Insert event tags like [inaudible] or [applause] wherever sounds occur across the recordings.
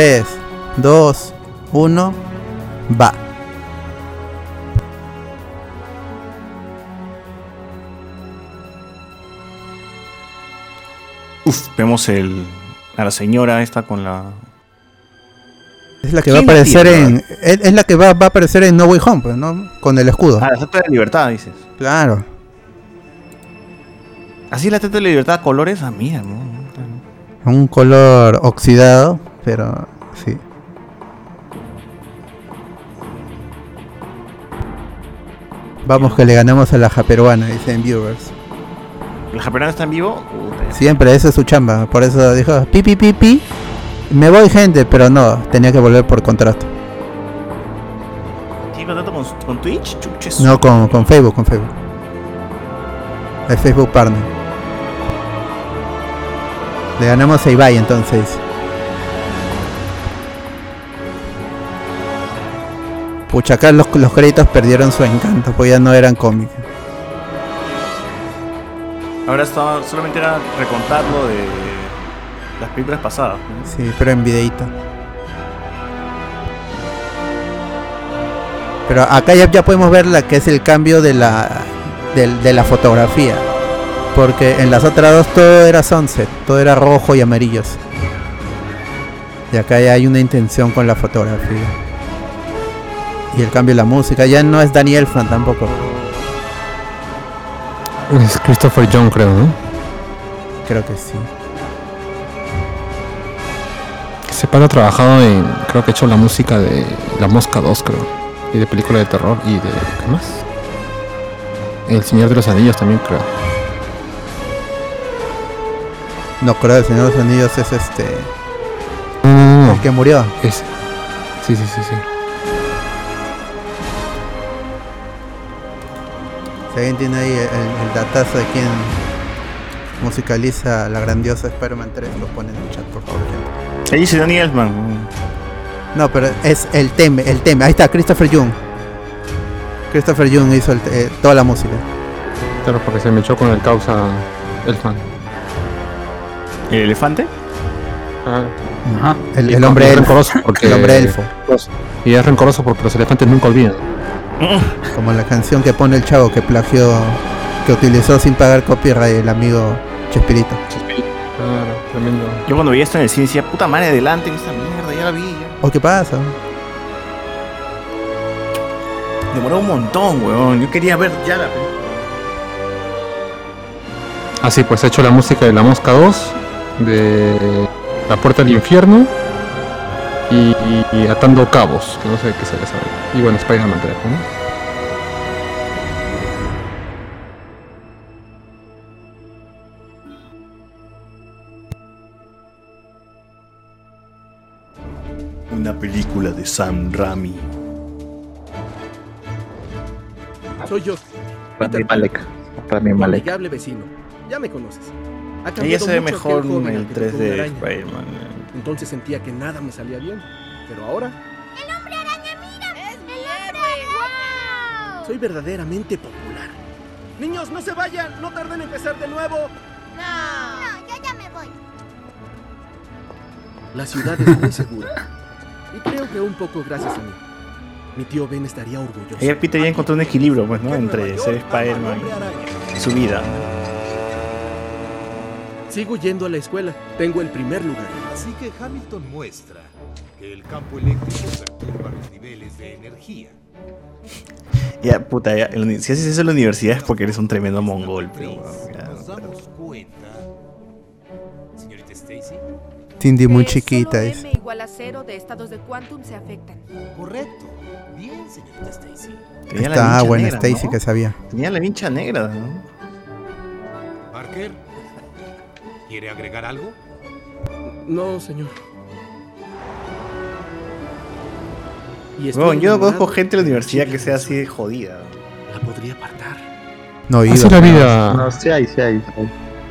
3, 2, 1, va. Uf, vemos el, a la señora esta con la... Es la que va a aparecer en. Es, es la que va, va a aparecer en No Way Home, pues, ¿no? Con el escudo. Ah, la estatua de la libertad, dices. Claro. Así la estatua de la libertad, colores, ah, mira, ¿no? Un color oxidado, pero sí. Vamos que le ganamos a la japeruana, dicen viewers. ¿El japerano está en vivo? Puta, Siempre, eso es su chamba. Por eso dijo, pi, pi, pi, pi. Me voy, gente, pero no, tenía que volver por contrato. ¿Tiene contrato con, con Twitch? Chuches. No, con, con Facebook, con Facebook. El Facebook Partner. Le ganamos a Ibai entonces. Pucha, acá los, los créditos perdieron su encanto, pues ya no eran cómics. Ahora estaba, solamente era recontar lo de las películas pasadas. ¿no? Sí, pero en videito. Pero acá ya, ya podemos ver la que es el cambio de la de, la fotografía. Porque en las otras dos todo era sunset, todo era rojo y amarillos. Y acá ya hay una intención con la fotografía. Y el cambio de la música, ya no es Danny Elfman tampoco. Es Christopher John, creo, ¿no? Creo que sí. Ese pata ha trabajado en. Creo que ha hecho la música de La Mosca 2, creo. Y de película de terror. Y de. ¿Qué más? El Señor de los Anillos también, creo. No creo el Señor de los Anillos es este. No, no, no. El que murió. Ese. Sí, sí, sí, sí. Si alguien tiene ahí el, el datazo de quién musicaliza la grandiosa Spider-Man 3, lo pone en el chat, por favor. Ahí dice Danny Elfman. No, pero es el tema, el tema. Ahí está, Christopher Young. Christopher Young hizo el te- eh, toda la música. Claro, porque se me echó con el causa el fan. ¿El elefante? Ajá. El, el hombre elfo. porque- El hombre elfo. Y es rencoroso porque los elefantes nunca olvidan. [laughs] Como la canción que pone el chavo que plagió, que utilizó sin pagar copyright el amigo Chespirito. Claro, tremendo. Yo cuando vi esto en el cine decía, puta madre, adelante en esta mierda, ya la vi. Ya. ¿O qué pasa? Demoró un montón, weón. Yo quería ver ya la película. Ah, sí, pues he hecho la música de La Mosca 2, de La Puerta del Infierno y, y- y Atando Cabos, que no sé qué se les sabe. Y bueno, Spider-Man 3, ¿no? Una película de Sam Raimi. Soy yo, Rami Malek. Rami Malek. amigable vecino. Ya me conoces. Ha Ella se ve mejor en el que tocó 3 una de araña. Spider-Man. Entonces sentía que nada me salía bien. Pero ahora soy verdaderamente popular. Niños, no se vayan. No tarden en empezar de nuevo. No, yo ya me voy. La ciudad es muy segura. Y creo que un poco gracias a mí. Mi tío Ben estaría orgulloso. Ayer Peter ya encontró un equilibrio, pues, ¿no? Entre ser Spider-Man y su vida. Sigo yendo a la escuela. Tengo el primer lugar. Así que Hamilton muestra que el campo eléctrico perturba los niveles de energía. Ya, puta, ya. Si haces eso en la universidad es porque eres un tremendo mongol, pero. ya. Nos damos cuenta. Señorita Stacy. Cindy muy chiquita es. m igual a cero de estados de quantum se afectan. Correcto. Bien, señorita Stacy. Tenía la Está buena negra, Stacy ¿no? que sabía. Tenía la vincha negra, ¿no? Parker. ¿Quiere agregar algo? No, señor. Y Weón, yo no conozco gente de la universidad que sea así de jodida. La podría apartar. No, Así iba. la vida. No, sí hay, sí hay.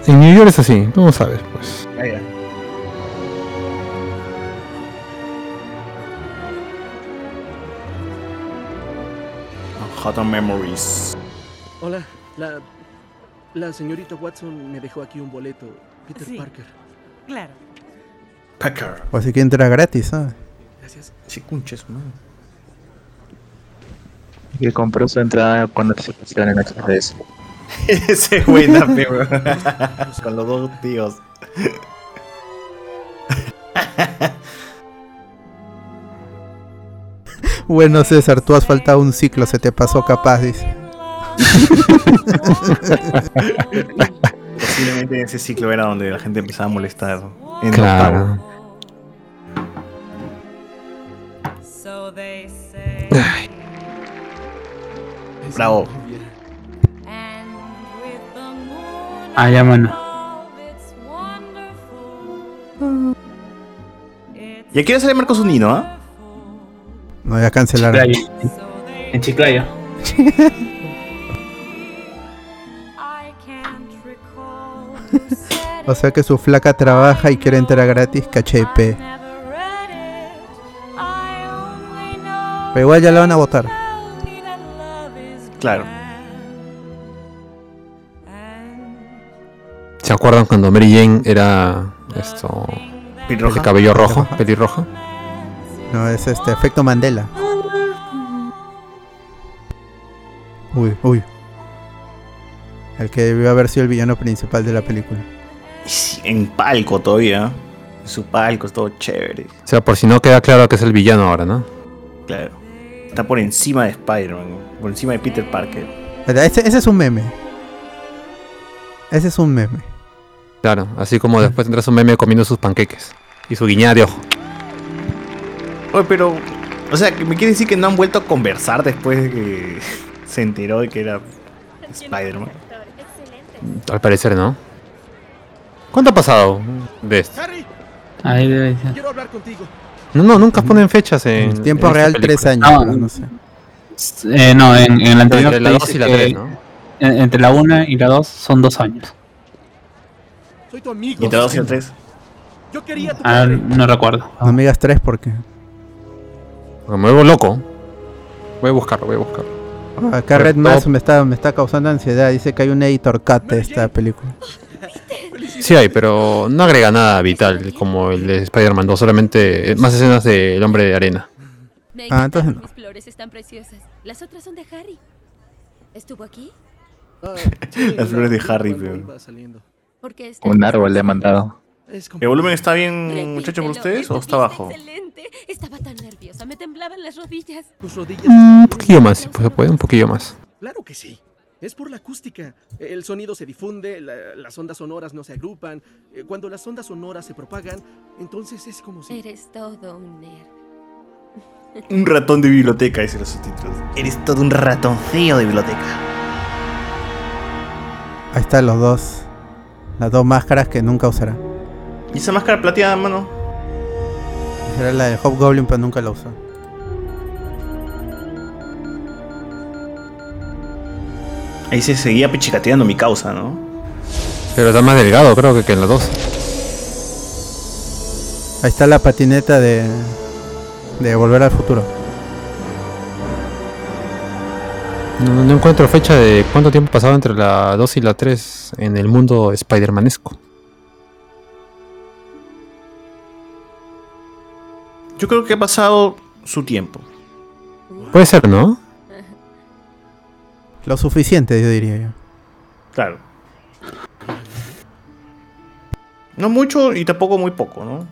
sí. En New York es así, vamos a ver, pues. Hot on Memories. Hola, la, la señorita Watson me dejó aquí un boleto. Peter Sí. Parker. Claro. Packer. O si quiere entrar gratis, ¿sabes? Gracias. Sí, cunches, man. Que compró su entrada cuando se pusieron en XRS. [laughs] Ese buena, pero. Con los dos tíos. [laughs] Bueno, César, tú has faltado un ciclo, se te pasó capaz, dice. [laughs] Posiblemente en ese ciclo era donde la gente empezaba a molestar. En octavo. Claro. Ay, Bravo. Ah, ya, mano. ¿Ya quiere salir Marcos Unino, ah? No, ya cancelaron. Chiclayo. En Chiclayo. [laughs] O sea que su flaca trabaja y quiere entrar gratis, cachepe. Pero igual ya la van a votar. Claro. ¿Se acuerdan cuando Mary Jane era esto Pelirroja. de cabello rojo, pelirroja? No, es este efecto Mandela. Uy, uy. El que debió haber sido el villano principal de la película. En palco todavía. Su palco es todo chévere. O sea, por si no queda claro que es el villano ahora, ¿no? Claro. Está por encima de Spider-Man. Por encima de Peter Parker. Ese, ese es un meme. Ese es un meme. Claro, así como después tendrás un meme comiendo sus panqueques y su guiñada de ojo. Oye, pero. O sea, ¿me quiere decir que no han vuelto a conversar después de que [laughs] se enteró de que era Spider-Man? Al parecer, ¿no? ¿Cuánto ha pasado de esto? Harry, Ahí debe ser. quiero hablar contigo. No, no, nunca ponen fechas en. En tiempo en real, tres años. Ah, pero no sé. Eh, no, en, en la anterior. Entre la te 2 dice y la que 3, ¿no? en- entre la 1 y la 2 son dos años. Soy tu amigo. Y entre dos y el tres. Yo quería tu Ah, no recuerdo. No me digas tres porque. Porque me vuelvo loco. Voy a buscarlo, voy a buscarlo. Acá Pero Red Mass me está, me está causando ansiedad. Dice que hay un editor cut de esta película. [laughs] Sí hay, pero no agrega nada vital como el de Spider-Man 2, solamente más escenas del hombre de arena. Ah, entonces no. mis flores, están preciosas. Las otras son de Harry. ¿Estuvo aquí? Ah, [laughs] Las flores de Harry, pero- está Un árbol le ha mandado. ¿El volumen está bien, muchachos, por ustedes o está bajo? Excelente. Estaba tan nerviosa, me temblaban las rodillas. Tus rodillas. Un poquillo más, si se puede, un poquillo más. Claro que sí. Es por la acústica. El sonido se difunde, la- las ondas sonoras no se agrupan. Eh, Cuando las ondas sonoras se propagan, entonces es como si... Eres todo un nerd. Un ratón de biblioteca, dicen los subtítulos. Eres todo un ratoncillo de biblioteca. Ahí están los dos. Las dos máscaras que nunca usará. ¿Y esa máscara plateada, mano? Será la de Hobgoblin, pero nunca la usó. Ahí se seguía pichicateando mi causa, ¿no? Pero está más delgado, creo que, que en la 2. Ahí está la patineta de. de Volver al Futuro. No, no encuentro fecha de cuánto tiempo pasaba entre la 2 y la 3 en el mundo Spider-Manesco. Yo creo que ha pasado su tiempo. Puede ser, ¿no? Lo suficiente, yo diría yo. Claro. No mucho y tampoco muy poco, ¿no?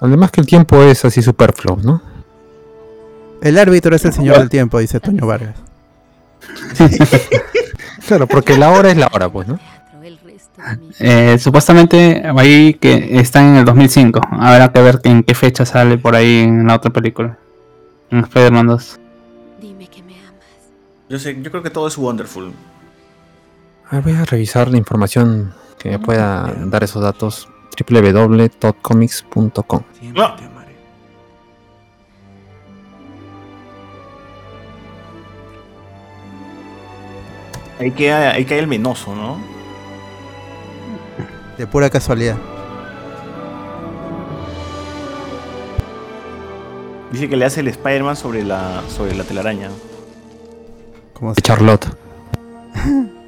Además que el tiempo es así superfluo, ¿no? El árbitro es el señor del [laughs] tiempo, dice Toño Vargas. [laughs] Claro, porque la hora es la hora, pues, ¿no? Eh, supuestamente ahí que están en el 2005. Habrá que ver en qué fecha sale por ahí en la otra película. En Spider-Man 2. Yo sé, yo creo que todo es wonderful. A ver, voy a revisar la información que me pueda dar esos datos. www.todcomics.com No. Ahí queda, ahí cae el menoso, ¿no? De pura casualidad. Dice que le hace el Spider-Man sobre la, sobre la telaraña. Charlotte. [laughs]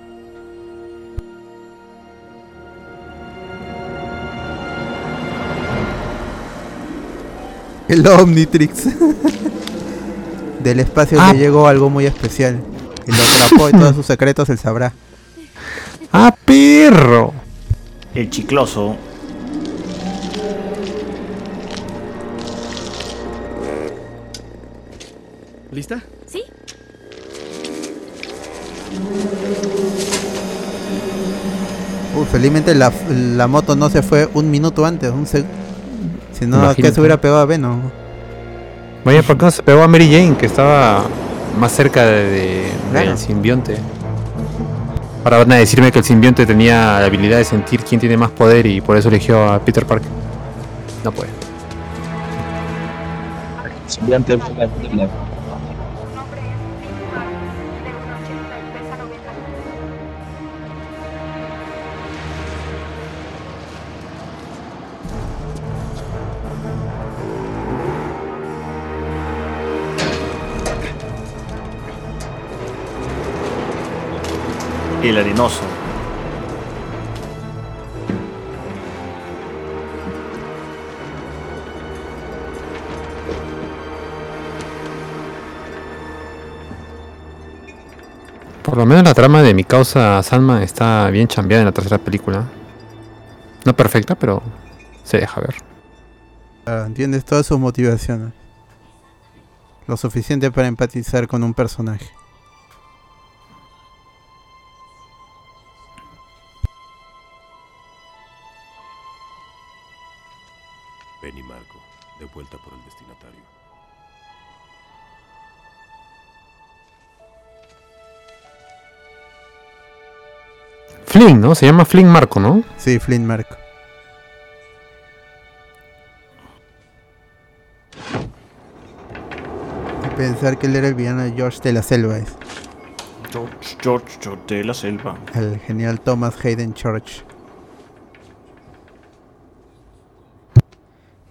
El Omnitrix. [laughs] Del espacio Ah. le llegó algo muy especial. Y lo atrapó y [laughs] todos sus secretos él sabrá. ¡Ah, perro! El chicloso. ¿Lista? Uy, felizmente la, la moto no se fue un minuto antes. Un seg- si no, ¿qué Imagínate. se hubiera pegado a Venom? Vaya, ¿por qué no se pegó a Mary Jane, que estaba más cerca de, de- Claro. del simbionte? Ahora van a decirme que el simbionte tenía la habilidad de sentir quién tiene más poder y por eso eligió a Peter Parker. No puede. Simbionte fue la- la- El arenoso. Por lo menos la trama de mi causa Sandman está bien chambeada en la tercera película. No perfecta, pero se deja ver. Ah, entiendes todas sus motivaciones. Lo suficiente para empatizar con un personaje. De vuelta por el destinatario. Flynn, ¿no? Se llama Flynn Marco, ¿no? Sí, Flynn Marco. Y pensar que él era el villano de George de la Selva, es George, George, George de la selva. el genial Thomas Hayden Church.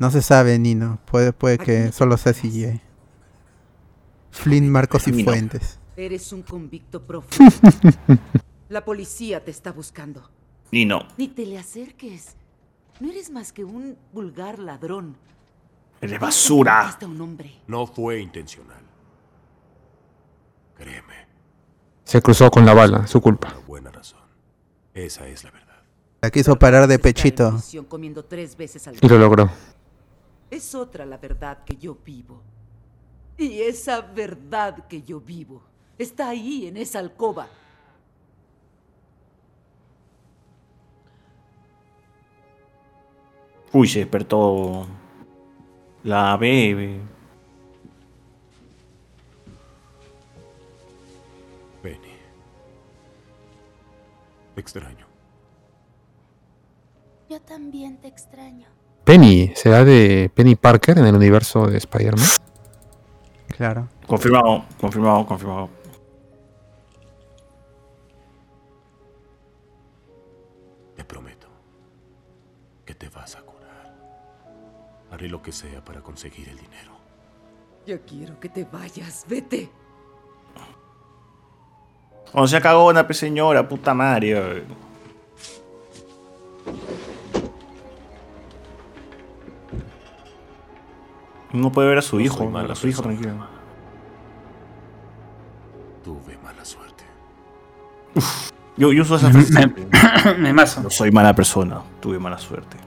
No se sabe, Nino. Puede, puede que solo sea CGI. Flynn Marcos y. Fuentes. Eres un convicto prófugo. [laughs] La policía te está buscando. Nino. Ni te le acerques. No eres más que un vulgar ladrón. Eres basura. Un hombre. No fue intencional. Créeme, Se cruzó con la bala, su culpa. por buena razón. Esa es la verdad. La quiso parar de pechito. Y lo logró. Es otra la verdad que yo vivo. Y esa verdad que yo vivo está ahí en esa alcoba. Uy, se despertó la bebé. Penny. Te extraño. Yo también te extraño. Penny, ¿será de Penny Parker en el universo de Spider-Man? Claro. Confirmado, confirmado, confirmado. Te prometo que te vas a curar. Haré lo que sea para conseguir el dinero. Yo quiero que te vayas. Vete. O sea, cagona, señora, puta madre. No puede ver a su No hijo, mala a su hijo persona. tranquilo. Tuve mala suerte. Yo, yo uso esa frase. me- [coughs] me mazo. No soy mala persona, tuve mala suerte.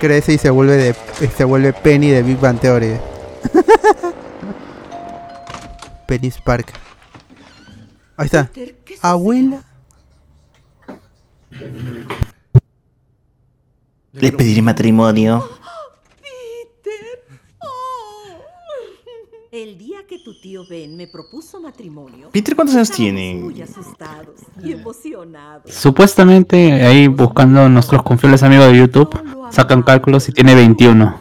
Crece y se vuelve de se vuelve Penny de Big Bang Theory. [laughs] Penny Spark. Ahí está. Abuela. Le pediré matrimonio. Peter. El día que tu tío Ben me propuso matrimonio. Peter, ¿cuántos años tiene? Muy asustados y emocionados. Supuestamente ahí buscando nuestros confiables amigos de YouTube, sacan cálculos y tiene 21.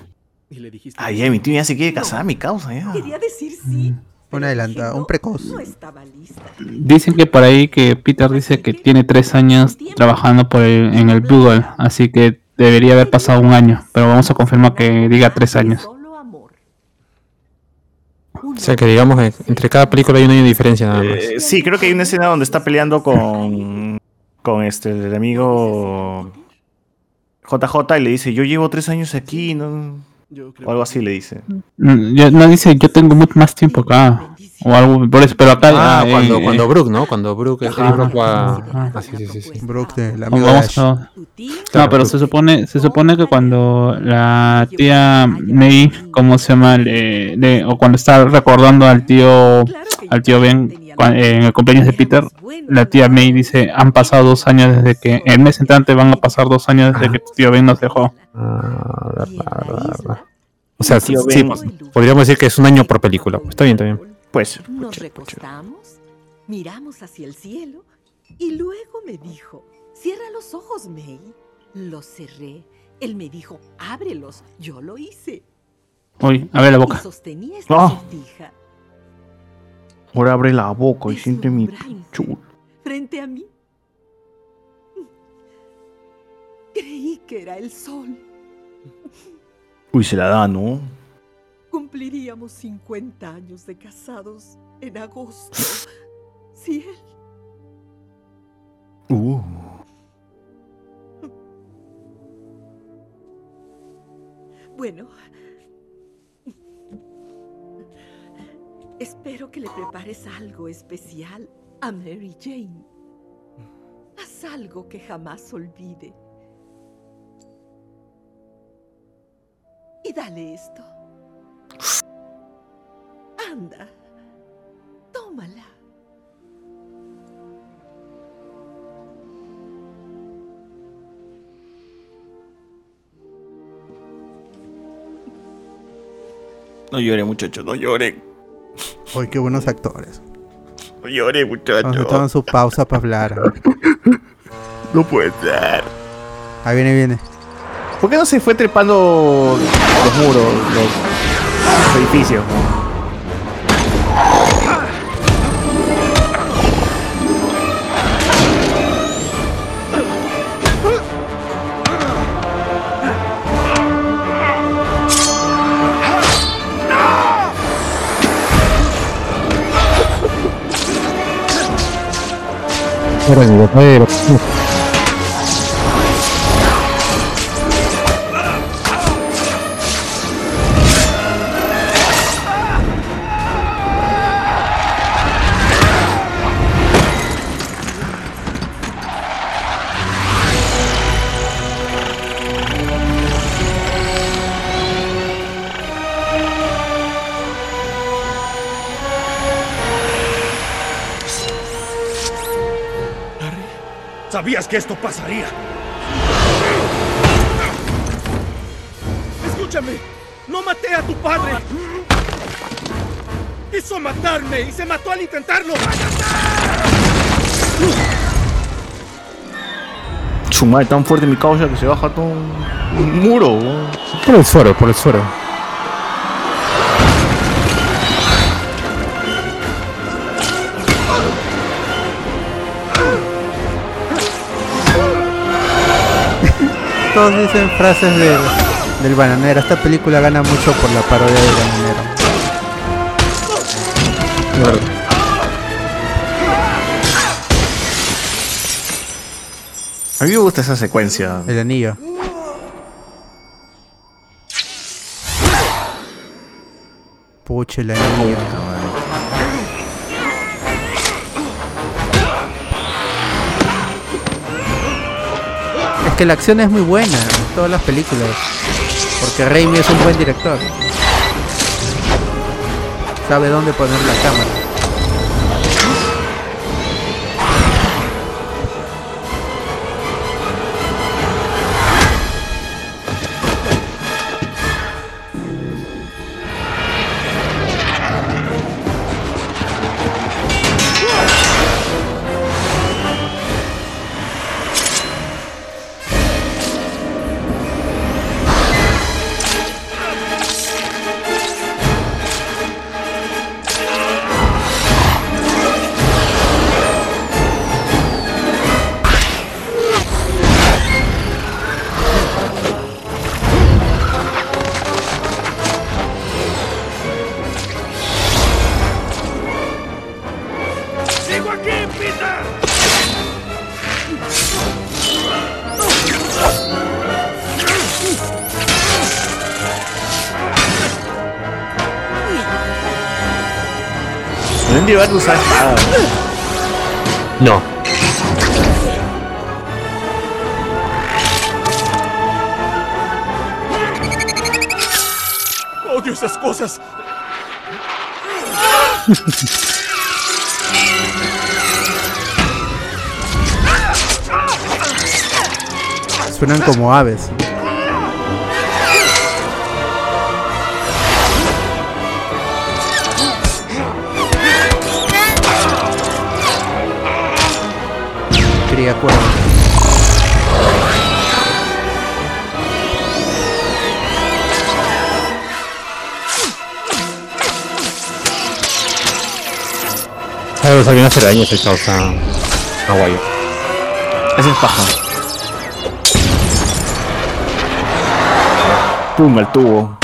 Y le dijiste. Ay, ya, mi tío ya se quiere casar, mi causa, ya. Quería decir sí. Un adelantado, un precoz. No estaba lista. Dicen que por ahí que Peter dice que tiene tres años trabajando por el- en el Google, así que debería haber pasado un año, pero vamos a confirmar que diga tres años. O sea que digamos que entre cada película hay un año de diferencia nada más. Eh, sí, creo que hay una escena donde está peleando con. con este, el amigo. JJ y le dice, yo llevo tres años aquí, ¿no? O algo así le dice. Mm, ya- No dice, yo tengo mucho más tiempo acá. O algo por eso, pero acá. Ah, eh, cuando, eh, cuando Brooke, ¿no? Cuando Brooke, Ajá. Brooke. Ajá. Ah, sí, sí, sí, sí. Brooke, del Vamos amigo de Ash. a- No, pero se supone, se supone que cuando la tía May, ¿cómo se llama? Le- le- o cuando está recordando al tío, al tío Ben cua- en el cumpleaños de Peter, la tía May dice, han pasado dos años desde que, el mes entrante van a pasar dos años desde que tu tío Ben nos dejó. Ah, verdad, verdad, verdad. O sea, sí, podríamos decir que es un año por película. Está bien, está bien. Pues, Nos recostamos, miramos hacia el cielo y luego me dijo, cierra los ojos, May. Los cerré. Él me dijo, ábrelos. Yo lo hice. Uy, abre la boca. Y sostenía esta Ah. ahora abre la boca y siente mi chulo. frente a mí. Creí que era el sol. Uy, se la da, ¿no? Cumpliríamos 50 años de casados en agosto. [laughs] Si él Uh. Bueno. Espero que le prepares algo especial a Mary Jane. Haz algo que jamás olvide. Y dale esto. Anda. Tómala. No llore, muchacho, no llore. Uy, qué buenos actores. No llore, se toman su pausa para hablar. [laughs] No puede ser. Ahí viene, viene. ¿Por qué no se fue trepando los muros, los, los edificios? 그런 이거. 빨리 이렇게. Que esto pasaría. Escúchame, no maté a tu padre. Quiso matarme y se mató al intentarlo. Su madre tan fuerte mi causa que se baja todo un, muro. Por el suero, por el suero. Todos dicen frases del, del bananero. Esta película gana mucho por la parodia del bananero. A mí me gusta esa secuencia. El anillo. Pucha, el anillo. Que la acción es muy buena en todas las películas. Porque Raimi es un buen director. Sabe dónde poner la cámara. A usar. No. Odio esas cosas. Suenan como aves. Cría cuervos. A los aviones arañas se causa aguayo. Ese es paja. Pum, al tubo.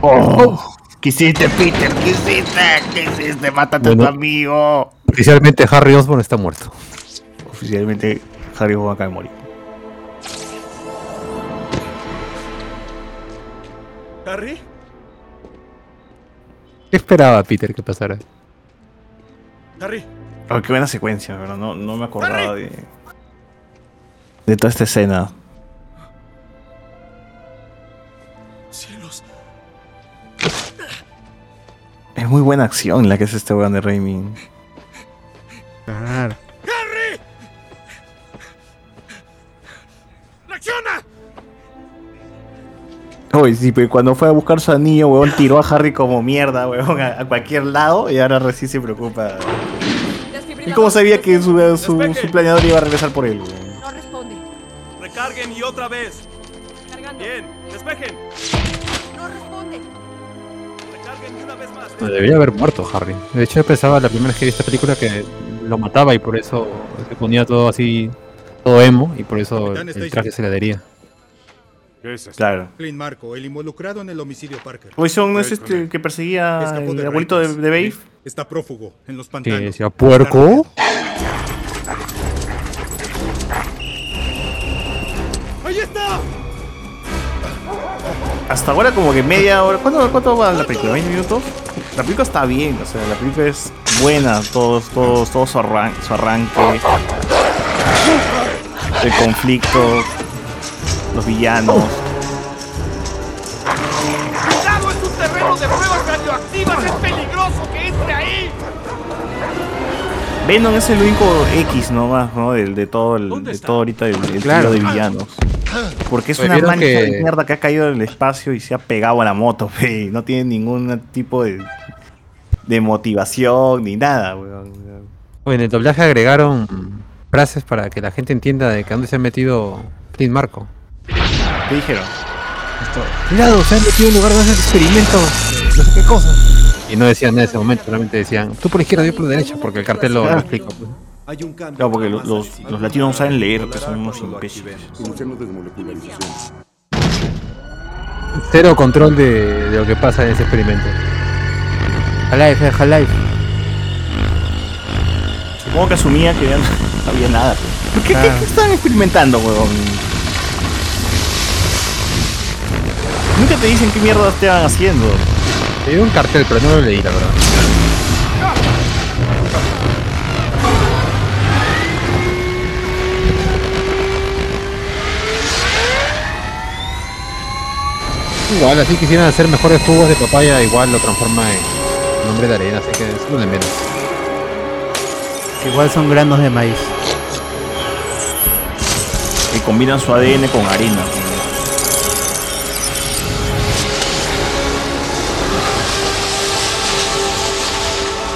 Oh. ¿Qué hiciste, Peter? ¿Qué hiciste? ¿Qué hiciste? Mátate a tu amigo. Oficialmente Harry Osborn está muerto. Oficialmente, Harry Osborn acaba de morir. ¿Harry? ¿Qué esperaba Peter que pasara? Harry. Oh, qué buena secuencia, pero no, no me acordaba de. de toda esta escena. Cielos. Es muy buena acción la que es este weón de Raimi. Claro. ¡Harry! ¡Reacciona! Oye, sí, pero cuando fue a buscar su anillo, weón, tiró a Harry como mierda, weón, a, a cualquier lado y ahora recién se preocupa. ¿Y cómo sabía que su, su, su planeador iba a regresar por él, weón? No responde. Recarguen y otra vez. Cargando. Bien, despejen. No responde. Recarguen y una vez más. No, debería haber muerto Harry. De hecho, yo pensaba la primera vez que vi esta película que lo mataba y por eso se ponía todo así, todo emo y por eso el traje se le adhería. Claro. Clint Marco, el involucrado en el homicidio Parker. Poison no es este el que perseguía el de abuelito de, de Babe. Está prófugo en los Que pantanos. decía, puerco. ¡Ahí está! Hasta ahora como que media hora. ¿Cuánto, cuánto va la película? ¿20 minutos? La película está bien, o sea, la película es buena, todos, todos, todo su, arran- su arranque, el conflicto, los villanos. ¡Cuidado! ¡Es un terreno de pruebas radioactivas! ¡Es peligroso que entre ahí! Venom es el único X nomás, ¿no? Del, de todo el, de todo ahorita el, el Claro. de villanos. Porque es una mancha que- de mierda que ha caído en el espacio y se ha pegado a la moto, [laughs] fe, no tiene ningún tipo de, de motivación ni nada, weón. En el doblaje agregaron frases para que la gente entienda de que dónde se ha metido Clint Marco. ¿Qué dijeron? Cuidado, se han metido en un lugar donde hacen experimentos. No sé qué cosa. Y no decían nada en ese momento, solamente decían, tú por la izquierda, yo por la derecha, porque el cartel lo, lo explica. pues. Hay un cambio. Claro, porque los, los, los latinos no saben leer, que son unos imbéciles. Cero control de, de lo que pasa en ese experimento. Half-Life, eh, Half-Life. Supongo que asumía que ya no [laughs] había nada. pues. ¿Qué, qué, Ah. qué están experimentando, weón? Nunca te dicen qué mierda te van haciendo. Te dio un cartel, pero no lo leí, la verdad. Igual, así quisieran hacer mejores jugos de papaya, igual lo transforma en nombre de arena, así que es lo de menos. Igual son granos de maíz. Que combinan su ADN con arena.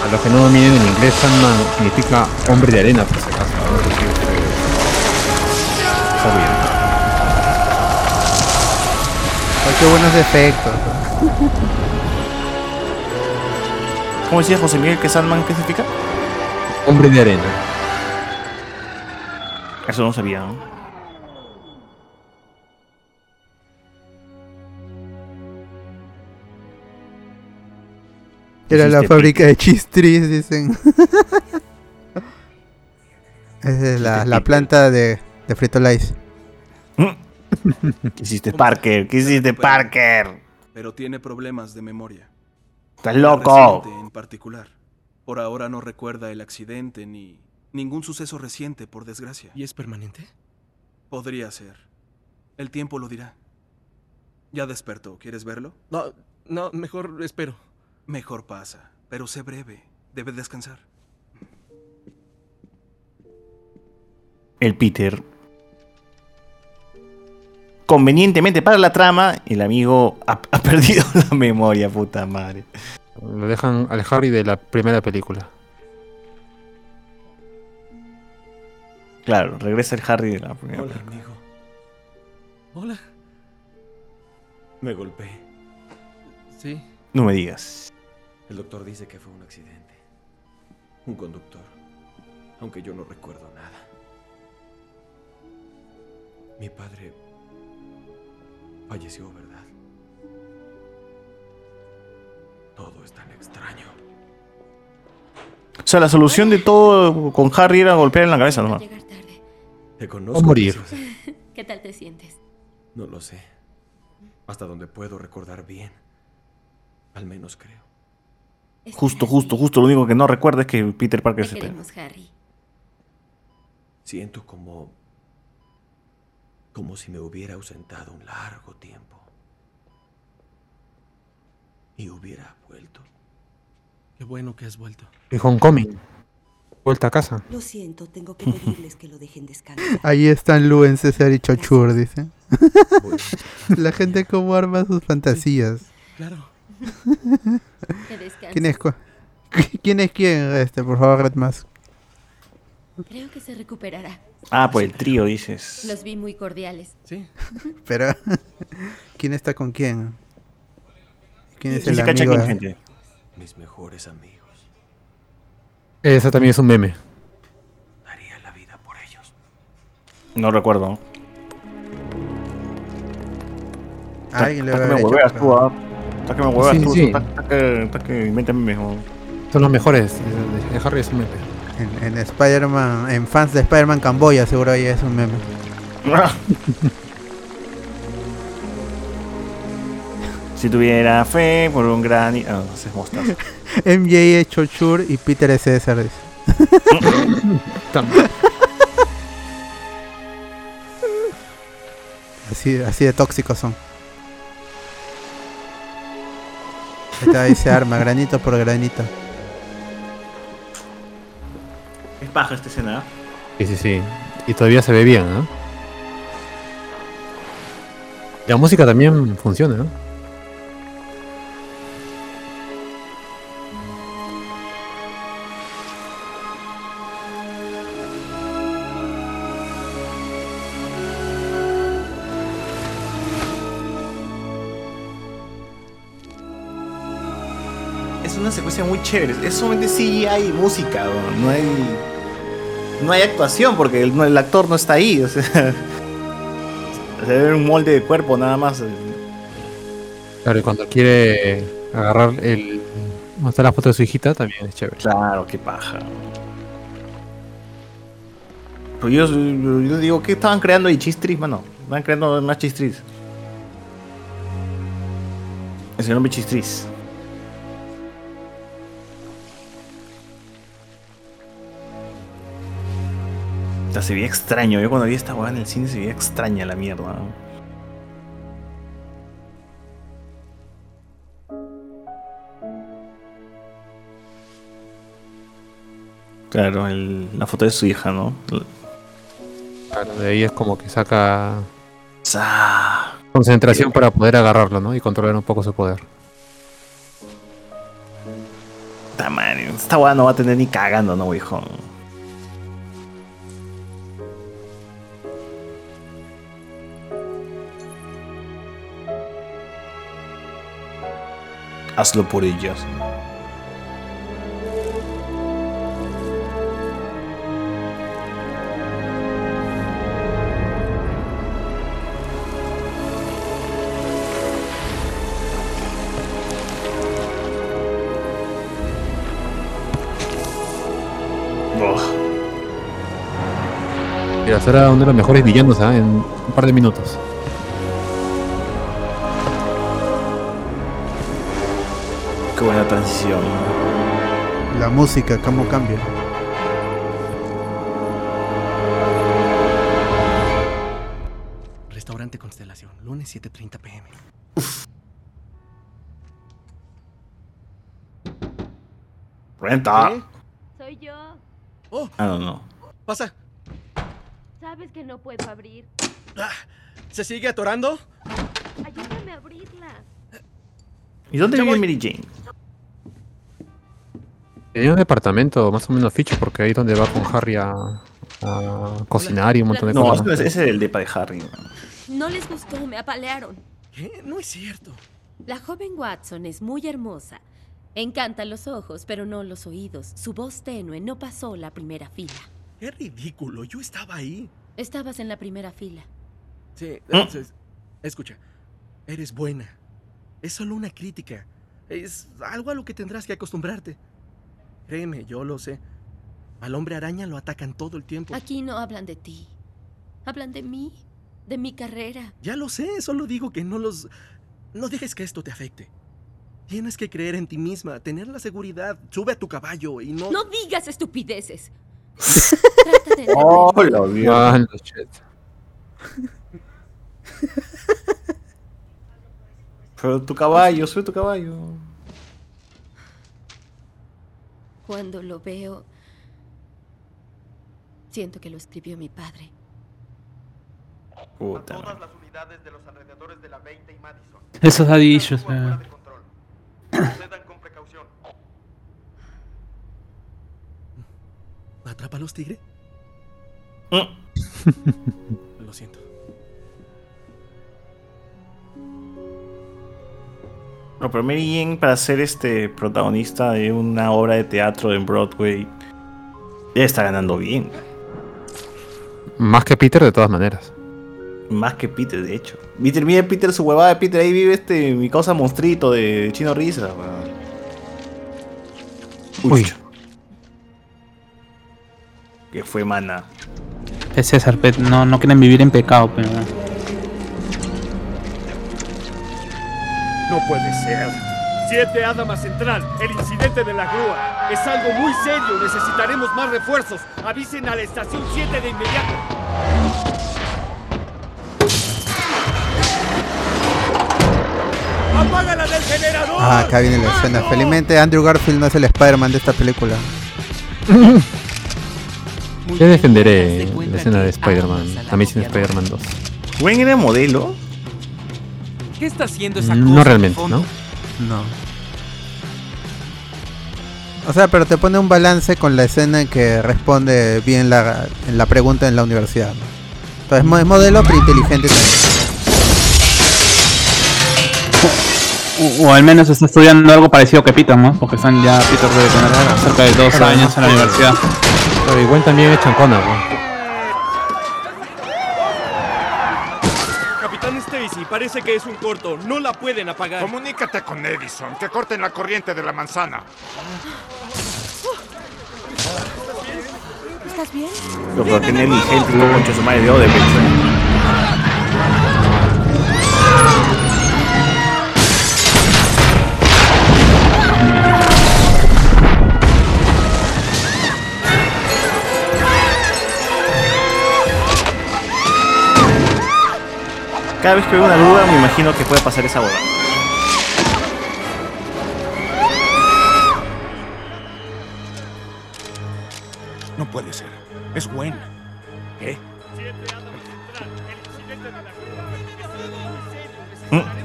A los que no dominen en inglés, Sandman significa hombre de arena, por si acaso. A ver si ustedes sabían. Ay, qué buenos efectos. ¿Cómo decía José Miguel que Sandman qué significa? Hombre de arena. Eso no sabía, ¿no? Era la fábrica de chistris, dicen. Esa [laughs] es la, la planta de, de Frito Lice. [laughs] ¿Qué hiciste, Parker? ¿Qué hiciste, Parker? Pero tiene problemas de memoria. ¡Estás loco! En particular. Por ahora no recuerda el accidente ni ningún suceso reciente, por desgracia. ¿Y es permanente? Podría ser. El tiempo lo dirá. Ya despertó. ¿Quieres verlo? No, no, mejor espero. Mejor pasa, pero sé breve. Debe descansar. El Peter. Convenientemente para la trama, el amigo ha, ha perdido [laughs] la memoria, puta madre. Lo dejan al Harry de la primera película. Claro, regresa el Harry de la primera Hola, película. amigo. Hola. Me golpeé. Sí. No me digas. El doctor dice que fue un accidente. Un conductor. Aunque yo no recuerdo nada. Mi padre falleció, ¿verdad? Todo es tan extraño. O sea, la solución de todo con Harry era golpear en la cabeza nomás. Te conozco. O morir. [laughs] ¿Qué tal te sientes? No lo sé. Hasta donde puedo recordar bien. Al menos creo. Justo, justo, justo. Lo único que no recuerda es que Peter Parker se pega. Siento como. Como si me hubiera ausentado un largo tiempo. Y hubiera vuelto. Qué bueno que has vuelto. Y Homecoming. Vuelta a casa. Lo siento, tengo que pedirles que lo dejen descansar. [laughs] Ahí están Luen, César y Chochur, dice. La gente cómo arma sus fantasías. Claro. Que descanses. [laughs] ¿Quién es, ¿Quién es quién? Este, por favor, Red Mask. Creo que se recuperará. Ah, pues el trío, dices. Los vi muy cordiales. Sí. [laughs] Pero, [laughs] ¿quién está con quién? ¿Quién es el se cacha amigo? quién, gente. Mis mejores amigos. Esa también es un meme. Daría la vida por ellos. No recuerdo. Alguien le Está va a que me hueveas tú, ah. Está que me hueveas tú. Está que, invéntame mejor. Son los mejores. El Harry es un meme. En, en Spider-Man, en fans de Spider-Man Camboya, seguro ahí es un meme. [laughs] Si tuviera fe por un gran... Ah, no, ese es mostaza. [laughs] MJ es Chochur y Peter es César. [laughs] así, así de tóxicos son. Ahí se arma, granito por granito. Es baja esta escena. ¿eh? Sí, sí, sí. Y todavía se ve bien, ¿no? La música también funciona, ¿no? Es una secuencia muy chévere. Es solamente CGI y música. ¿no? No hay... No hay actuación porque el, actor no está ahí. O sea... [laughs] Se ve un molde de cuerpo nada más. Claro, y cuando quiere agarrar el. mostrar la foto de su hijita también es chévere. Claro, qué paja. Pues yo, yo digo, ¿qué estaban creando ahí? Chistris, mano. Estaban creando más chistris. El nombre chistris. O sea, se veía extraño. Yo cuando vi esta weá en el cine se veía extraña la mierda. Claro, el- la foto de su hija, ¿no? Claro, de ahí es como que saca Sa- concentración para poder agarrarlo, ¿no? Y controlar un poco su poder. Esta weá no va a tener ni cagando, ¿no, hijo? Hazlo por ellas. Será uno de los mejores villanos ¿ah? en un par de minutos. Qué buena transición. La música, cómo cambia. Restaurante Constelación, lunes 7.30 pm. Renta. ¿Qué? Soy yo. Oh, Ah, no, no. pasa. Sabes que no puedo abrir. ¿Se sigue atorando? Ayúdame a abrirla. ¿Y dónde vive. Mary Jane? Tenía un departamento más o menos ficho porque ahí es donde va con Harry a, a cocinar y un montón de No, cosas. ese ese es el depa de Harry. No les gustó, me apalearon. ¿Qué? No es cierto. La joven Watson es muy hermosa. Encantan los ojos, pero no los oídos. Su voz tenue no pasó la primera fila. Qué ridículo, yo estaba ahí. Estabas en la primera fila. Sí, ¿Mm? es- escucha, eres buena. Es solo una crítica. Es algo a lo que tendrás que acostumbrarte. Créeme, yo lo sé. Al hombre araña lo atacan todo el tiempo. Aquí no hablan de ti. Hablan de mí, de mi carrera. Ya lo sé, solo digo que no los... No dejes que esto te afecte. Tienes que creer en ti misma, tener la seguridad. Sube a tu caballo y no... No digas estupideces. [laughs] Trata de Oh, lo vio. Pero tu caballo, sube tu caballo. Cuando lo veo, siento que lo escribió mi padre. Puta. Todas las unidades de los alrededores de la 20 y Madison. Esos issues, eh. Procedan con precaución. ¿Atrápalos, tigre? Mm. Lo [laughs] siento. No, pero Mary Jane para ser este protagonista de una obra de teatro en Broadway ya está ganando bien. Más que Peter de todas maneras. Más que Peter, de hecho. Peter, mire Peter, su huevada de Peter, ahí vive este mi causa monstruito de Chino Risa. weón. Uy. Que fue mana. Es César, no, no quieren vivir en pecado, pero. No puede ser. Siete Adama Central, el incidente de la grúa. Es algo muy serio. Necesitaremos más refuerzos. Avisen a la estación 7 de inmediato. ¡Apágala del generador! Ah, acá viene la escena. Felizmente Andrew Garfield no es el Spider-Man de esta película. [laughs] Yo defenderé la escena de Spider-Man, Amazing Spider-Man 2. ¿Gwen era modelo? ¿Qué está haciendo esa cosa? No realmente, ¿no? No. O sea, pero te pone un balance con la escena en que responde bien la, en la pregunta en la universidad. ¿no? Entonces es modelo, pero inteligente también. O, o al menos está estudiando algo parecido que Peter, ¿no? Porque están ya, Peter debe tener cerca de dos años en la universidad. Pero igual también echan Connor, ¿no? Capitán Stacy, parece que es un corto. No la pueden apagar. Comunícate con Edison, que corten la corriente de la manzana. ¿Estás bien? Yo creo que Nelly gente como concha su madre de Odebrecht. Cada vez que veo una grúa me imagino que puede pasar esa boda. No puede ser. Es Gwen. ¿Qué?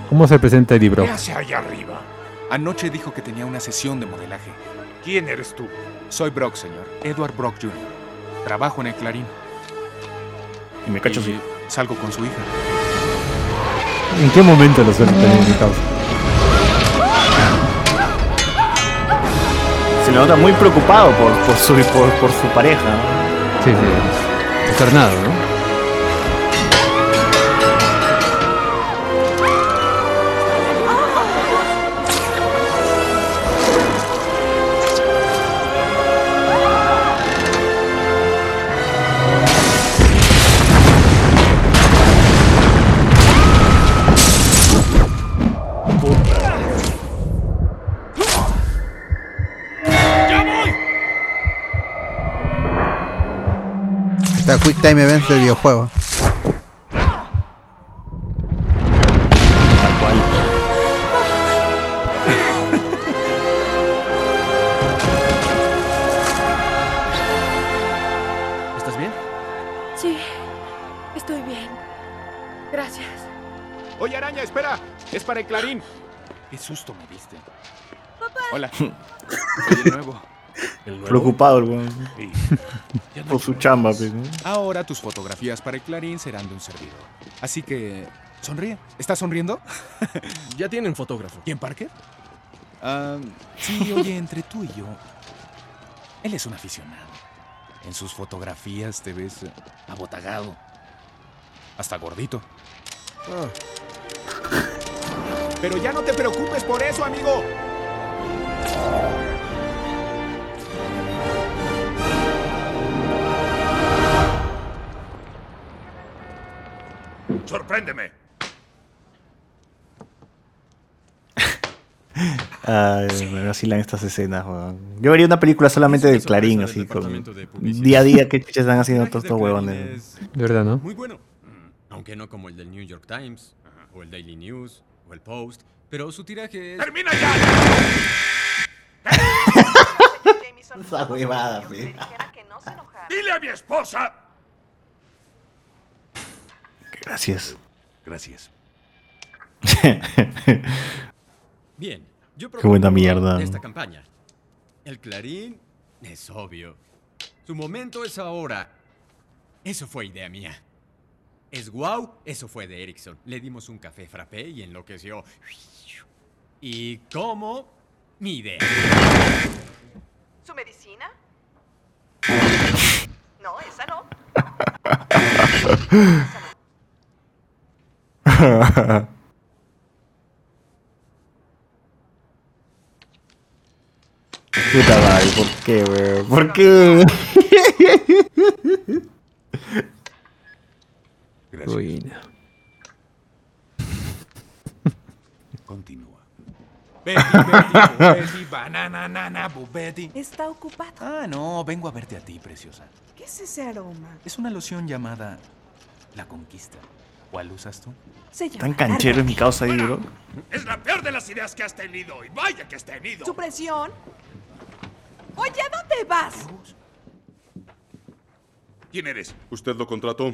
¿Cómo se presenta Eddie Brock? ¿Qué hace allá arriba? Anoche dijo que tenía una sesión de modelaje. ¿Quién eres tú? Soy Brock, señor. Edward Brock Jr. Trabajo en el Clarín. Y me cacho Y salgo con su hija. ¿En qué momento lo sueltan en mi causa? Se le nota muy preocupado por, por, su, por, por su pareja. ¿no? Sí, sí. Externado, ¿no? Quick Time Events del videojuego. ¿Estás bien? Sí, estoy bien. Gracias. Oye, araña, espera. Es para el clarín. Qué susto me diste. Hola. [laughs] Soy el nuevo. Preocupado el weón. Sí. No Por su chamba, pues, ¿no? Ahora tus fotografías para el clarín serán de un servidor. Así que. Sonríe. ¿Estás sonriendo? [laughs] Ya tienen fotógrafo. ¿Quién, Parker? Ah, sí, [laughs] oye, entre tú y yo. Él es un aficionado. En sus fotografías te ves abotagado. Hasta gordito. Ah, Pero ya no te preocupes por eso, amigo. ¡Sorpréndeme! [laughs] Ay, me vacilan estas escenas, weón. Yo vería una película solamente de Clarín, así, con día a día qué chuches están haciendo todos estos huevones. De verdad, ¿no? Muy bueno. Mm, Aunque no como el del New York Times, o el Daily News, o el Post. Pero su tiraje es. ¡Termina ya! [laughs] Esa huevada. ¡Dile a mi esposa! Gracias. Gracias. [laughs] Bien, yo Qué buena mierda. Esta campaña. El Clarín es obvio. Su momento es ahora. Eso fue idea mía. Es guau, eso fue de Erickson. Le dimos un café frappé y enloqueció. ¿Y cómo? Mi idea. ¿Su medicina? No, esa no. [laughs] Puta madre, ¿por qué, weón? ¿Por qué? Continúa. Betty, Betty, Betty, [laughs] banana, nana, Betty. Está ocupado. Ah, no, vengo a verte a ti, preciosa. ¿Qué es ese aroma? Es una loción llamada La Conquista. ¿Cuál usas tú? Se llama Tan canchero es mi causa ahí, bro. Es la peor de las ideas que has tenido. Y vaya que has tenido. ¿Su presión? Oye, ¿a dónde vas? ¿Quién eres? Usted lo contrató.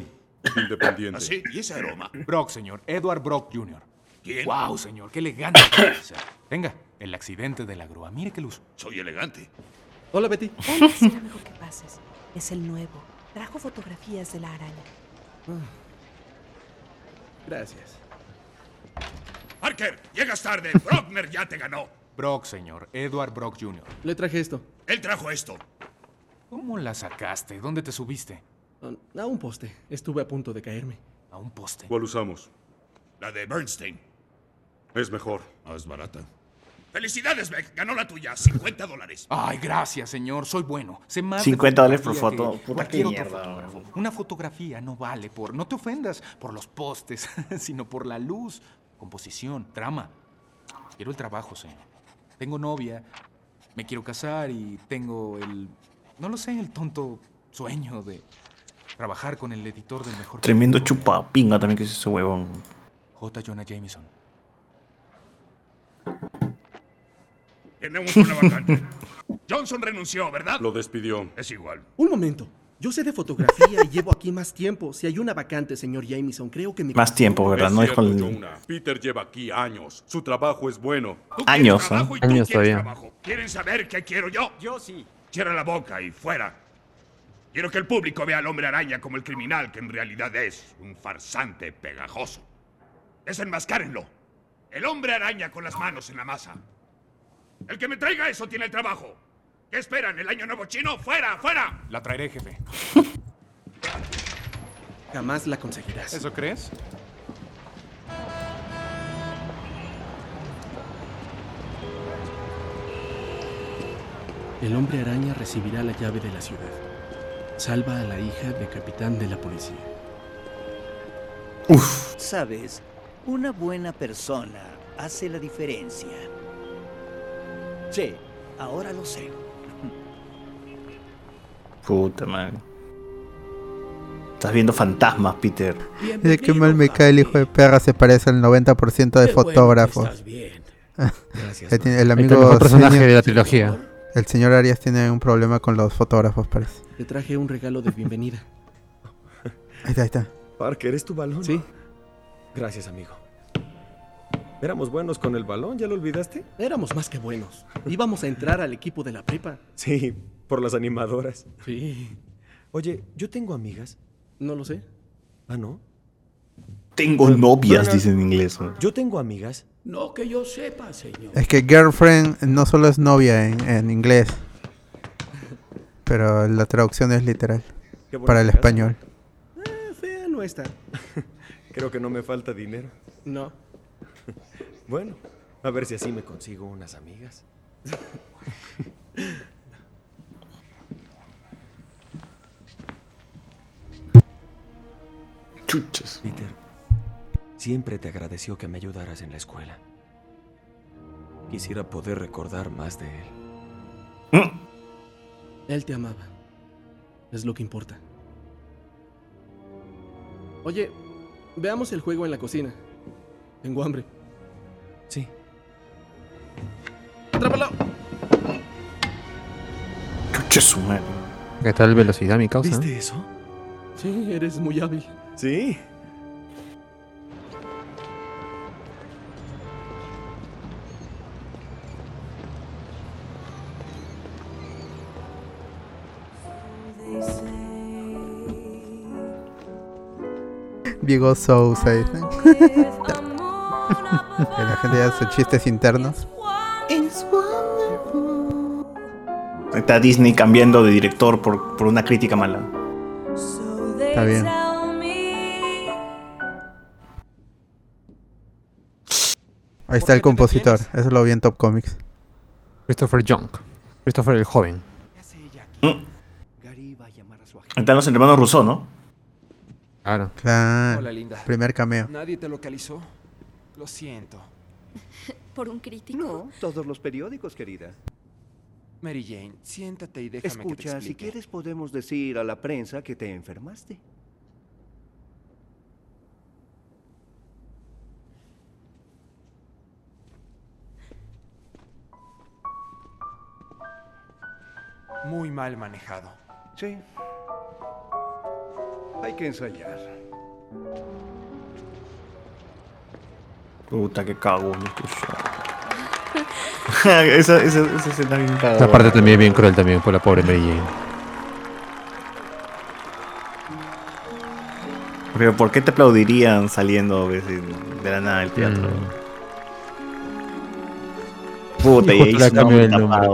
Independiente. ¿Ah, sí? ¿Y ese aroma? Brock, señor. Edward Brock Jr. ¿Quién? Wow, señor, qué elegante. [coughs] Venga, el accidente de la grúa. Mire qué luz. Soy elegante. Hola, Betty. Hola, será mejor que pases. Es el nuevo. Trajo fotografías de la araña. Gracias. Parker, llegas tarde. [laughs] Brockner ya te ganó. Brock, señor. Edward Brock Jr. Le traje esto. Él trajo esto. ¿Cómo la sacaste? ¿Dónde te subiste? A- A un poste. Estuve a punto de caerme. A un poste. ¿Cuál usamos? La de Bernstein. Es mejor. Más barata. Felicidades, Beck. Ganó la tuya. 50 dólares. Ay, gracias, señor. Soy bueno. Sé más 50 de dólares por foto. que Puta, otro mierda, fotógrafo. Una fotografía no vale por, no te ofendas, por los postes, [laughs] sino por la luz, composición, trama. Quiero el trabajo, señor. Tengo novia, me quiero casar y tengo el, no lo sé, el tonto sueño de trabajar con el editor del mejor. Tremendo chupapinga también que es ese huevón. J. Jonah Jameson. Tenemos una vacante. [laughs] Johnson renunció, ¿verdad? Lo despidió. Es igual. Un momento. Yo sé de fotografía y llevo aquí más tiempo. Si hay una vacante, señor Jameson, creo que me... Más tiempo, ¿verdad? No dijo el... Peter lleva aquí años. Su trabajo es bueno. Tú Años, ¿eh? Años todavía. ¿Quieren saber qué quiero yo? Yo sí. Cierra la boca y fuera. Quiero que el público vea al hombre araña como el criminal que en realidad es, un farsante pegajoso. Desenmascárenlo. El hombre araña con las manos en la masa. El que me traiga eso tiene el trabajo. ¿Qué esperan? ¿El año nuevo chino? ¡Fuera, fuera! La traeré, jefe. Jamás la conseguirás. ¿Eso crees? El hombre araña recibirá la llave de la ciudad. Salva a la hija del capitán de la policía. Sabes, una buena persona hace la diferencia. Sí, ahora lo sé. Puta madre. Estás viendo fantasmas, Peter. Dice que mal me cae el hijo de perra, se parece al 90% de fotógrafos. estás bien. [laughs] Gracias, El, amigo personaje de la trilogía. El señor Arias tiene un problema con los fotógrafos, parece. Te traje un regalo de bienvenida. Ahí está, ahí está. Parker, ¿es tu balón? Sí. Gracias, amigo. ¿Éramos buenos con el balón? ¿Ya lo olvidaste? Éramos más que buenos. Íbamos a entrar al equipo de la prepa. Sí, por las animadoras. Sí. Oye, yo tengo amigas. No lo sé. Ah, ¿no? Tengo novias, dice en inglés. ¿no? Yo tengo amigas. No que yo sepa, señor. Es que girlfriend no solo es novia en, en inglés, pero la traducción es literal para el casa. español. Eh, fea no está. [laughs] Creo que no me falta dinero. No. Bueno, a ver si así me consigo unas amigas. [laughs] Chuchas. Peter, siempre te agradeció que me ayudaras en la escuela. Quisiera poder recordar más de él. Él te amaba. Es lo que importa. Oye, veamos el juego en la cocina. Tengo hambre. Sí. ¡Atrápalo! Chucha su madre. ¿Qué tal velocidad, mi causa? ¿Viste eso? Sí, eres muy hábil. Sí. Diego Sousa, dicen. [laughs] que la gente ya sus chistes internos. Ahí Está Disney cambiando de director por, por una crítica mala. Está bien. Ahí está el compositor, eso lo vi en Top Comics. Christopher Young. Christopher el joven. Ahí están los hermanos Rousseau, ¿no? Claro. Claro. Hola, linda. Primer cameo. ¿Nadie te localizó? Lo siento. [laughs] ¿Por un crítico? No, todos los periódicos, querida. Mary Jane, siéntate y déjame que te Escucha, si quieres podemos decir a la prensa que te enfermaste. Muy mal manejado. Sí. Hay que ensayar. Puta, qué cagón. [laughs] esa, esa, esa escena bien cagada. Esa parte también es bien cruel también por la pobre Mary Jane. Pero ¿por qué te aplaudirían saliendo ves, de la nada del teatro? Puta, y Justo ahí cambió el nombre.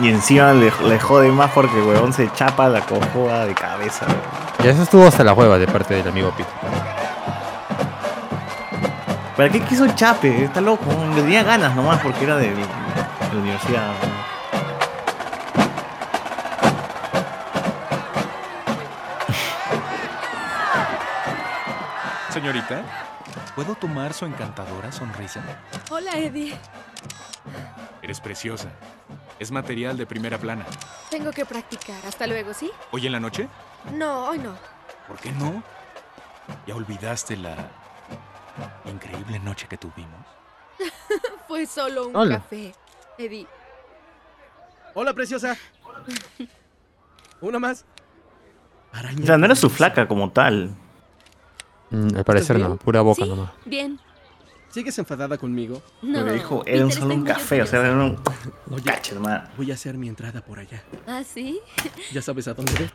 Y encima le, le jode más porque huevón se chapa la cojoda de cabeza. weón. Y eso estuvo hasta la hueva de parte del amigo Peter. ¿Para qué quiso el chape? Está loco. Le tenía ganas nomás porque era de, de la universidad. Señorita, ¿puedo tomar su encantadora sonrisa? Hola, Eddie. Eres preciosa. Es material de primera plana. Tengo que practicar. Hasta luego, ¿sí? ¿Hoy en la noche? No, hoy no. ¿Por qué no? ¿Ya olvidaste la increíble noche que tuvimos? [laughs] Fue solo un Hola. café. Eddie, Hola, preciosa. Una más. O sea, no era su flaca como tal. Mm, al parecer no, pura boca Sí. nomás. bien. ¿Sigues enfadada conmigo? Pero dijo, era un solo un café, o sea, era un Oye, hermano. Voy a hacer mi entrada por allá. ¿Ah, sí? Ya sabes a dónde ver.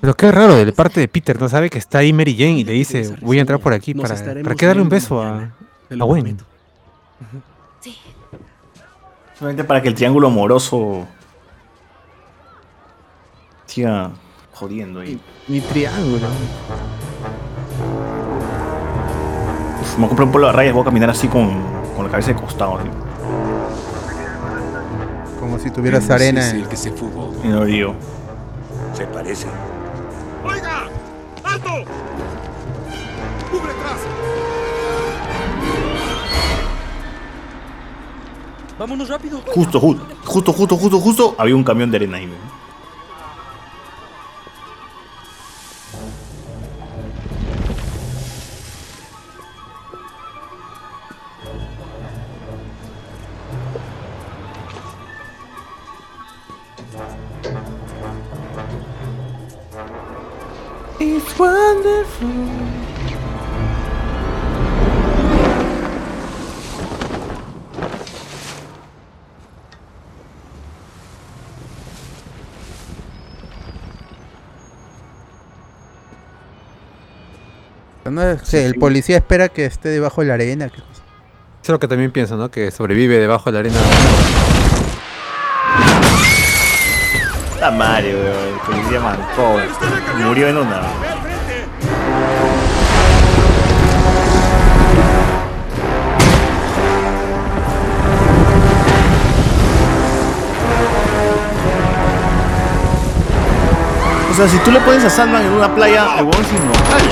Pero qué raro de parte de Peter, no sabe que está ahí Mary Jane y le dice, voy a entrar por aquí para, ¿para qué darle un beso a, a Gwen. prometo. Solamente para que el triángulo amoroso siga jodiendo ahí. Mi triángulo. Uf, me compré un polo de rayas, voy a caminar así con, con la cabeza de costado. así. Como si tuvieras arena. En- el que se fugó. Y no digo. Se parece. ¡Alto! ¡Cubre atrás! Vámonos rápido. Justo, justo, justo, justo, justo, justo, había un camión de arena ahí. Wonderful. No el policía espera que esté debajo de la arena. Eso es lo que también pienso, ¿no? Que sobrevive debajo de la arena. La madre, weón. El policía mancó, weón. Murió en una. Sea, si tú le pones a Sandman en una playa, el huevón es inmortal.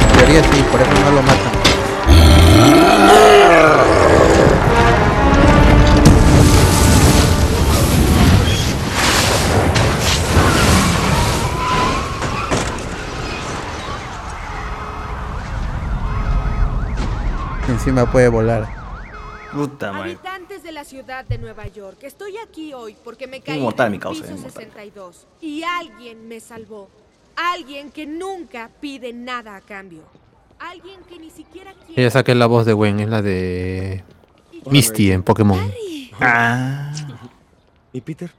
En teoría sí, por eso no lo matan. Encima puede volar. Puta madre. Habitantes de la ciudad de Nueva York, estoy aquí hoy porque me caí en mi el causa, piso inmortal. 62 y alguien me salvó. Alguien que nunca pide nada a cambio. Alguien que ni siquiera quiere. Ella saqué la voz de Gwen, es la de Misty en Pokémon. Ah. ¿Y Peter?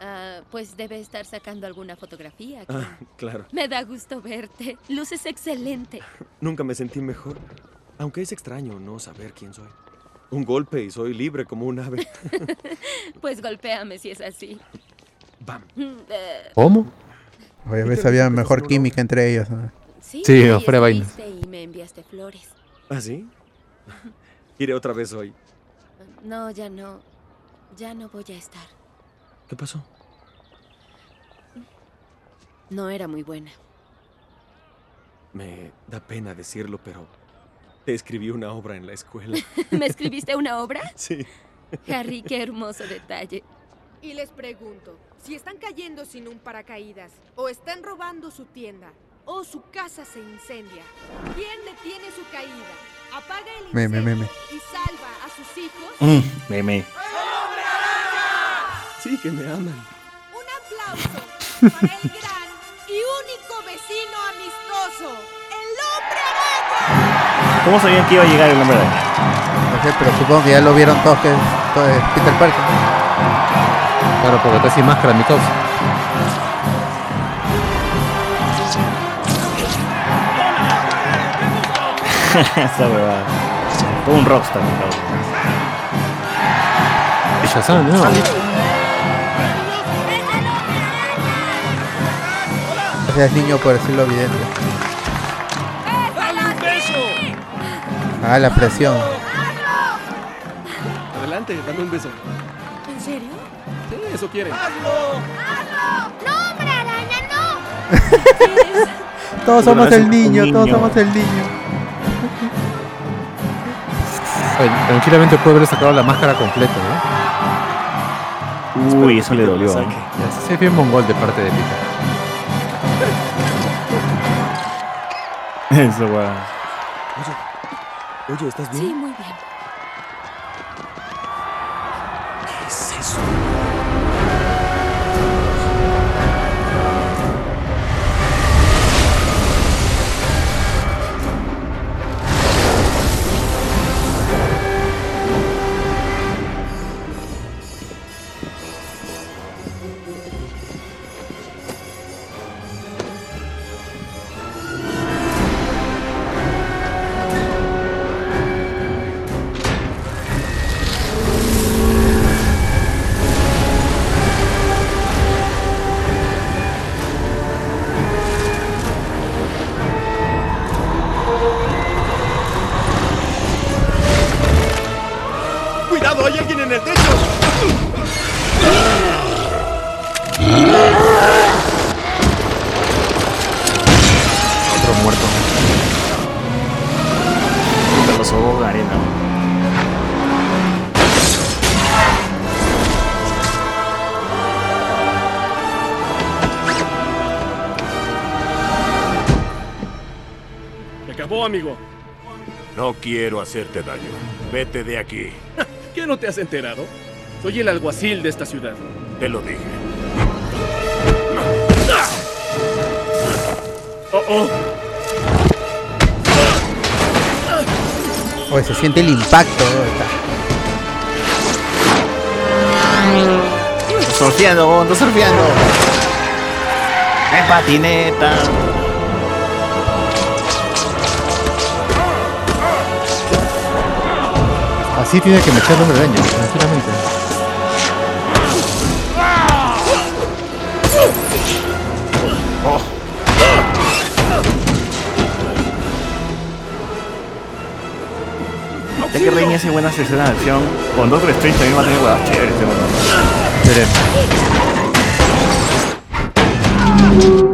Ah, pues debe estar sacando alguna fotografía. Ah, claro. Me da gusto verte. Luces excelente. Nunca me sentí mejor. Aunque es extraño no saber quién soy. Un golpe y soy libre como un ave. [laughs] Pues golpéame si es así. Bam. Eh, ¿Cómo? Oye, a veces había mejor química entre ellos. ¿no? sí, Sí, fuera vaina. Y me enviaste flores. ¿Ah, sí? Iré otra vez hoy. No, ya no. Ya no voy a estar. ¿Qué pasó? No era muy buena. Me da pena decirlo, pero te escribí una obra en la escuela. [laughs] ¿Me escribiste una obra? [laughs] Sí. Harry, qué hermoso detalle. Y les pregunto, si están cayendo sin un paracaídas, o están robando su tienda, o su casa se incendia, ¿quién detiene su caída? Apaga el Meme, incendio meme. y salva a sus hijos. Mm, meme. Sí, que me aman. Un aplauso para el gran y único vecino amistoso, el hombre araña. ¿Cómo sabían que iba a llegar el hombre araña? No sé, pero supongo que ya lo vieron todos que es, todo es Peter Parker. Claro, porque está sin máscara mi causa. [laughs] Esa huevada. Todo un rockstar, mi causa. Shazam, ¿no? Gracias niño por decirlo evidente. Ah, la presión. Adelante, dame un beso. ¿En serio? Sí, eso quiere. ¡No, hombre araña, no! Todos somos el niño, todos somos el niño. Oye, tranquilamente puede haber sacado la máscara completa, ¿no? Uy, eso le dolió. ¿eh? Es bien mongol de parte de Peter. Eso, weón. Oye, ¿estás bien? Sí, muy hacerte daño. Vete de aquí. [laughs] ¿Qué no te has enterado? Soy el alguacil de esta ciudad. Te lo dije. Oh, oh. Oye, se siente el impacto. ¿no? Está- Surfeando, está surfeando. Es patineta. Así tiene que meter hombre araña, sinceramente. Ya que Raimi hace buenas escenas de acción, con Doctor Strange también va a tener huevas chéveres, seguro. ¿De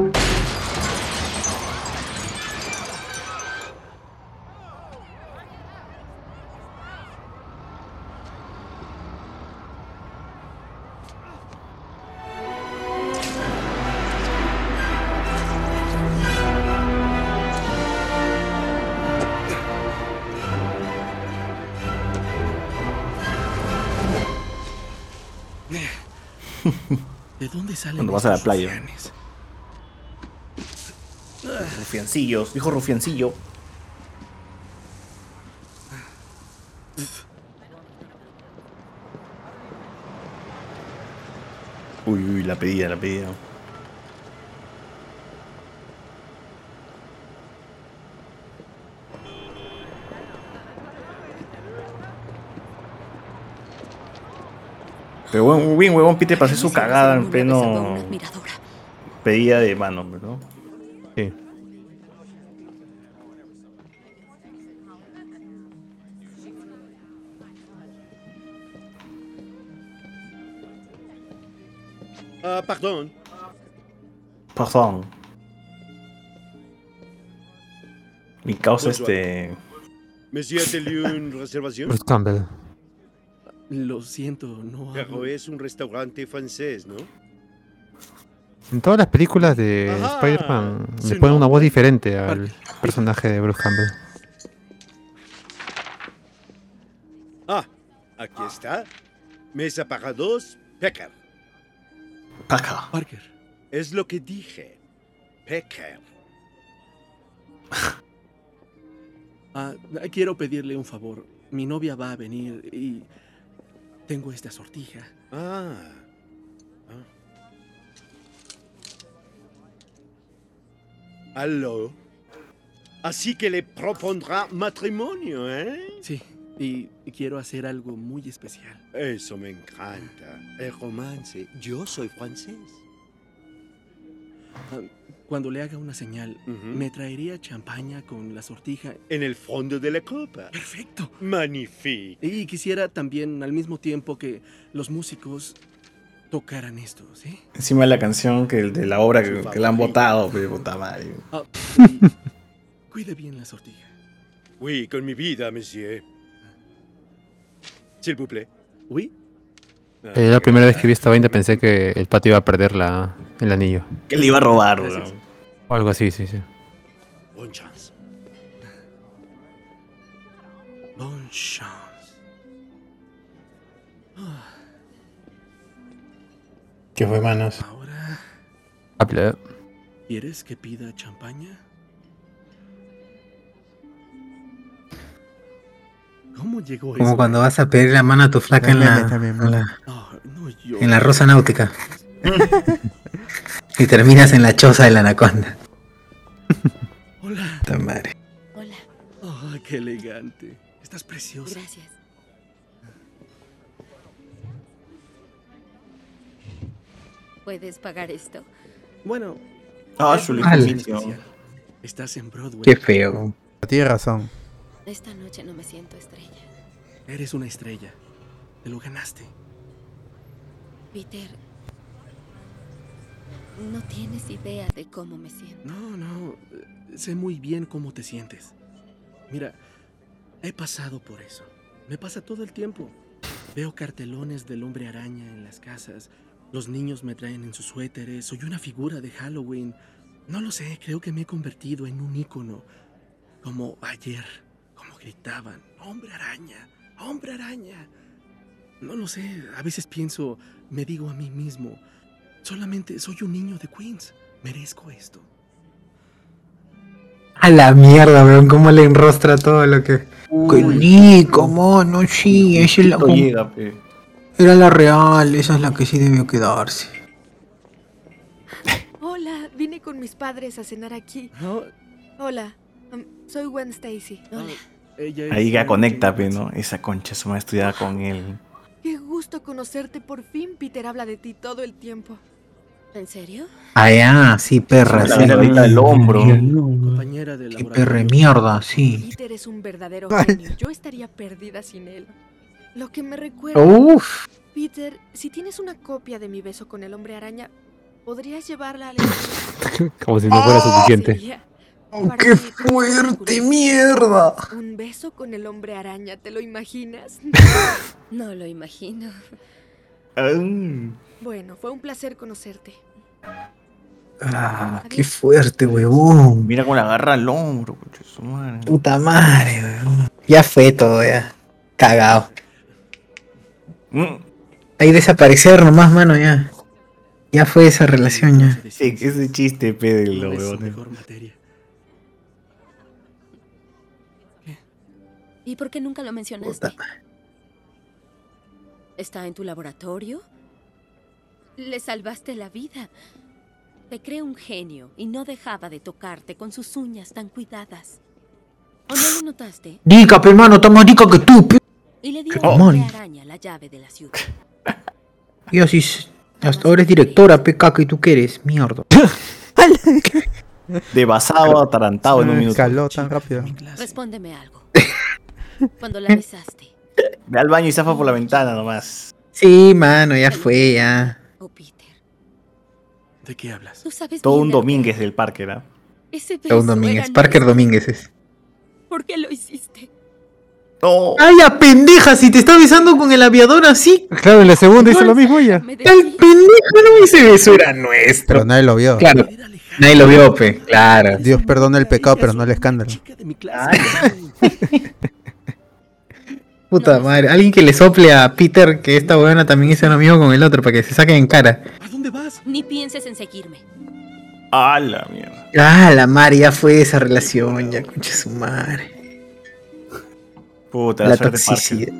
vas a la playa. rufianes? Rufiancillos, dijo Rufiancillo. Uy, uy, la pedida, la pedida. Pero bueno, bien, huevón, Peter para hacer su cagada en pleno pedida de mano, ¿no? Sí. Ah, pardon. Perdón. Mi causa este. Monsieur Campbell. Lo siento, no Pero hablo. es un restaurante francés, ¿no? En todas las películas de Spider-Man sí, le ponen no. una voz diferente al personaje de Bruce Campbell. Ah, aquí está. Mesa para dos, Pecker. Packer. Parker. Es lo que dije. Pecker. Ah, quiero pedirle un favor. Mi novia va a venir y tengo esta sortija. Ah. ah. Alors. Así que le propondrá matrimonio, ¿eh? Sí, y quiero hacer algo muy especial. Eso me encanta. El romance. Yo soy francés. Cuando le haga una señal, me traería champaña con la sortija. En el fondo de la copa. Perfecto. Magnifique. Y quisiera también al mismo tiempo que los músicos tocaran esto, ¿sí? Encima de la canción que de la obra que, que la han votado, pero puta madre. Y cuide bien la sortija. Oui, con mi vida, monsieur. S'il vous plaît. Oui. Eh, la primera vez que vi esta vaina pensé que el pato iba a perder la, el anillo. Que le iba a robar, weón. O algo así, sí, sí. Bonne chance. Bonne chance. ¿Qué fue, manos? Ahora, Habla. ¿quieres que pida champaña? ¿Cómo llegó eso? Como cuando vas a pedir la mano a tu flaca en la, en la, No, yo- en la rosa náutica. [laughs] y terminas en la choza de la anaconda. [laughs] Hola. Puta madre. Hola. Oh, qué elegante. Estás preciosa. Gracias. ¿Puedes pagar esto? Bueno. Ah, su. Estás en Broadway. Qué feo. Tienes razón. Esta noche no me siento estrella. Eres una estrella. Te lo ganaste. Peter, no tienes idea de cómo me siento. No, no. Sé muy bien cómo te sientes. Mira, he pasado por eso. Me pasa todo el tiempo. Veo cartelones del hombre araña en las casas. Los niños me traen en sus suéteres. Soy una figura de Halloween. No lo sé, creo que me he convertido en un ícono. Como ayer, como gritaban, hombre araña, hombre araña. No lo sé, a veces pienso, me digo a mí mismo, solamente soy un niño de Queens, merezco esto. A la mierda, weón, cómo le enrostra todo lo que. Que Nico, mono, sí, esa es la. Llega, pe. Era la real, esa es la que sí debió quedarse. Hola, vine con mis padres a cenar aquí. Hola, um, soy Gwen Stacy. Hola. Ahí ya conecta, pe, ¿no? Esa concha su madre estudiaba con él. Qué gusto conocerte por fin. Peter habla de ti todo el tiempo. ¿En serio? Ah, ya, sí, perra. La sí. miradita del hombro. Compañera de Qué perra de mierda, sí. Peter es un verdadero genio. Yo estaría perdida sin él. Lo que me recuerda. Uf. Peter, si tienes una copia de mi beso con el hombre araña, ¿podrías llevarla al [laughs] Como si no fuera suficiente. Oh, ¡Qué fuerte, mierda! Un beso con el hombre araña, ¿te lo imaginas? [laughs] No lo imagino. Bueno, fue un placer conocerte. Ah, qué fuerte, weón. Mira cómo la agarra al hombro, concha su madre. Puta madre, weón. Ya fue todo, ya. Cagado. Ahí desaparecer nomás, mano, ya. Ya fue esa relación, ya. Sí, que ese chiste, pe, de lo ¿Cuál es su weón. mejor materia? ¿Y por qué nunca lo mencionaste? ¿Está en tu laboratorio? Le salvaste la vida. Te cree un genio y no dejaba de tocarte con sus uñas tan cuidadas. ¿O no lo notaste? Dica, pe, mano, está más rica que tú. Y le dio ¿Qué al hombre demonios? araña la llave de la ciudad. Y así, hasta ahora es directora, pe, caca, ¿y tú qué eres? Mierda. [laughs] De basado a atarantado en un minuto. Escaló tan rápido. Respóndeme algo. [laughs] Cuando la besaste, Ve al baño y zafa por la ventana nomás. Sí, mano, ya fue, ya. Peter, ¿De qué hablas? tú sabes Todo un que- Domínguez del parque, ¿no? Ese beso Raúl Domínguez, Parker. Domínguez es. ¿Por qué lo hiciste? No. ¡Ay, a pendeja! Si te está besando con el aviador así. Claro, en la segunda hizo lo mismo ella. ¡Ay, pendeja! No, ese beso era nuestro. Pero nadie lo vio. Claro. Nadie lo vio, pe. Claro. Dios perdona el pecado, pero no el escándalo. [laughs] Puta madre. Alguien que le sople a Peter que esta buena también hizo lo mismo con el otro para que se saquen en cara. Ni pienses en seguirme. Ah, la mierda. Ah, la madre, ya fue esa relación, ya concha su madre. Puta, la, La toxicidad.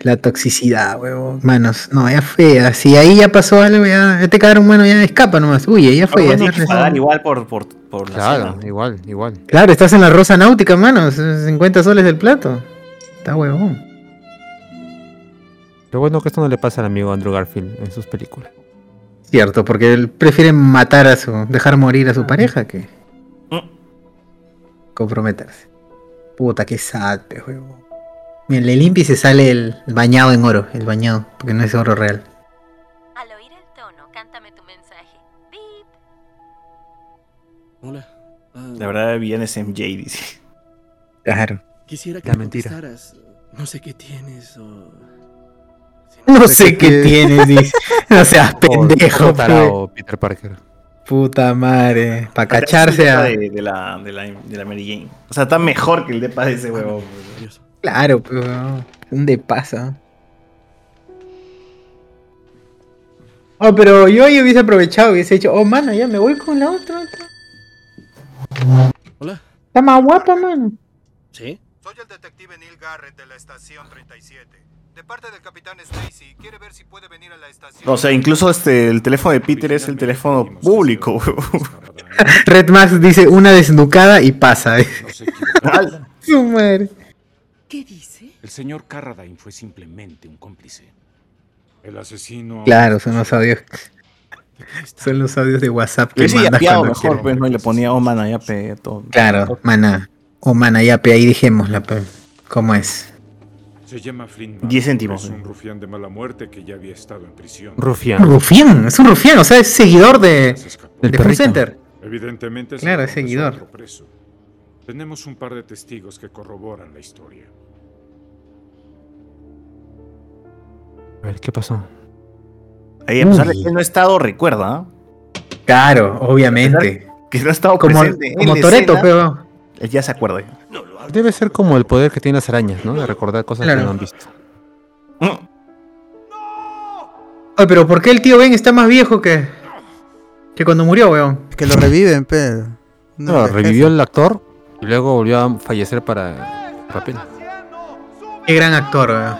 La toxicidad, huevón. Manos, no, ya fue. Así ahí ya pasó algo, ya, ya te cagaron, bueno, ya escapa nomás. Uy, ya fue. Ya que pagar igual por, por, por la Claro, cena. igual, igual. Claro, estás en la rosa náutica, manos. 50 soles del plato. Está huevón. Lo bueno que esto no le pasa al amigo Andrew Garfield en sus películas. Cierto, porque él prefiere matar a su. dejar morir a su pareja que. comprometerse. Puta, qué sad, huevón. Mira, le limpia y se sale el bañado en oro, el bañado, porque no es oro real. Al oír el tono, cántame tu mensaje. Beep. Hola. Ah, La verdad, villano es MJ, dice. Claro. Quisiera que La me mentira. contestaras. No sé qué tienes o... No sé qué tienes, dice. No seas [laughs] pendejo, pe. tarao, Peter Parker. Puta madre. Para cacharse a. De, de la, de, la, de la Mary Jane. O sea, está mejor que el depa de ese huevón. Claro, pero. ¿Dónde pasa? Oh, pero yo ahí hubiese aprovechado, hubiese hecho, oh, mano, ya me voy con la otra. otra. Hola. Está más guapa, mano. ¿Sí? Soy el detective Neil Garrett de la estación 37. De parte del capitán Stacy, quiere ver si puede venir a la estación. O sea, incluso este, el teléfono de Peter es el teléfono público. [laughs] Red Max dice una desnucada y pasa. [laughs] Su madre. ¿Qué dice? El señor Carradine fue simplemente un cómplice. El asesino. Claro, son los audios. Son los audios de WhatsApp que mandas mejor, pues, ¿no? Y le ponía, oh, man, ya pe, todo. Claro, mana. O mana, ya, pe, ahí dijémosla, pe. ¿Cómo es? Se llama Flynn. 10 céntimos. Es un rufián de mala muerte que ya había estado en prisión. Rufián. Rufián, es un rufián, o sea, es seguidor de, Del de. Center. Evidentemente Claro, es seguidor. otro preso. Tenemos un par de testigos que corroboran la historia. A ver, ¿qué pasó? Ahí, a pesar de que él no ha estado, recuerda. Claro, obviamente. Que no ha estado Como, presente como Toreto, pero. Él ya se acuerda. Debe ser como el poder que tienen las arañas, ¿no? De recordar cosas Claro. que no han visto. Ay, pero ¿por qué el tío Ben está más viejo que, que cuando murió, weón? Que lo reviven, pero. No, revivió el actor y luego volvió a fallecer para el papel. Qué gran actor, weón.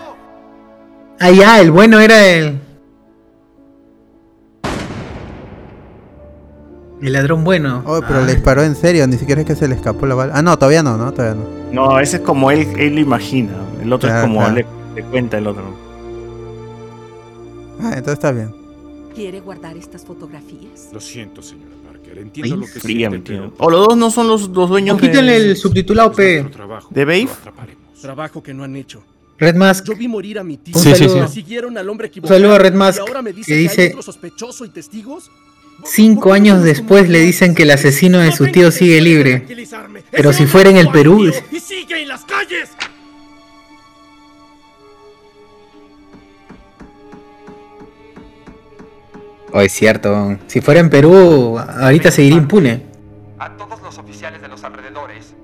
Ah, ya, el bueno era el. El ladrón bueno. Oh, pero Ah. le disparó en serio, ni siquiera es que se le escapó la bala. Ah, no, todavía no, no, todavía no. No, ese es como él, él lo imagina. El otro Claro, es como claro. le, le cuenta el otro. Ah, entonces está bien. ¿Quiere guardar estas fotografías? Lo siento, señora Parker. Entiendo lo que fría, siente, pero... O los dos no son los, los dueños O quítenle de... el subtitulado P. ¿De Babe? Trabajo que no han hecho. Red Mask. Yo vi morir a mi tío. Sí, sí, saludo. sí. Siguieron al hombre Un equivocado. saludo a Red Mask, Y ahora me que dicen que, dice- hay otro sospechoso y testigos. Cinco años después le dicen que el asesino de su tío sigue libre. Pero si fuera en el Perú. Y sigue en las calles. Oh, es cierto. Si fuera en Perú, ahorita seguiría impune. A todos los oficiales de los alrededores.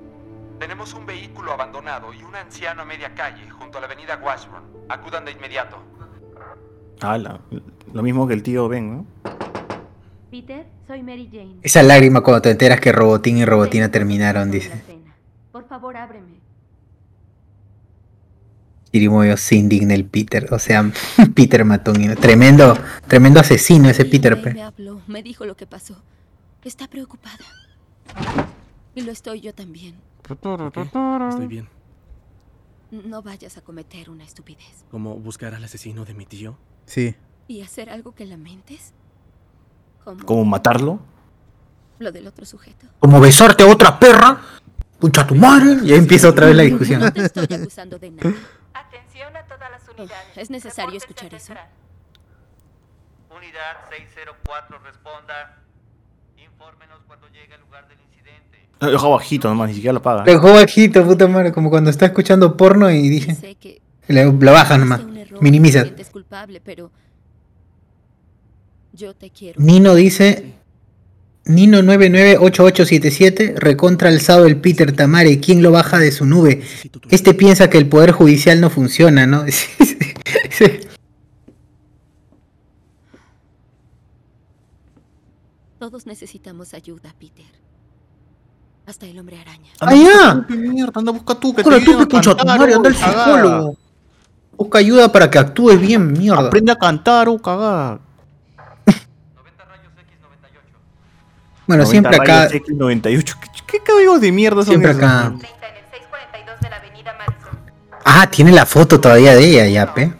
Tenemos un vehículo abandonado y un anciano a media calle junto a la avenida Washburn. Acudan de inmediato. Ala, lo mismo que el tío Ben, ¿no? Peter, soy Mary Jane. Esa lágrima cuando te enteras que Robotín y Robotina terminaron, dice. Por favor, ábreme. Kirimoyo se indigna el Peter. O sea, [laughs] Peter mató un. Tremendo, tremendo asesino ese Peter. Pe. me habló, me dijo lo que pasó. Está preocupada. Y lo estoy yo también. Estoy bien. No vayas a cometer una estupidez. ¿Cómo buscar al asesino de mi tío? Sí. ¿Y hacer algo que lamentes? Como ¿Cómo matarlo? lo del otro sujeto. Como besarte a otra perra. Pucha tu madre. Y ahí empieza otra vez la discusión. No te estoy acusando de nada. Atención a todas las unidades. ¿Es necesario escuchar eso? Unidad 604 responda. Infórmenos cuando llegue al lugar del incidente. Lo dejó bajito nomás, ni siquiera lo paga. Lo dejó bajito, puta madre. Como cuando está escuchando porno y dice. Sé que Le, lo bajas nomás. Minimiza. culpable, pero yo te quiero. Nino dice. Nino 998877, recontra alzado el Peter Tamare, ¿quién lo baja de su nube? Este piensa que el poder judicial no funciona, ¿no? [laughs] Todos necesitamos ayuda, Peter. Hasta el hombre araña. ¡Ah, ya! anda, busca tú, que te tú, concha tu madre, oh, anda al cagada. psicólogo. Busca ayuda para que actúes bien, mierda. Aprende a cantar, oh, cagada. Bueno, siempre 90 acá. rayos X98. ¿Qué, qué de mierda son Siempre esos? acá. Ah, tiene la foto todavía de ella, ya, pe.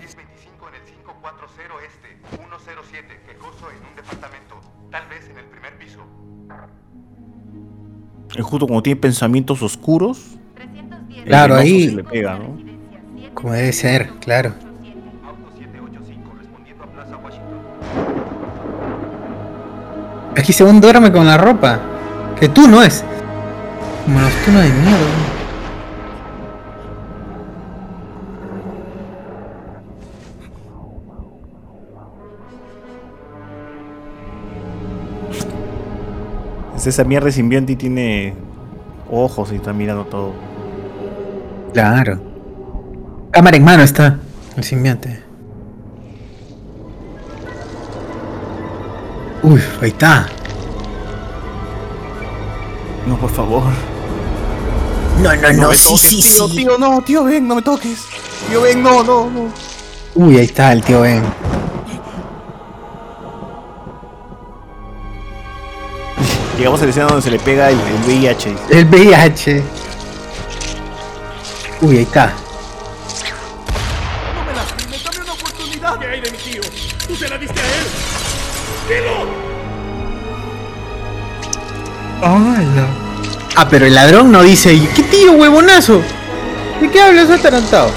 Es justo cuando tiene pensamientos oscuros. Claro, ahí- se le pega, ¿no? Como debe ser, claro. Aquí según duerme con la ropa. Que tú no es. Tunos de mierda. Es esa mierda de simbionte y tiene ojos y está mirando todo. Claro. Cámara en mano está. El simbionte. Uy, ahí está. No, por favor. No, no, no, me sí, toques, sí, tío, sí. Tío, no, tío, ven, no me toques. Tío, ven, no, no, no. Uy, ahí está el tío Ben. Llegamos a la escena donde se le pega el, el VIH. El VIH. Uy, ahí está. No me lastimes, dame una oportunidad. ¿Qué hay de mi tío? ¡Dilo! Ah, pero el ladrón no dice, "¿Y ¿qué tío, huevonazo? ¿De qué hablas atarantado?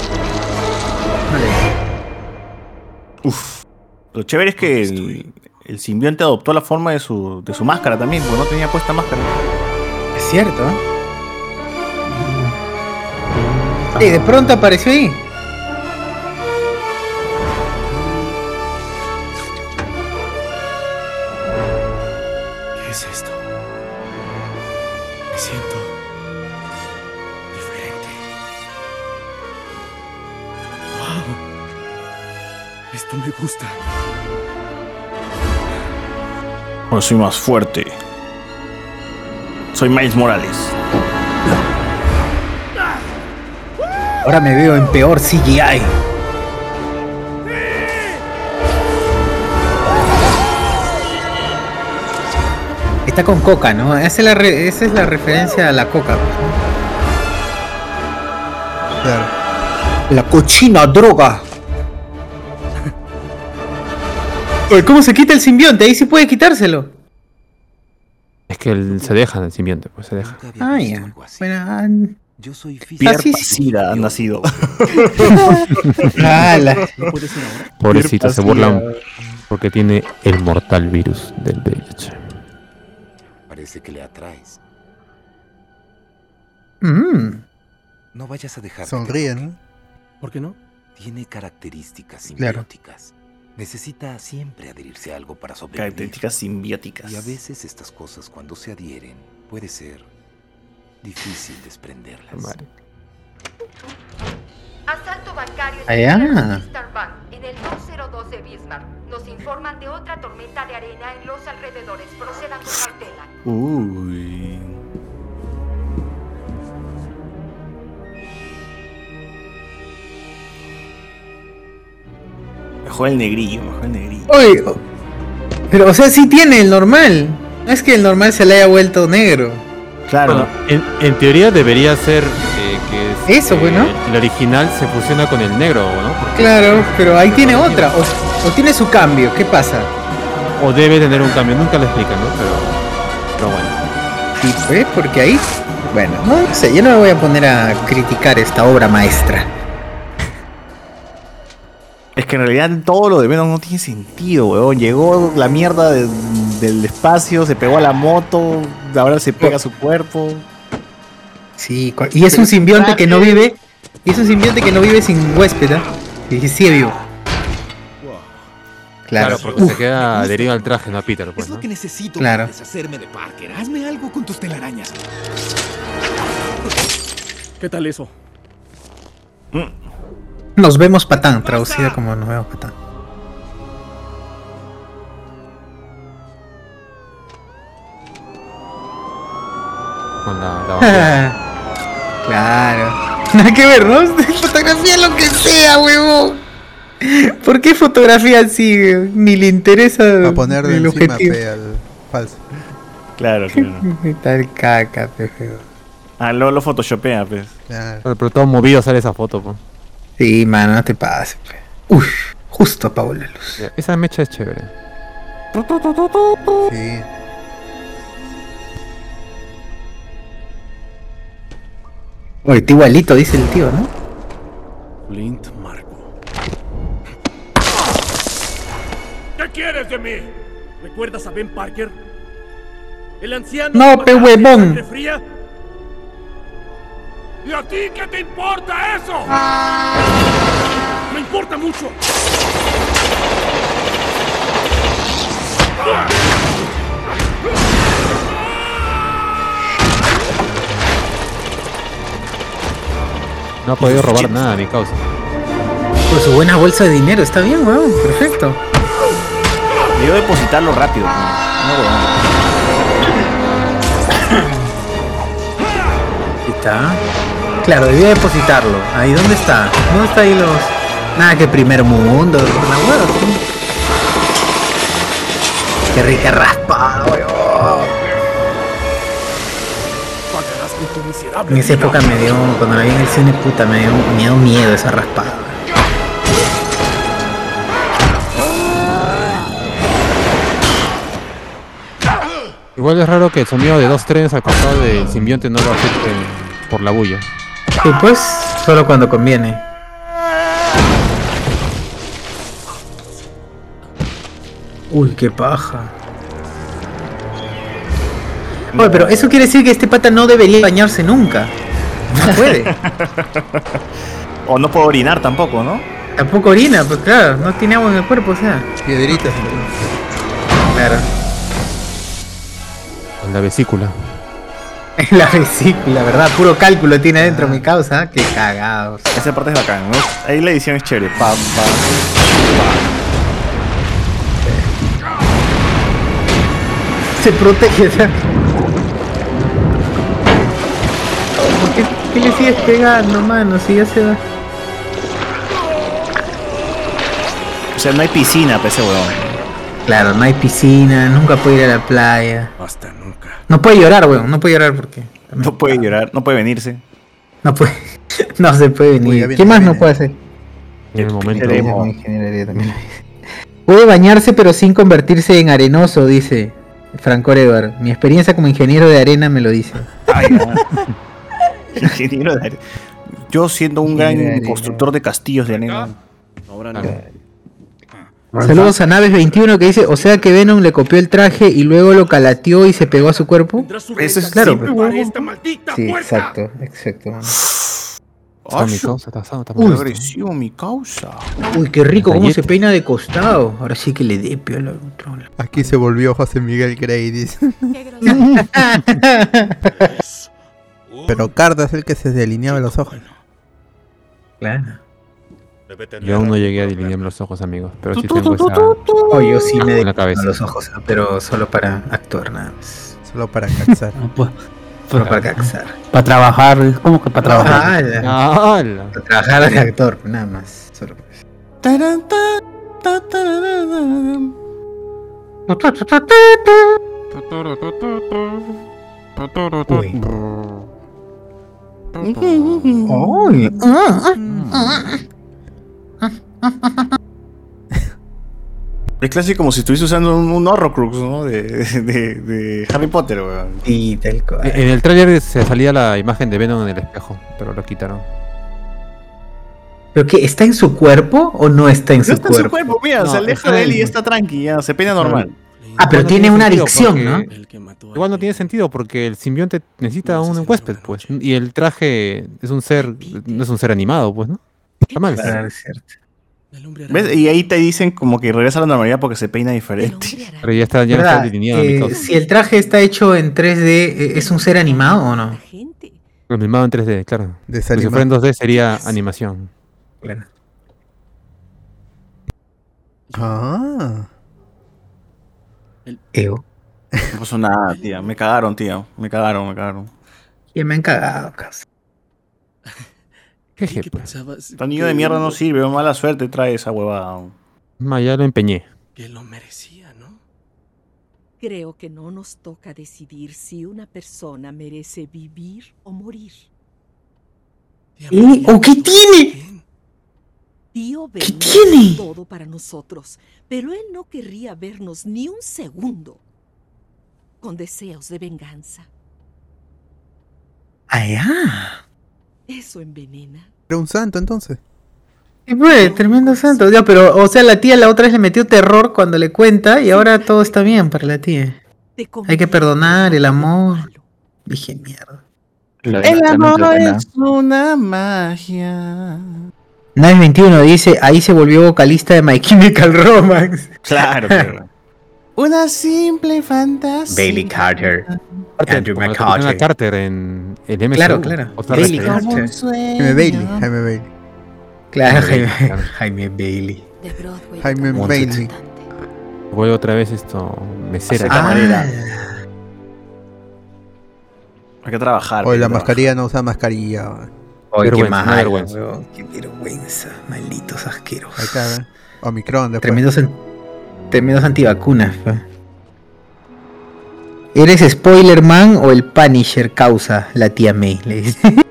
Uf. Lo chévere es que el, el simbionte adoptó la forma de su, de su máscara también, porque no tenía puesta máscara. Es cierto, ¿eh? Sí, de pronto apareció ahí. Gusta. Ahora soy más fuerte. Soy Miles Morales. Ahora me veo en peor CGI. Está con coca, ¿no? Esa es la, re- esa es la referencia a la coca. pues. La cochina droga. ¿Cómo se quita el simbionte? Ahí sí puede quitárselo. Es que él se deja en el simbionte, pues se deja. Ah, ya. Bueno, ah, Yo soy Pierre Así- Pasida ha nacido. [laughs] Pobrecito, se burlan porque tiene el mortal virus del VIH. Parece que le atraes. Mm. No vayas a dejar Sonríe, ¿no? ¿Por qué no? Tiene características Claro. simbióticas. Necesita siempre adherirse a algo para sobrevivir. Características simbióticas. Y a veces estas cosas cuando se adhieren puede ser difícil desprenderlas. Asalto bancario Allá. en Star Bank, en el 202 de Bismarck. Nos informan de otra tormenta de arena en los alrededores. Procedan con cautela. Uy. Mejor el negrillo, mejor el negrillo. Oye, pero o sea, sí tiene el normal. No es que el normal se le haya vuelto negro. Claro. Bueno, en, en teoría debería ser eh, que Eso, pues, ¿no? el original se fusiona con el negro, ¿no? Porque- Claro, pero ahí tiene otra. O, o tiene su cambio. ¿Qué pasa? O debe tener un cambio, nunca lo explican, ¿no? Pero, pero bueno. Sí, pues, porque ahí. Bueno, no sé, yo no me voy a poner a criticar esta obra maestra. Es que en realidad todo lo de Venom no tiene sentido, weón. Llegó la mierda de- del espacio, se pegó a la moto, ahora se pega a su cuerpo. Sí, y es un simbionte que no vive. Y es un simbionte que no vive sin huésped, ¿ah? Y sigue vivo. Claro, Claro, porque se queda adherido al traje, no a Peter, pues, Es lo ¿no? que necesito Claro. para deshacerme de Parker. Hazme algo con tus telarañas. ¿Qué tal eso? Nos vemos patán, traducida como nos vemos patán. Con la, la [laughs] claro. [laughs] Nada que ver, ¿no? [laughs] Fotografía lo que sea, huevón. ¿Por qué fotografía así? Ni le interesa A poner de el encima objetivo. al falso. Claro, claro. Tal caca, pe, feo. Ah, luego lo photoshopea, pues. Pero, pero todo movido sale esa foto, pues. Sí, mano, no te pases, pe. Uy, justo apagó la luz. Esa mecha es chévere. Sí. Oye, está igualito, dice el tío, ¿no? Flint Marco. ¿Qué quieres de mí? ¿Recuerdas a Ben Parker? El anciano. No, pe la sangre huevón. fría? ¿Y a ti qué te importa eso? Me importa mucho. No ha podido robar nada, mi causa. Por su buena bolsa de dinero, está bien, weón, perfecto. Debió depositarlo rápido. No, weón. Está. Claro, debía depositarlo. Ahí, ¿dónde está? ¿Dónde está ahí los...? Nada que primer mundo, ¿sí? Qué rica raspada, weón. En esa época me dio, cuando la vi en el cine, puta, me dio, me dio miedo esa raspada. Igual es raro que el sonido de dos trenes al costado del simbionte no lo afecte por la bulla. Sí, pues, solo cuando conviene. Uy, qué paja. Oye, pero eso quiere decir que este pata no debería bañarse nunca. No puede. [laughs] O no puedo orinar tampoco, ¿no? Tampoco orina, pues claro, no tiene agua en el cuerpo, o sea. Piedritas. Claro. En la vesícula. En [laughs] la vesícula, ¿verdad? Puro cálculo tiene adentro mi causa. Qué cagados. Esa parte es bacán, ¿no? Ahí la edición es chévere. Se protege. ¿Por qué, qué le sigues pegando, mano? Si ya se va. O sea, no hay piscina, pese weón. Claro, no hay piscina, nunca puede ir a la playa. Hasta nunca. No puede llorar, weón, no puede llorar porque. No puede llorar, no puede venirse. No puede. [laughs] No se puede venir. viene, ¿Qué más no puede hacer? En el momento. [laughs] Puede bañarse pero sin convertirse en arenoso, dice Franco Edward. Mi experiencia como ingeniero de arena me lo dice. [laughs] Ingeniero de arena. Yo siendo un de gran constructor de castillos de arena. No. Saludos a Naves21 que dice, o sea que Venom le copió el traje y luego lo calateó y se pegó a su cuerpo. Eso es claro. Sí, exacto, exacto. mano. Está mi causa, está asado, está Uy, muy agresivo mi causa. Uy, qué rico, cómo se peina de costado. Ahora sí que le dé piola. Aquí se volvió José Miguel Grey, dice. [laughs] [laughs] Pero Cardo es el que se delineaba los ojos. Claro. Yo aún no llegué a delinearme los ojos, amigos. Pero sí tengo esa. Oh, yo sí me en la cabeza. los ojos, pero solo para actuar nada más. Solo para caxar. [laughs] Solo para caxar. Para trabajar, ¿cómo que para trabajar? Ah. Ah. Para trabajar de actor, nada más. Solo para eso. Uy. Es casi como si estuviese usando un, un Horrocrux, ¿no? De, de, de Harry Potter, weón. Y tal cual. En el tráiler se salía la imagen de Venom en el espejo, pero lo quitaron. ¿Pero qué? ¿Está en su cuerpo o no está en No su está en cuerpo? su cuerpo, mira, No, se aleja está de él y en- está tranqui, ya, se peina normal. Ah, pero no tiene una adicción, ¿no? Igual no tiene sentido porque el simbionte necesita un huésped, pues. Y el traje es un ser, no es un ser animado, pues, ¿no? Mal. Claro, es cierto. ¿Ves? Y ahí te dicen como que regresa a la normalidad porque se peina diferente. Pero ya está, ya no está delineado Eh, si el traje está hecho en 3D, eh, ¿es un ser animado o no? Animado en 3D, claro. Porque si fuera en 2D sería animación. Claro. Ah. Eo. No pasó nada, tía. Me cagaron, tía. Me cagaron, me cagaron. Y me han cagado, casi. Jeje, ¿Qué pensabas? El niño de mierda no sirve, mala suerte trae esa huevada. Ma, ya lo empeñé. Que lo merecía, ¿no? Creo que no nos toca decidir si una persona merece vivir o morir. ¿Eh? ¿O qué tiene? Tío ¿Qué tiene? todo para nosotros, pero él no querría vernos ni un segundo con deseos de venganza. Allá. Eso envenena. Era un santo entonces. Y pues, tremendo santo. Ya, pero, o sea, la tía la otra vez le metió terror cuando le cuenta y ahora todo está bien para la tía. Hay que perdonar, el amor. Dije mierda. El amor es una magia. Nice 21 dice, ahí se volvió vocalista de My Chemical Romance. Claro, [laughs] claro. Una simple fantasía. Bailey Carter. Andrew. Capitana Carter en el MCU. Claro, claro. Otra Bailey. Carter. Jaime Bailey. Jaime Bailey. Claro, Jaime Jaime, Bailey, Jaime Bailey. Jaime Bailey. Vuelve otra vez esto, mesera. Camarera. Hay que trabajar. Que la trabajar. mascarilla no usa mascarilla. Oye, qué Vergüenza, vergüenza. Qué vergüenza. Malditos asquerosos. Ahí está, ¿eh? Omicron después. Tremendos, an- tremendos antivacunas. pa. ¿Eres spoiler man o el Punisher causa la tía May? Le dice. [laughs]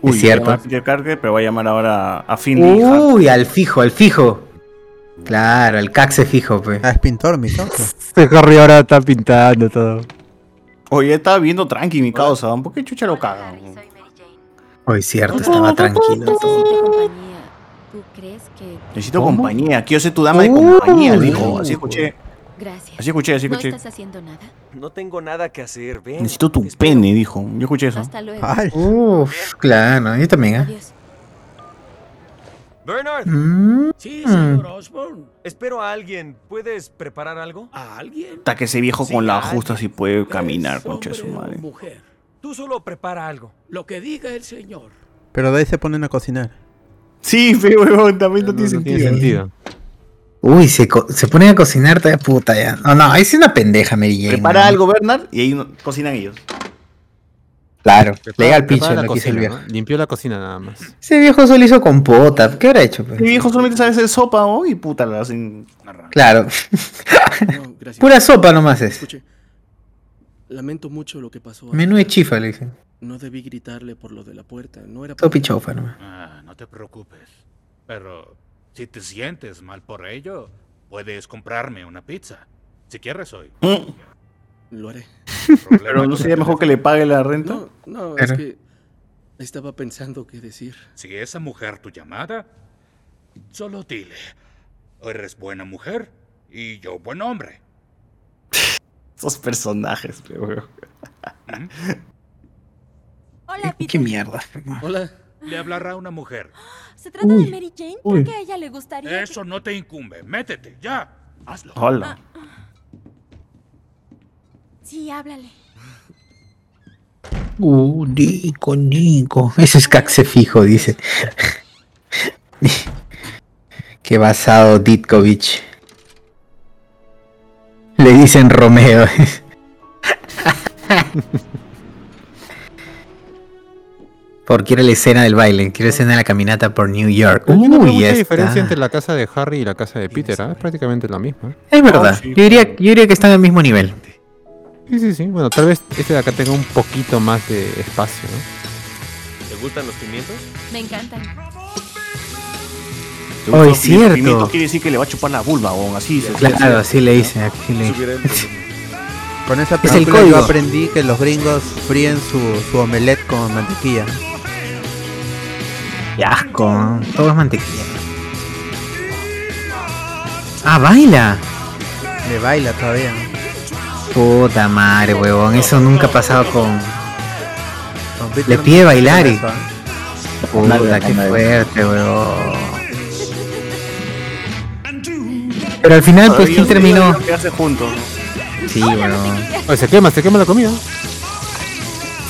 Uy, Es cierto. a Peter Parker, pero va a llamar ahora a Finley. Uy, al fijo, al fijo. Claro, al caxe fijo, pues. Ah, es pintor, mi causa. [laughs] Este Harry ahora está pintando todo. Oye, estaba viendo tranqui mi causa. ¿Por qué chucha lo cagan? Hoy cierto, estaba tranquilo todo. Necesito compañía. ¿Tú crees que...? Necesito ¿Cómo? compañía. Quiero ser tu dama de compañía, dijo. Así escuché. Gracias. Así escuché, así ¿No escuché. estás haciendo nada? No tengo nada que hacer, ven. Necesito tu pene, dijo. Yo escuché eso. Hasta luego. Ay, Uf, claro, yo también, ¿eh? Adiós. Bernard, Mm. Sí, señor Osborne. espero a alguien. ¿Puedes preparar algo? ¿A alguien? Hasta que ese viejo Sí, con la justa si puede caminar, ¿Es concha de su madre. mujer? Tú solo prepara algo. Lo que diga el señor. pero de ahí se ponen a cocinar. Sí, [laughs] fe, huevón, también no, tiene sentido. Uy, se, se ponen a cocinar todavía puta ya. No, no, es una pendeja, Mary Jane, Prepara ¿no? algo, Bernard, y ahí no- cocinan ellos. Claro, Prepara- le da pincho la lo que hizo el viejo. ¿no? Limpió la cocina nada más. Ese viejo solo hizo compota. ¿Qué habrá hecho? pues? Mi viejo solamente sabe hacer sopa, ¿no? Y puta, la hacen. Claro. [laughs] Pura sopa nomás es. Escuche, lamento mucho lo que pasó. Menú de chifa, le dicen. No debí gritarle por lo de la puerta. No era chaufa nomás. Ah, no te preocupes. Pero si te sientes mal por ello, puedes comprarme una pizza. Si quieres hoy. Lo haré. Pero no sería mejor que le pague la renta. No, no, Pero- es que estaba pensando qué decir. Si esa mujer tu llamada, solo dile. Eres buena mujer y yo buen hombre. [laughs] Esos personajes, pe, huevón. Hola, Peter. ¿Qué mierda? Hola. Le hablará una mujer. ¿Se trata Uy, de Mary Jane? uy. Creo que a ella le gustaría. que- Eso no te incumbe. Métete, ya. Hazlo. Hola. Sí, háblale. Uh, Nico, Nico. Ese es Caxe fijo, dice. [laughs] Qué basado Ditkovich. Le dicen Romeo. [laughs] Por quiere la escena del baile, quiere la escena de la caminata por New York. Uy, mucha ya diferencia entre la casa de Harry y la casa de Peter, ¿ah? Es prácticamente la misma. Es verdad, yo diría, yo diría que están al mismo nivel. Sí, sí, sí. Bueno, tal vez este de acá tenga un poquito más de espacio, ¿no? ¿Te gustan los pimientos? Me encantan. Oh, es cierto. pimiento quiere decir que le va a chupar la vulva, o así. se- Claro, así le dicen, así le Subiré dicen. [laughs] Con esa Es el película yo aprendí que los gringos fríen su, su omelette con mantequilla. Qué asco, todo es mantequilla. Ah, baila. Le baila todavía. Puta madre, huevón. Eso nunca ha pasado con. Le pide bailar y. Puta, qué fuerte, huevón. Pero al final, pues, ¿quién terminó? ellos quedarse juntos. Sí, huevón. Oye, se quema, se quema la comida.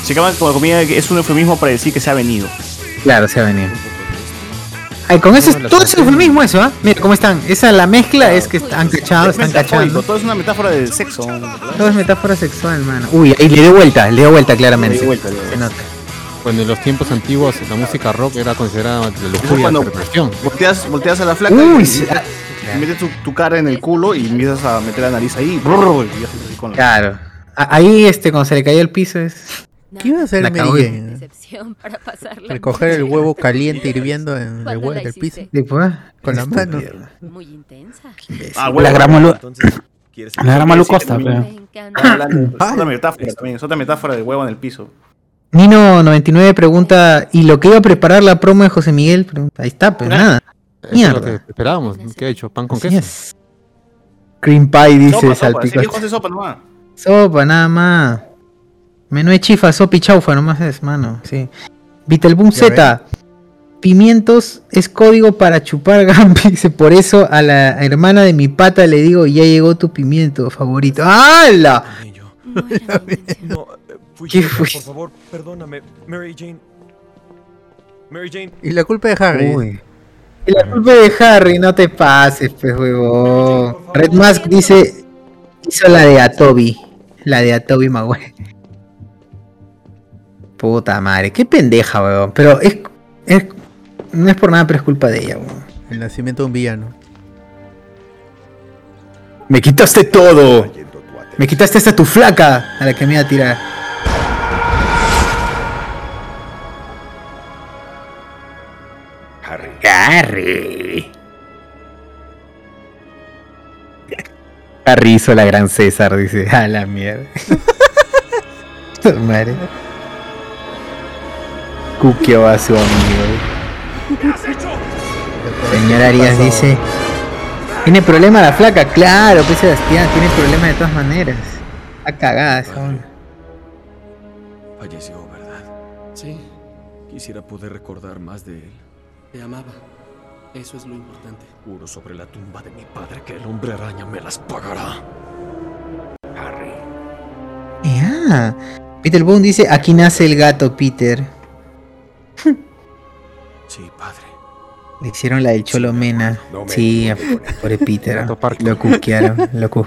Se llama como comida que es un eufemismo para decir que se ha venido. Claro, se ha venido. Ay, con eso, es- todo eso es el mismo eso, ¿ah? Mira cómo están. Esa, la mezcla es que están cachados, Es están cachando. todo es una metáfora del sexo. Todo es metáfora sexual, mano. Uy, ahí le dio vuelta, le dio vuelta claramente. Le dio vuelta, le dio Se vuelta. nota. Cuando en los tiempos antiguos la música rock era considerada de lujuria, Cuando perversión. volteas, volteas a la flaca Uy, y, sí, y metes tu, tu cara en el culo y empiezas a meter la nariz ahí. brrr, y haces así con la- Claro. A- Ahí, este, cuando se le cayó el piso es. ¿Qué iba a hacer La Mary cagó. Jane? Decepción para pasarla. Recoger el huevo caliente hirviendo en el ¿Cuándo huevo del piso. Después, Con la mano. Muy intensa. Ah, La gran Malu- ¿Quieres La gran Malu Costa, pero. Es otra metáfora también, es otra metáfora del huevo en el piso. Nino99 pregunta, ¿y lo que iba a preparar la promo de José Miguel? Ahí está, pues nada. Es lo que Mierda. esperábamos. ¿Qué ha hecho? ¿Pan con queso? es. Cream pie dice nomás. Sopa, nada más. Menú de chifa, sopa y chaufa, nomás es, mano. Sí. Vitelboom Ya Z. Pimientos es código para chupar [laughs] Gampi. Dice, por eso a la hermana de mi pata le digo, ya llegó tu pimiento favorito. ¡Hala! [laughs] No, fui ¿Qué fue? por favor, perdóname. Mary Jane. Mary Jane. Y la culpa de Harry. Uy. Y la culpa de Harry, no te pases, pues, huevón. Red Mask dice, hizo la de Atobi. La de Atobi Maguire. Puta madre, qué pendeja, huevón. Pero es, es- no es por nada, pero es culpa de ella, huevón. El nacimiento de un villano. Me quitaste todo. Me quitaste hasta tu flaca a la que me iba a tirar. Harry. Harry. Harry hizo la gran César, dice. A la mierda. [laughs] Puta Madre. Cuqueó a su amigo. Señor Arias dice. ¿Tiene problema la flaca? Claro, pues Sebastián, tiene problema de todas maneras. Está cagada esa onda. Falleció, ¿verdad? Sí, Quisiera poder recordar más de él. te amaba. Eso es lo importante. Juro sobre la tumba de mi padre que el hombre araña me las pagará. Harry. Ya. Peter Boone dice, aquí nace el gato, Peter. [laughs] Sí, padre. Le hicieron la del Cholo Mena. Sí, a- pobre Peter. Lo cuquearon. [laughs] Lo cu-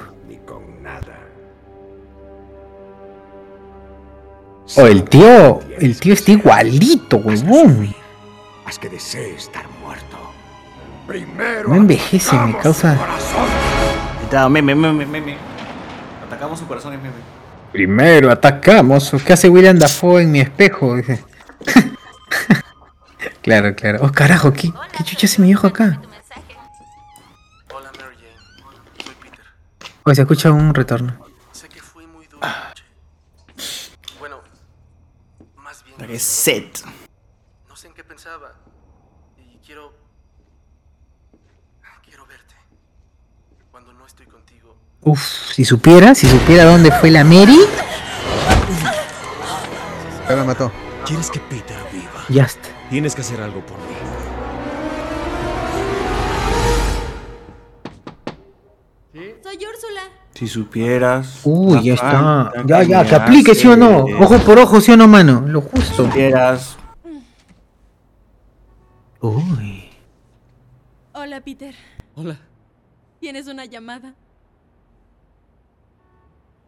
Oh, el tío. El tío está igualito, huevón. Haz que desee estar muerto. Primero No envejece, me causa. Meme, meme, meme. Atacamos su corazón meme. Primero atacamos. ¿Qué hace William Dafoe en mi espejo? [laughs] [laughs] Claro, claro. Oh, carajo, ¿qué, qué chucha se me dijo acá? Oh, se escucha un retorno. Reset. No sé en qué pensaba. Y quiero. Quiero verte. Cuando no estoy contigo. Uf, si supiera, si supiera dónde fue la Mary. Ya me mató. ¿Quieres que Peter? Ya está. Tienes que hacer algo por mí. Soy Úrsula. Si supieras. Uy, ya está. Ya, ya, que aplique, ¿sí o no? Ojo por ojo, ¿sí o no, mano? Lo justo. supieras. Uy. Hola, Peter. Hola. Tienes una llamada.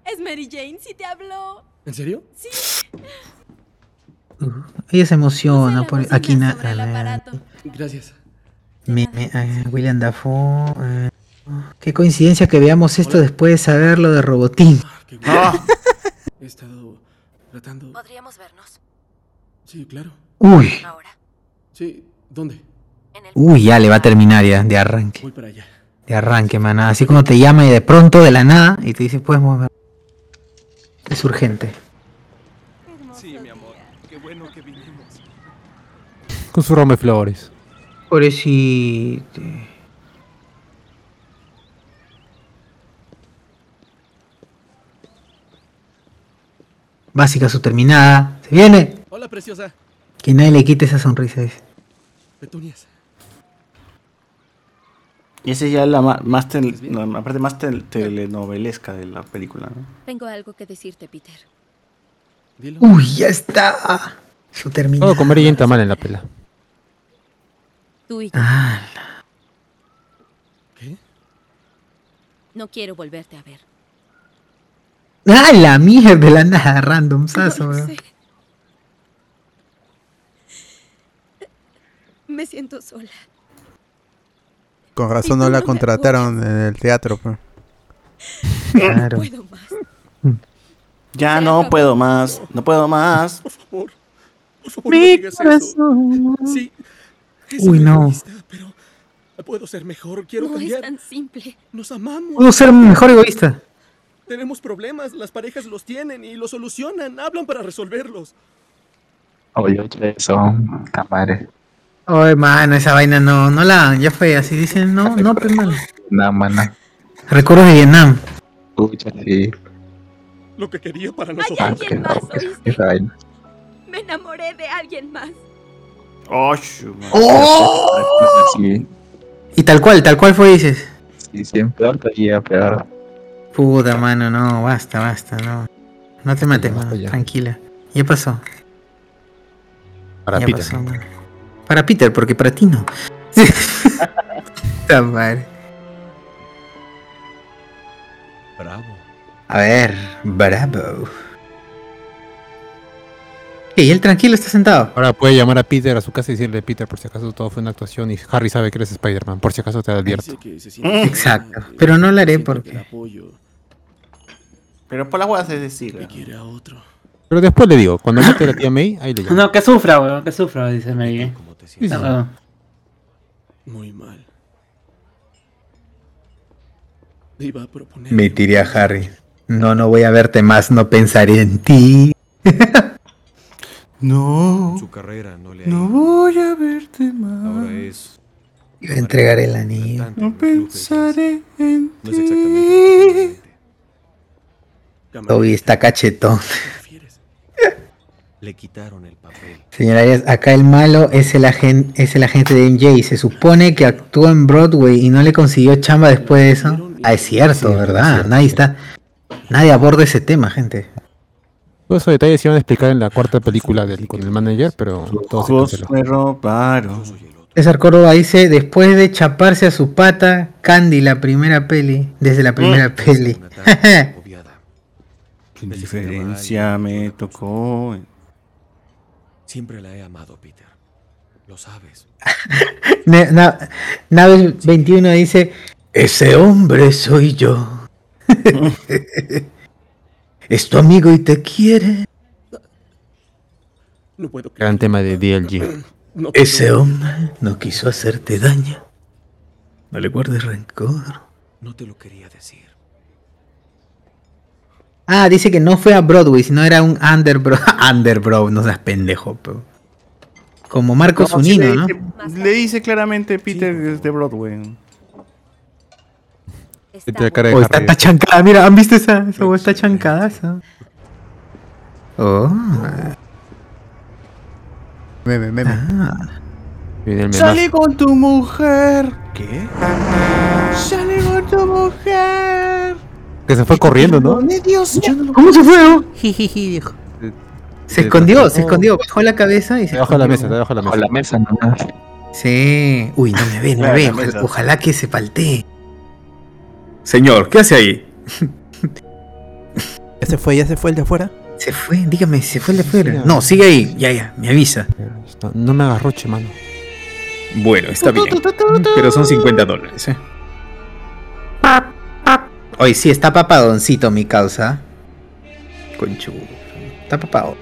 Es Mary Jane, sí te habló. ¿En serio? Sí. Ella se emociona. Por... Aquí nada. Gracias. Me, me- ah, William Dafoe. ah, qué coincidencia que veamos esto después de saber lo de Robotín. He estado tratando. ¿Podríamos vernos? Sí, claro. Uy. Sí, ¿dónde? Uy, ya le va a terminar ya, de arranque. Voy para allá. De arranque, mana. Así como te llama y de pronto, de la nada, y te dice, puedes mover. Es urgente. Sí, mi amor. Qué bueno que vinimos. Con su ramo de flores. Pobrecito. Básica su terminada. Se viene. Hola, preciosa. Que nadie le quite esa sonrisa. dice. Petunias. Y esa es ya la ma- más, tel- no, la parte más tel- telenovelesca de la película, ¿no? Tengo algo que decirte, Peter. Uy, ya está. Su terminada. Todo comer y está mal en la pela. Tú y yo. Ah, No quiero volverte a ver. ah, la mierda de la nada, random [laughs] sazo, No. Me siento sola. Con razón no la contrataron en el teatro. pues. Claro. Puedo más. [laughs] Ya no puedo más, no puedo más. Por favor. Por favor, no digas eso. Sí. Es Uy, no. egoísta, pero puedo ser mejor. Quiero No es tan simple. Nos amamos. Puedo ser mejor egoísta. Tenemos problemas, las parejas los tienen y los solucionan, hablan para resolverlos. Oye, eso, cámara. Oh, hermano, esa vaina no, no la, ya fue, así dicen, no, no, pues, mano. No, mano. Recuerdos de Vietnam. Pucha, sí. Lo que quería para Hay nosotros. alguien más, ¿oíste? Esa vaina. Me enamoré de alguien más. Oh. Sí, Y tal cual, tal cual fue, dices. sí, siempre alto y a pegar. Puta, mano, no, basta, basta, no. No te mates, mano, tranquila. Ya pasó. Para Ya Peter. pasó, mano. Para Peter, porque para ti no. [laughs] Puta madre. Bravo. A ver, bravo. Y él tranquilo está sentado. Ahora puede llamar a Peter a su casa y decirle, Peter, por si acaso todo fue una actuación y Harry sabe que eres Spider-Man, por si acaso te advierto. Exacto. Pero no lo haré porque. Pero por las huevas es decir. quiere a otro. Pero después le digo, cuando mate a la tía May, ahí le [laughs] llamo. No, que sufra, weón, que sufra, dice. Sí, sí. Ah, Muy mal. Le iba a proponer. Me tiré a Harry. No, no voy a verte más, no pensaré en ti. [laughs] No. Su carrera no le ha No ido. voy a verte más. Ahora es. Iba a entregar el anillo. No pensaré en No es exactamente. Toby está cachetón. Le quitaron el papel. Señorías, acá el malo es el, agente, es el agente de MJ. Se supone que actuó en Broadway y no le consiguió chamba después de eso. Ah, es cierto, ¿verdad? Nadie está. Nadie aborda ese tema, gente. Todos esos detalles se iban a explicar en la cuarta película del, con el manager, pero todo se canceló. César Córdoba dice, después de chaparse a su pata, Candy, la primera peli, desde la primera peli. [laughs] Sin diferencia me tocó. Siempre la he amado, Peter. Lo sabes. [laughs] Ne- na- Nave 21 dice, ese hombre soy yo. [laughs] es tu amigo y te quiere. No puedo Gran tema de DLG. Ese hombre no quiso hacerte daño. No le guardes rencor. No te lo quería decir. Ah, dice que no fue a Broadway, sino era un underbro. [laughs] underbro, no seas pendejo, pero. Como Marco No, sí le ¿no? Le dice claramente Peter es de Broadway. Cara Oh, está, chancada, mira, ¿han visto esa? Esa hueá está chancada. esa? Oh. Meme, meme. Memazo. Salí con tu mujer. ¿Qué? Salí con tu mujer. Que se fue corriendo, ¿no? Dios, no lo ¿Cómo se fue? oh? Jijiji, dijo. Se escondió, se escondió, bajó la cabeza y se Debajo de la mesa, debajo de la mesa. la mesa nomás. Sí. Uy, no me ve, no me ve. ojalá que se paltee. Señor, ¿qué hace ahí? [laughs] ¿Ya se fue? ¿Ya se fue el de afuera? Se fue, dígame, se fue el de afuera. No, sigue ahí, ya, ya, me avisa. No, no me hagas roche, mano. Bueno, está bien. Pero son 50 dólares, eh. Hoy sí, está papadoncito mi causa. Conchu. Está papado.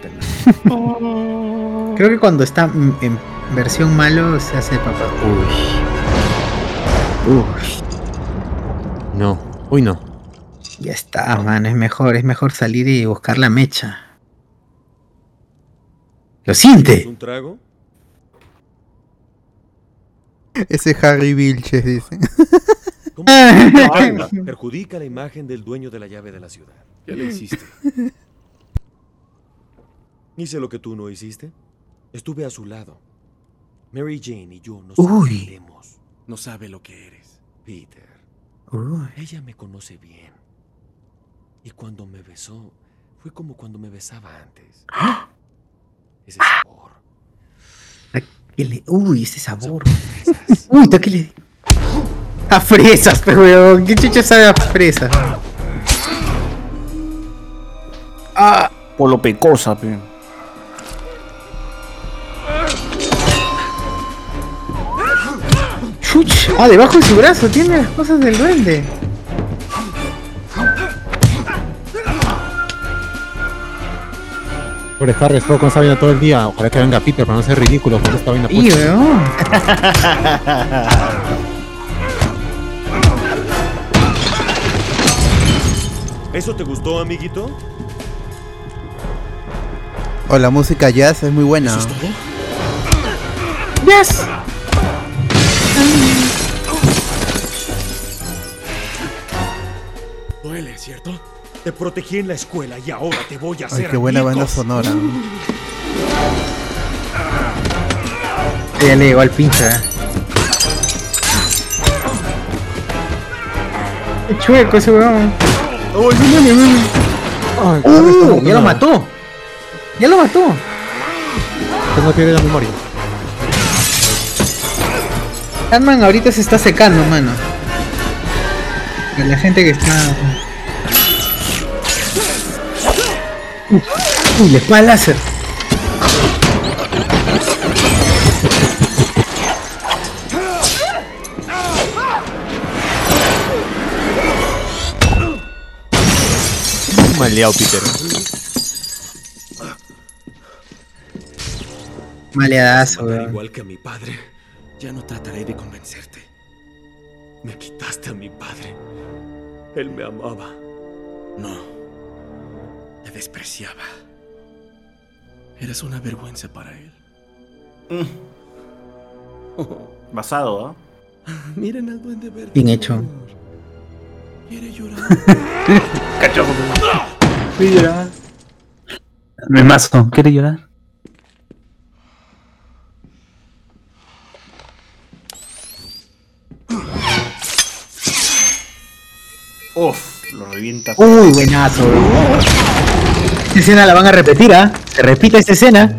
[laughs] Creo que cuando está en versión malo se hace papado. Uy. Uy. No. Uy, no. Ya está, man, es mejor, es mejor salir y buscar la mecha. Lo siente. ¿Un trago? [laughs] Ese Harry Vilches, dice. [laughs] ¿Cómo perjudica la imagen del dueño de la llave de la ciudad? ¿Qué le hiciste? [laughs] Hice lo que tú no hiciste. Estuve a su lado. Mary Jane y yo nos Uy. queremos. No sabe lo que eres. Peter. Ella me conoce bien. Y cuando me besó, fue como cuando me besaba antes. [gasps] Ese sabor. ¿Qué le- Uy, ese sabor. Uy, ¿tú qué le A fresas, pero weón. ¿Qué chucha sabe a fresas? Ah, por lo pecosa, pe. Chuch. Ah, debajo de su brazo tiene las cosas del duende. Pobre Harry, estuvo con esa vaina todo el día. Ojalá que venga Peter para no ser ridículo con esta vaina Y weón. ¿Eso te gustó, amiguito? O la música jazz es muy buena. Yes. Duele, ¿cierto? Te protegí en la escuela y ahora te voy a Ay, hacer qué buena banda sonora. Ya le llegó al pinche. eh. Qué chueco ese weón. Ay, Uh, ya lo mató. Ya lo mató. Que no pierde la memoria. Ant-Man ahorita se está secando, mano. La gente que está. Uy, le espada láser. Maleado, Peter. Maleadazo, weón. igual que a mi padre. Ya no trataré de convencerte. Me quitaste a mi padre. Él me amaba. No. Despreciaba. Eras una vergüenza para él. [laughs] Basado, ¿ah? [laughs] Miren al duende verde. Bien hecho. Quiere llorar. [laughs] Quiere llorar. Me mazo, ¿quiere llorar? Uf, lo revienta. Uy, buenazo. Esta escena la van a repetir, ¿ah? Se repite esta escena.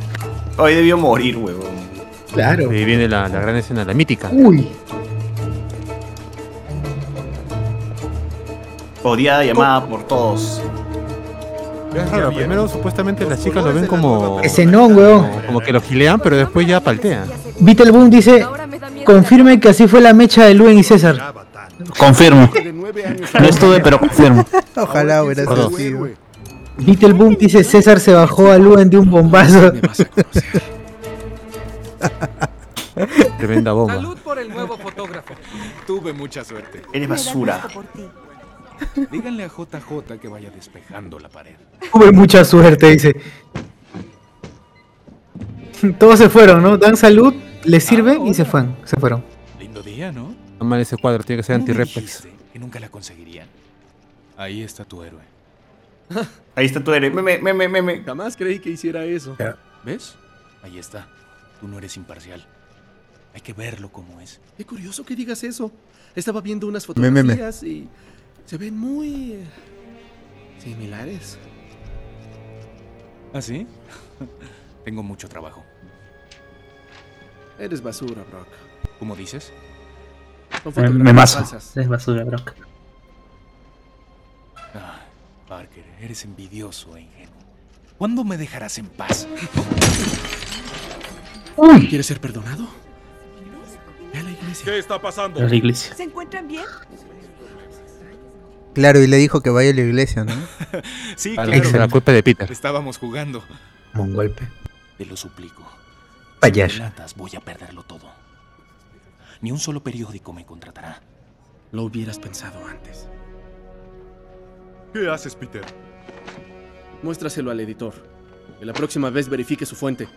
Hoy debió morir, huevón. Claro. Ahí viene la, la gran escena, la mítica. Uy. Odiada llamada por todos. Es raro, primero supuestamente las chicas lo ven como. Escenón, weón. Como que lo gilean, pero después ya paltean. Beetleboom dice, confirme que así fue la mecha de Luen y César. Confirmo. No estuve, pero confirmo. [laughs] Ojalá hubiera sido así. güey. Beetleboom dice, César se bajó a Luen de un bombazo. [laughs] Tremenda bomba. Salud por el nuevo fotógrafo. Tuve mucha suerte. Eres basura. [laughs] Díganle a JJ que vaya despejando la pared. Tuve mucha suerte, dice. Todos se fueron, ¿no? Dan salud, les sirve y se fueron. Se fueron. Lindo día, ¿no? No mal ese cuadro, tiene que ser anti-reflex. Que nunca la conseguirían. Ahí está tu héroe. [laughs] Ahí está tu héroe. Meme, meme, meme. Jamás creí que hiciera eso. ¿Ves? Ahí está. Tú no eres imparcial. Hay que verlo como es. Qué curioso que digas eso. Estaba viendo unas Me, me, me. fotografías y se ven muy eh, similares. ¿Ah, sí? [laughs] Tengo mucho trabajo. Eres basura, Brock. ¿Cómo dices? Me, mazo. Es basura, Brock. Ah, Parker, eres envidioso e ingenuo. ¿Cuándo me dejarás en paz? ¿Quieres ser perdonado? Ve a la iglesia. ¿Qué está pasando? La iglesia. ¿Se encuentran bien? Claro, y le dijo que vaya a la iglesia, ¿no? [laughs] Sí, claro. La culpa de Peter. Estábamos jugando. Mongolpe. Te lo suplico. Payaso. Si voy a perderlo todo. Ni un solo periódico me contratará. Lo hubieras pensado antes. ¿Qué haces, Peter? Muéstraselo al editor. Que la próxima vez verifique su fuente.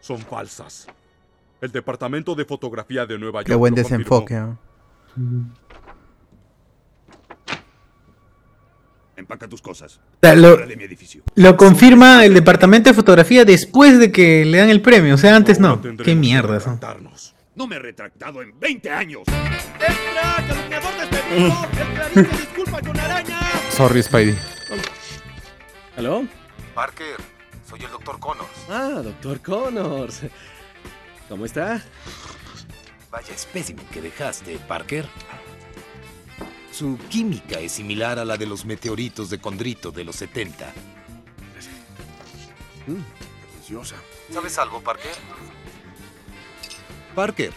Son falsas. El Departamento de Fotografía de Nueva York. Qué buen desenfoque. ¿no? Empaca tus cosas. sea, lo- mi edificio. Lo confirma el departamento de fotografía después de que le dan el premio. O sea, antes no. Qué mierda eso. No me he retractado en 20 años. Sorry, Spidey. ¿Aló? Parker, soy el doctor Connors. Ah, doctor Connors. ¿Cómo está? Vaya espécimen que dejaste, Parker. Su química es similar a la de los meteoritos de condrito de los 70. Preciosa. ¿Sabes algo, Parker? Parker,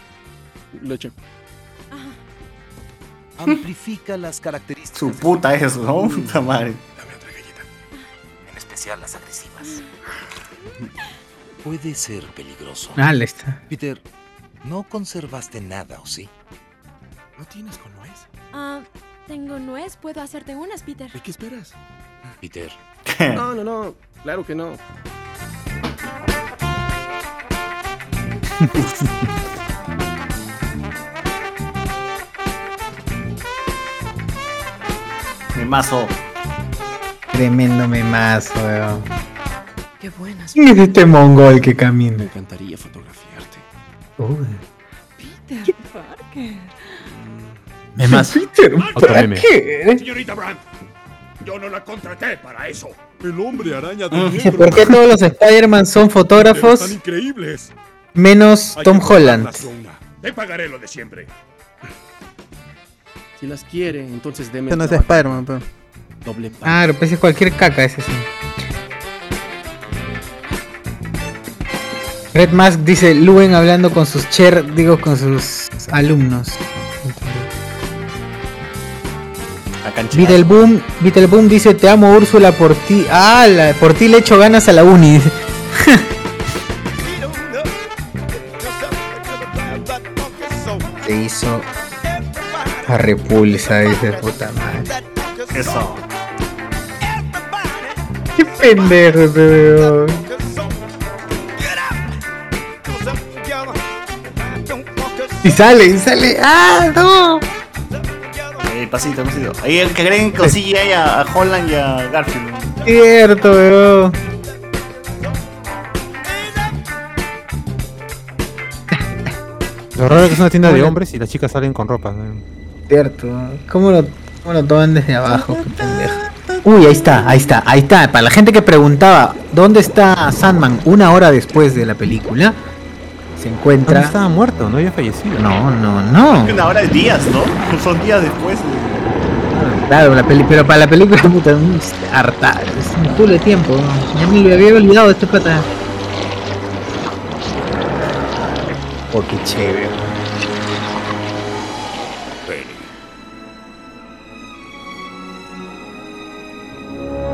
Leche. amplifica las características. Su puta eso, ¿no? Puta madre. En especial las agresivas. Puede ser peligroso. Ah, le está. Peter, no conservaste nada, ¿o sí? ¿No tienes con nuez? Ah, tengo nuez, puedo hacerte unas, Peter. ¿Y qué esperas? Peter. [laughs] No, no, no. Claro que no. [laughs] Memazo. Tremendo memazo, weón. Qué buenas. ¿Quién es este mongol que camina? Me encantaría fotografiarte. Uy. Peter Parker. Memazo. [laughs] Peter Otro meme. Parker. Señorita Brandt, yo no la contraté para eso. El hombre araña ¿Por qué todos los Spider-Man son fotógrafos Están increíbles. menos Hay Tom Holland? Te pagaré lo de siempre. Si las quiere, entonces deme. Este no es. Spider-Man, pero. Doble pago. Claro, pues es cualquier caca ese sí. Red Mask dice Luen hablando con sus cher, digo con sus alumnos. Beetleboom, Beetleboom dice te amo Úrsula por ti. Ah, la- por ti le echo ganas a la uni. [laughs] Se hizo a repulsa, dice puta madre. Eso. Qué pendejo ese weón. Y sale, y sale. ¡Ah, no! Pasito, pasito. Ahí el que creen cosilla ahí a, a Holland y a Garfield. Cierto, weón. Lo raro es que es una tienda de hombres y las chicas salen con ropa. ¿no? Cierto. ¿Cómo lo, cómo lo toman desde abajo? Qué pendejo. Uy, ahí está, ahí está, ahí está. Para la gente que preguntaba dónde está Sandman una hora después de la película, se encuentra. No estaba muerto, no había fallecido. No, no, no. Una hora de días, ¿no? [laughs] Son días después. Claro, la peli, pero para la película, [laughs] puta, un harta, es un culo de tiempo. Ya me lo había olvidado de este pata. Oh, qué chévere.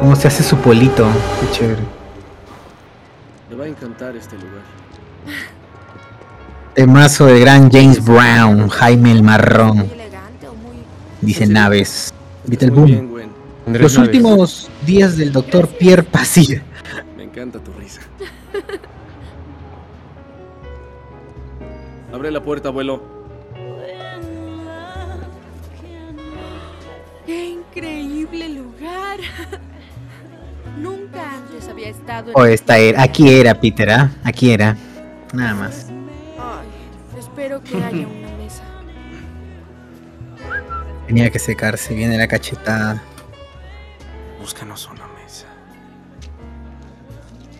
Cómo se hace su polito, qué chévere. Me va a encantar este lugar. [laughs] Temazo de gran James Brown, Jaime el Marrón. Dice Naves. Vita el boom. Los últimos días del doctor Pierre Pasilla. Me encanta tu risa. [laughs] Abre la puerta, abuelo. ¡Qué increíble lugar! [laughs] Nunca antes había estado en... Oh, esta era, aquí era, Peter, ¿ah? Aquí era. Nada más. Espero que haya una mesa. Tenía que secarse, viene la cachetada. Búscanos una mesa.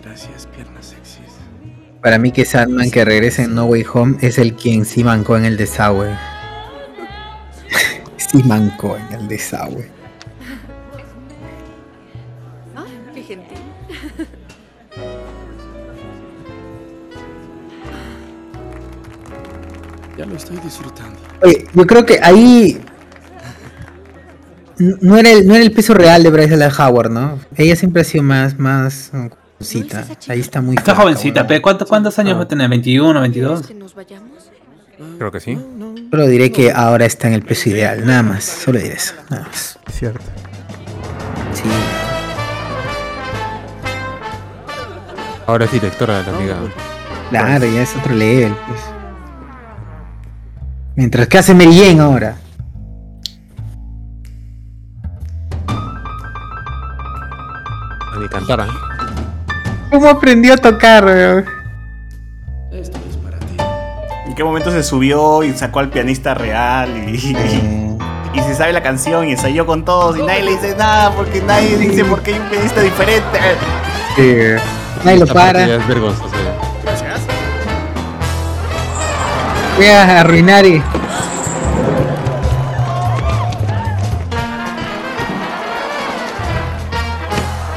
Gracias, piernas sexys. Para mí que Sandman que regresa en No Way Home es el quien sí mancó en el desagüe. [laughs] sí mancó en el desagüe. Ya lo estoy disfrutando. Oye, yo creo que ahí no era el, no era el peso real de Bryce Dallas Howard, ¿no? Ella siempre ha sido más, más mm, jovencita. Ahí está muy Está flaca, jovencita, pero ¿cuántos, cuántos años va a tener? ¿21, 22? Creo que sí. Solo diré que ahora está en el peso ideal, nada más. Solo diré eso, nada más. Cierto. Sí. Ahora es directora de la amiga. Claro, ya es otro level, pues. Mientras que hace Jane ahora. A cantara. ¿Cómo aprendió a tocar, weón? Esto es para ti. ¿En qué momento se subió y sacó al pianista real y, y, y se sabe la canción y ensayó con todos y nadie le dice nada porque nadie dice por qué hay un pianista diferente? Nadie lo para. es vergonzoso. Voy a arruinar y.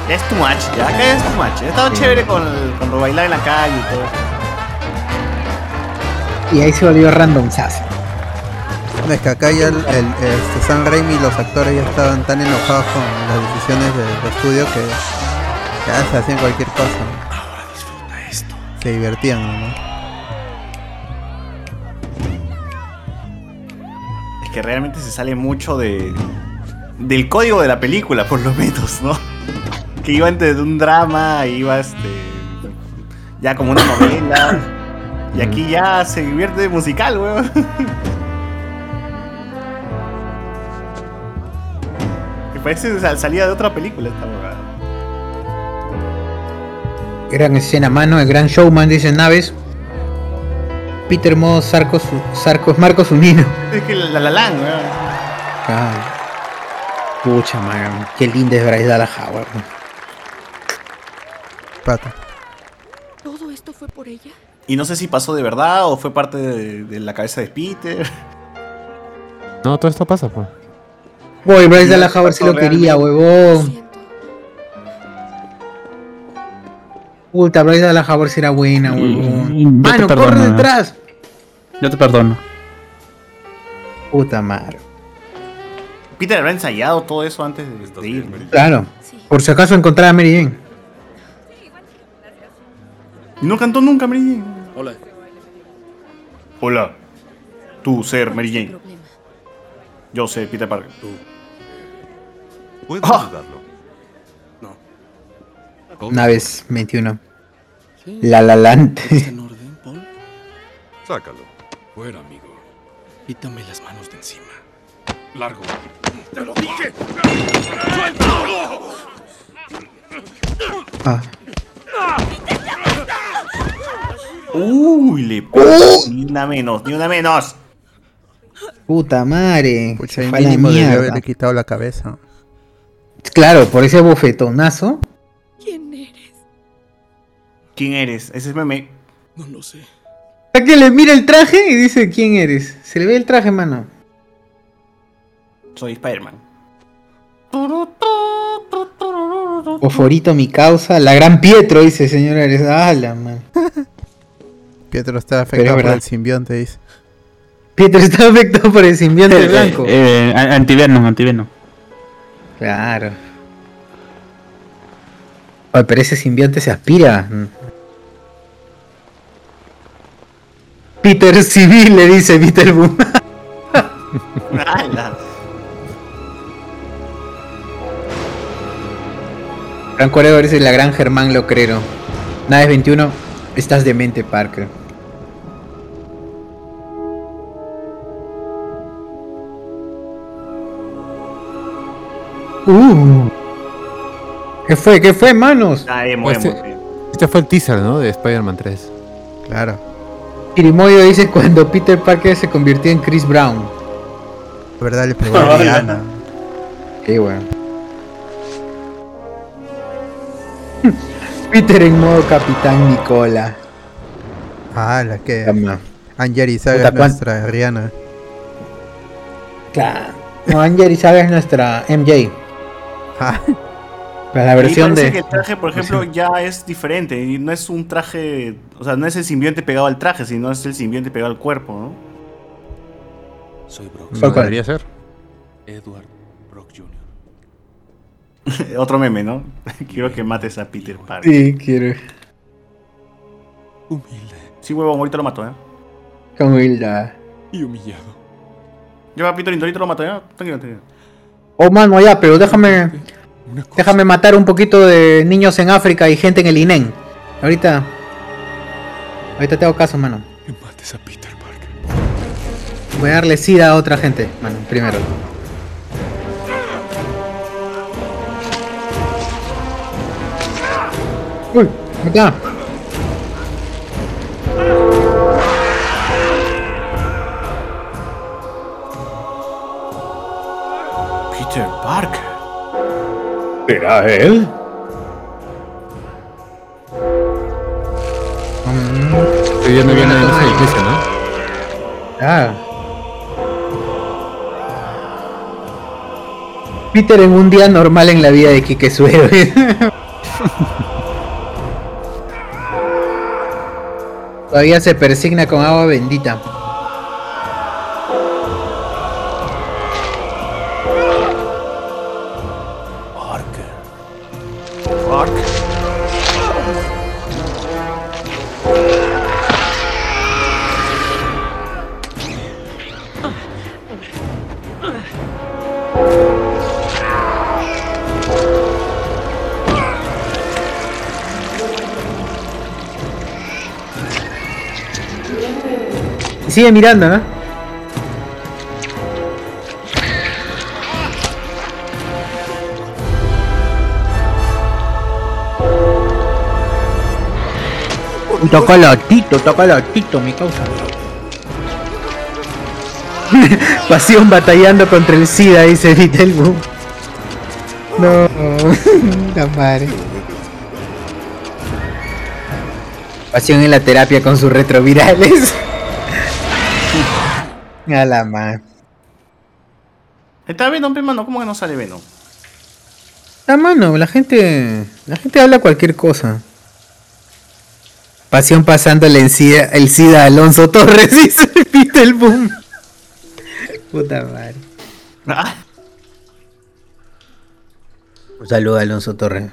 Ya es too much, ya acá es too much. Ya estaba chévere con, con bailar en la calle y todo. Y ahí se volvió random sass. No, es que acá ya el, el- este, Sam Raimi y los actores ya estaban tan enojados con las decisiones del de estudio que ya se hacían cualquier cosa. Se divertían, ¿no? Que realmente se sale mucho de del código de la película, por lo menos, ¿no? Que iba antes de un drama, iba este ya como una novela. Y aquí ya se divierte de musical, weón. Que parece sal- salida de otra película esta huevada. Gran escena, mano, el gran showman, dice Naves. Peter modo Sarcos, Sarcos Marcos Unino. Es que la la la, weón. Pucha, man. Qué linda es Bryce Dallas Howard. Pata. ¿Todo esto fue por ella? Y no sé si pasó de verdad o fue parte de, de la cabeza de Peter. No, todo esto pasa, pues. Uy, Bryce Dallas Howard sí lo quería, huevón. Puta, Bryce Dallas Howard sí era buena, te Mano, corre perdono, ¿eh? detrás. Yo te perdono. Puta madre. Peter habrá ensayado todo eso antes de, de ir. Claro. Por si acaso encontrar a Mary Jane. Y no cantó nunca Mary Jane. Hola. Hola. Tú, ser Mary Jane. Yo sé, Peter Parker. ¿Puedo Ah. ayudarlo? Naves 21. La Lalante. en orden, Paul? Sácalo. Fuera, amigo. Quítame las manos de encima. Largo. ¡Te lo dije! Ah. Uy, le Ni una menos, ni una menos. Puta madre. Pucha, Se ahí fue a la mierda. haberle quitado la cabeza. Claro, por ese bofetonazo. ¿Quién eres? ¿Quién eres? Ese es meme. No lo sé. ¿A que le mira el traje y dice quién eres? Se le ve el traje, mano. Soy Spider-Man. Oforito, mi causa. La gran Pietro, dice señora Eres. Ah, la man. [laughs] Pietro está afectado es por el simbionte, dice. Pietro está afectado por el simbionte Eh, blanco. eh, eh, antivenom, antivenom. Claro. Oye, pero ese simbionte se aspira. Peter Civil le dice Peter Boom. Franco Arevalo dice la gran Germán Locrero. Naves 21, estás demente, Parker. Uh. ¿Qué fue? ¿Qué fue, manos? Ah, emo, Pues, emo, sí. Este fue el teaser, ¿no? De Spider-Man 3. Claro. Kirimoyo dice cuando Peter Parker se convirtió en Chris Brown. ¿Verdad? Le pegó a. Qué bueno. Peter en modo Capitán Nicola. Ah, la que. Toma. Angeli Saga es cuán- nuestra Rihanna. Claro. No, Angel Saga es nuestra MJ. [laughs] Ah. La versión de. que el traje, por ejemplo, ya es diferente. Y no es un traje. O sea, no es el simbionte pegado al traje, sino es el simbionte pegado al cuerpo, ¿no? Soy Brock. ¿Cuál? Debería ser. Edward Brock Jr. [laughs] Otro meme, ¿no? [laughs] Quiero que mates a Peter Parker. Sí, quiero. Humilde Sí, huevón, ahorita lo mato, ¿eh? Con humildad. y humillado. Lleva a Peter ahorita lo mato, ¿eh? Tranquilo, tranquilo. Oh, mano, ya, pero déjame. Déjame matar un poquito de niños en África y gente en el INEN. Ahorita. Ahorita te hago caso, mano. Mates a Peter Parker. Voy a darle sida a otra gente, mano, primero. Uy, acá. ¿Será él? Estoy viendo bien en ese edificio, ¿no? Ah. Peter en un día normal en la vida de Kike Suero. [laughs] Todavía se persigna con agua bendita. Sigue mirando, ¿no? Toca latito, toca latito, mi causa. [laughs] Pasión batallando contra el SIDA, dice Vitelbu. No, [laughs] la madre. Pasión en la terapia con sus retrovirales. [laughs] A la madre. Está Venom, mano. ¿Cómo que no sale Venom? La mano, la gente. La gente habla cualquier cosa. Pasión pasándole en SIDA, el SIDA a Alonso Torres, [laughs] dice Peter Boom. Puta madre. Ah, Un saludo a Alonso Torres.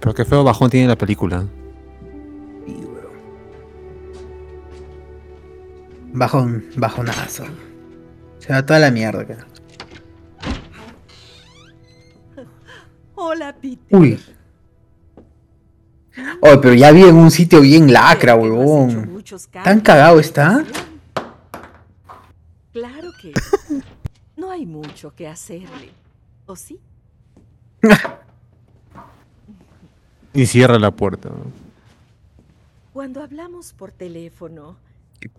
Pero qué feo bajón tiene la película. Bajón, bajonazo. Se va toda la mierda acá. Hola, Peter. Uy. Oh, pero ya vi en un sitio bien lacra, huevón. ¿Tan cagado está? Claro que no hay mucho que hacerle. ¿O sí? [laughs] Y cierra la puerta. Cuando hablamos por teléfono,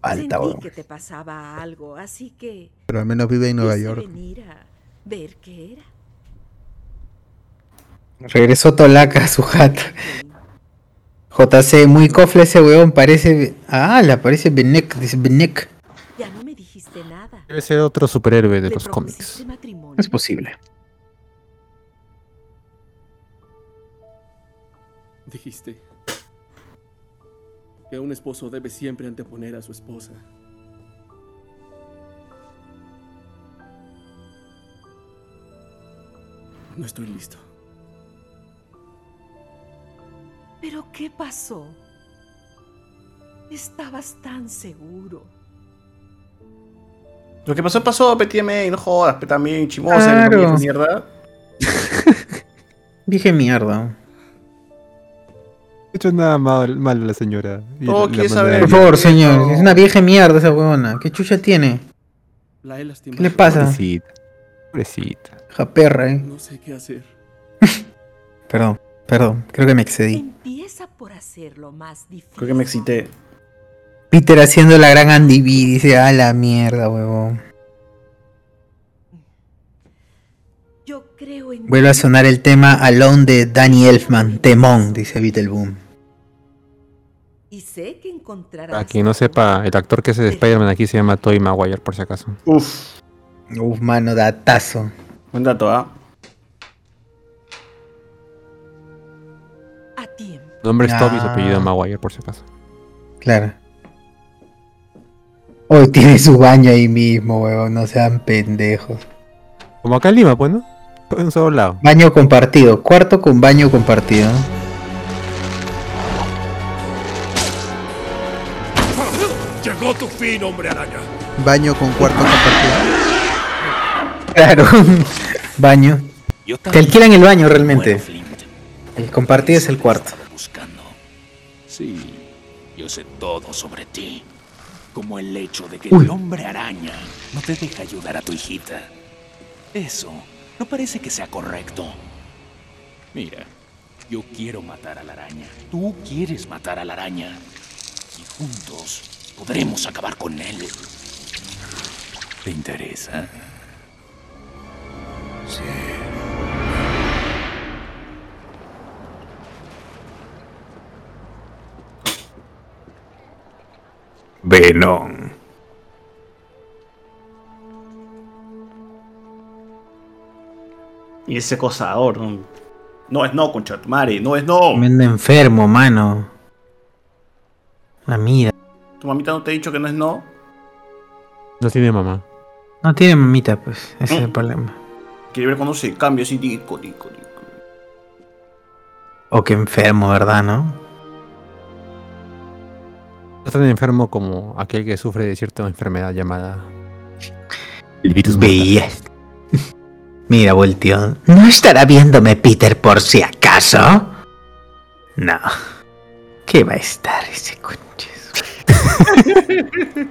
falta, sentí que te pasaba algo, así que Pero al menos vive en Nueva York. venir a ver qué era. Regresó Tolaca a su jato. JC, muy cofle ese weón, parece. Ah, la parece Benek, dice Benek. Dijiste nada. Debe ser otro superhéroe de Le los cómics. matrimonio. Es posible. Dijiste que un esposo debe siempre anteponer a su esposa. No estoy listo. ¿Pero qué pasó? Estabas tan seguro. Lo que pasó, pasó, PTM, no jodas, pero también chimosa, Claro. [laughs] vieja mierda. Dije mierda. No he hecho nada mal, mal la señora. Todo la- la manda saber. Por favor, señor, es una vieja mierda esa weona. ¿Qué chucha tiene? La he lastimado. ¿Qué le pasa? Pobrecita. Pobrecita. Ja perra, eh. No sé qué hacer. [laughs] Perdón, perdón, creo que me excedí. Empieza por hacerlo más difícil. Creo que me excité. Peter haciendo la gran Andy B, dice, a la mierda, huevón. Yo creo en Vuelve a sonar el tema Alone de Danny Elfman, Temón, dice Beetleboom. Y sé que encontrarás. Para quien no sepa, el actor que hace de Spider-Man aquí se llama Tobey Maguire, por si acaso. Uf. Uf, mano, datazo. Buen dato, ¿ah? a tiempo. Nombre es Toby, su Ah. apellido Maguire, por si acaso. Claro. Hoy tiene su baño ahí mismo, huevón, no sean pendejos. Como acá en Lima, pues, ¿no? En un solo lado. Baño compartido, cuarto con baño compartido. Llegó tu fin, hombre araña. Baño con cuarto compartido. Claro, [laughs] baño. Te alquilan el baño realmente. El compartido es el cuarto. Buscando. Sí, yo sé todo sobre ti. Como el hecho de que Uy. el hombre araña no te deja ayudar a tu hijita. Eso no parece que sea correcto. Mira, yo quiero matar a la araña. Tú quieres matar a la araña. Y juntos podremos acabar con él. ¿Te interesa? Sí. Venom. Y ese cosador. No, no es no, concha de tu madre, no es no. Tremendo enfermo, mano. La mira. Tu mamita no te ha dicho que no es no. No tiene mamá. No tiene mamita, pues. Ese es el Mm. problema. Quiere ver cuando se cambia así, dico, dico, dico. O que enfermo, ¿verdad, no? Tan enfermo como aquel que sufre de cierta enfermedad llamada. El virus Veía. [laughs] Mira, volteó. ¿No estará viéndome Peter por si acaso? No. ¿Qué va a estar ese conches? [laughs]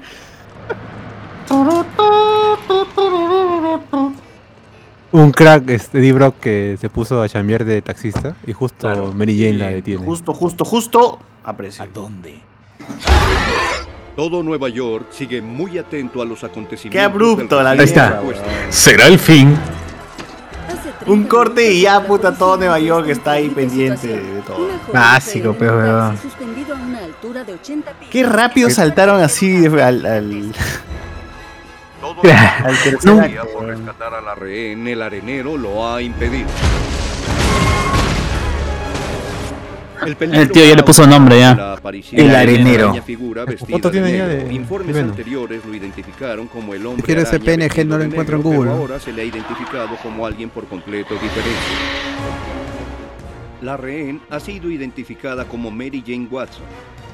Un crack, este. Brock, que se puso a chambear de taxista y justo Mary Jane la detiene. Justo, justo, justo. Aprecio. ¿A dónde? Todo Nueva York sigue muy atento a los acontecimientos. Qué abrupto la secuestro. weón. Será el fin. Un corte y ya, puta, todo Nueva York está ahí pendiente de todo. Básico, pues, weón. suspendido a una altura de 80 pies. Qué rápido saltaron así al. al... Todo [laughs] al tercer acto, por rescatar a la rehén, el arenero lo ha impedido. El, El tío ya le puso nombre ya. El arenero. extraña figura vestida foto tiene ya de- Informes de Venom. anteriores lo identificaron como el hombre Quiero ese PNG, no lo encuentro en Google. Ahora se le ha identificado como alguien por completo diferente. La rehén ha sido identificada como Mary Jane Watson,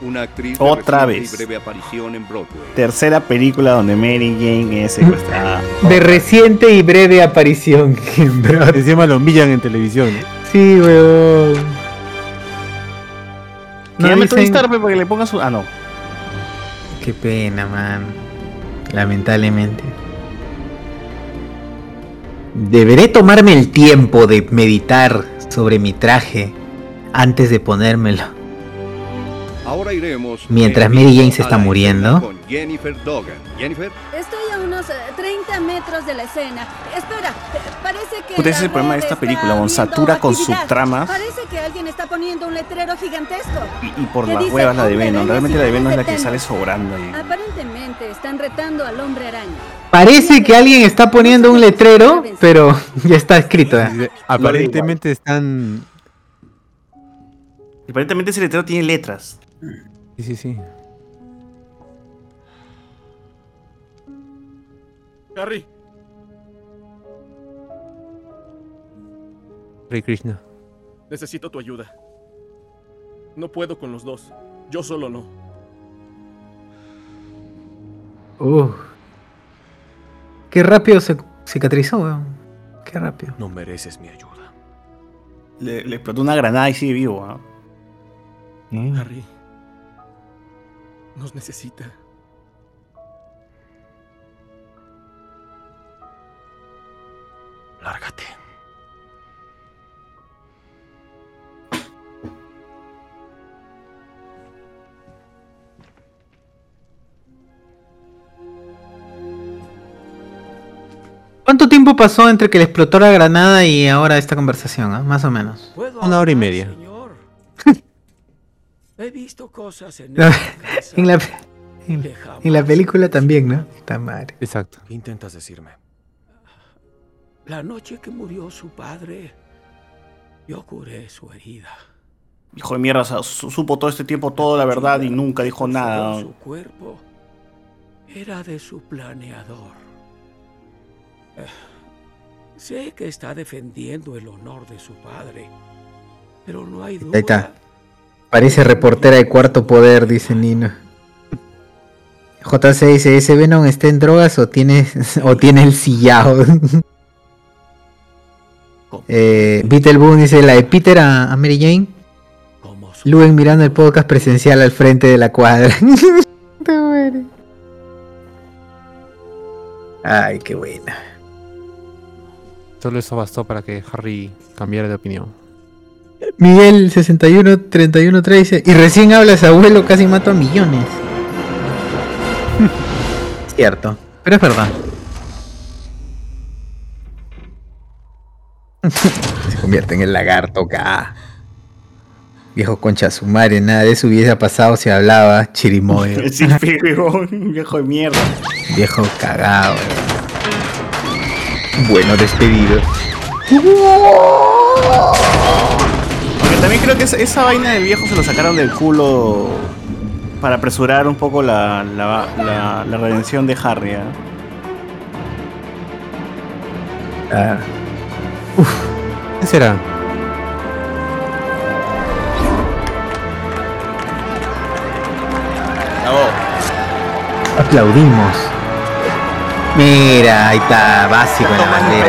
una actriz de Otra vez. y breve aparición en Broadway. Tercera película donde Mary Jane es secuestrada. De reciente y breve aparición, bro. Encima lo humillan en televisión. Sí, weón. No a dicen- para que le ponga su. Ah, no. Qué pena, man. Lamentablemente. Deberé tomarme el tiempo de meditar sobre mi traje antes de ponérmelo. Ahora iremos. Mientras en Mary Jane se está muriendo. Jennifer Dogan. Jennifer, Estoy a unos eh, 30 metros de la escena. Espera, eh, parece que. El problema de esta película, bon, satura con su trama. Parece que alguien está poniendo un letrero gigantesco. Y por ¿Qué las huevas la de Venom. Realmente la de Venom es la que 70. sale sobrando ahí. Aparentemente están retando al hombre araña. Parece que alguien está poniendo un letrero, pero [laughs] ya está escrito. ¿eh? Aparentemente están. Y aparentemente ese letrero tiene letras. Sí, sí, sí. Harry, Rey Krishna. necesito tu ayuda. No puedo con los dos. Yo solo no. Uh. Qué rápido se cicatrizó, weón. Qué rápido. No mereces mi ayuda. Le, le explotó una granada y sigue vivo. ¿ah? Harry. Nos necesita. Lárgate. ¿Cuánto tiempo pasó entre que le explotó la granada y ahora esta conversación? ah? Más o menos. Una hora y media. He visto cosas en [laughs] No, [laughs] en, la, en, en la película también, ¿no? Está madre. Exacto. ¿Qué intentas decirme? La noche que murió su padre, yo curé su herida. Hijo de mierda, o sea, su- supo todo este tiempo toda la verdad y nunca dijo nada. Su cuerpo era de su planeador. Eh, Sé que está defendiendo el honor de su padre, pero no hay duda. Ahí está. Parece reportera de cuarto poder, dice Nino. JC dice, ¿ese Venom está en drogas o tiene, [laughs] o tiene el sillao? [laughs] eh, Beetleboom dice, la de Peter a, a Mary Jane. Luen mirando el podcast presencial al frente de la cuadra. [laughs] Ay, qué buena. Solo eso bastó para que Harry cambiara de opinión. Miguel 61 31 dice, y recién hablas abuelo, casi mato a millones. [laughs] Cierto, pero es verdad. [laughs] Se convierte en el lagarto acá. Viejo concha su madre, nada de eso hubiese pasado si hablaba chirimoyo. [laughs] Sí, huevón, viejo de mierda. Viejo cagado. Bueno, despedido. También creo que esa, esa vaina del viejo se lo sacaron del culo para apresurar un poco la, la, la- la redención de Harry. ¿ah? Ah. ¿Qué será? Aplaudimos. Mira, ahí está, básico en la bandera.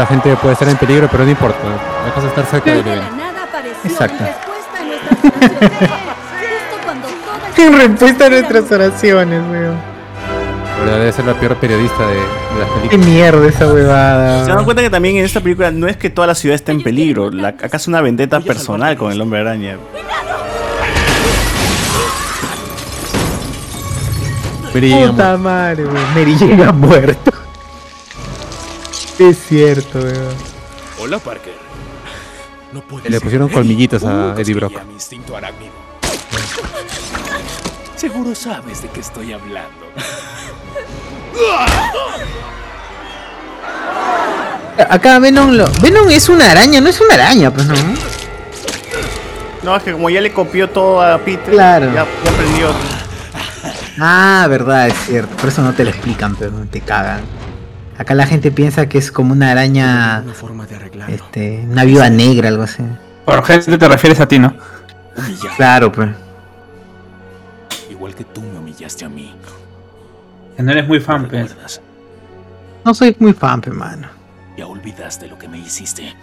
La gente puede estar en peligro, pero no importa. La cosa es estar cerca del apareció Exacto. en respuesta a [laughs] nuestras oraciones. Weón. Pero debe ser la peor periodista de, de las Qué mierda esa huevada. Se dan cuenta que también en esta película no es que toda la ciudad esté en peligro. La- acá es una vendetta personal con el hombre araña. Mary Puta madre, weón. Mary ha muerto. Es cierto, weón. Hola, Parker. [laughs] No puedo Le pusieron colmillitos a Eddie Brock. mi instinto arácnido. Seguro sabes de qué estoy hablando. [laughs] Acá Venom lo... Venom es una araña, no es una araña, pues no. No, es que como ya le copió todo a Peter, Claro. ya, ya aprendió. Ah, verdad, es cierto. Por eso no te lo explican, pero no te cagan. Acá la gente piensa que es como una araña. Este. Una viuda negra, algo así. Por gente te refieres a ti, ¿no? Claro, pues. Igual que tú me humillaste a mí. Que no eres muy fan, pues. No soy muy fan, pe, mano. Ya olvidaste lo que me hiciste.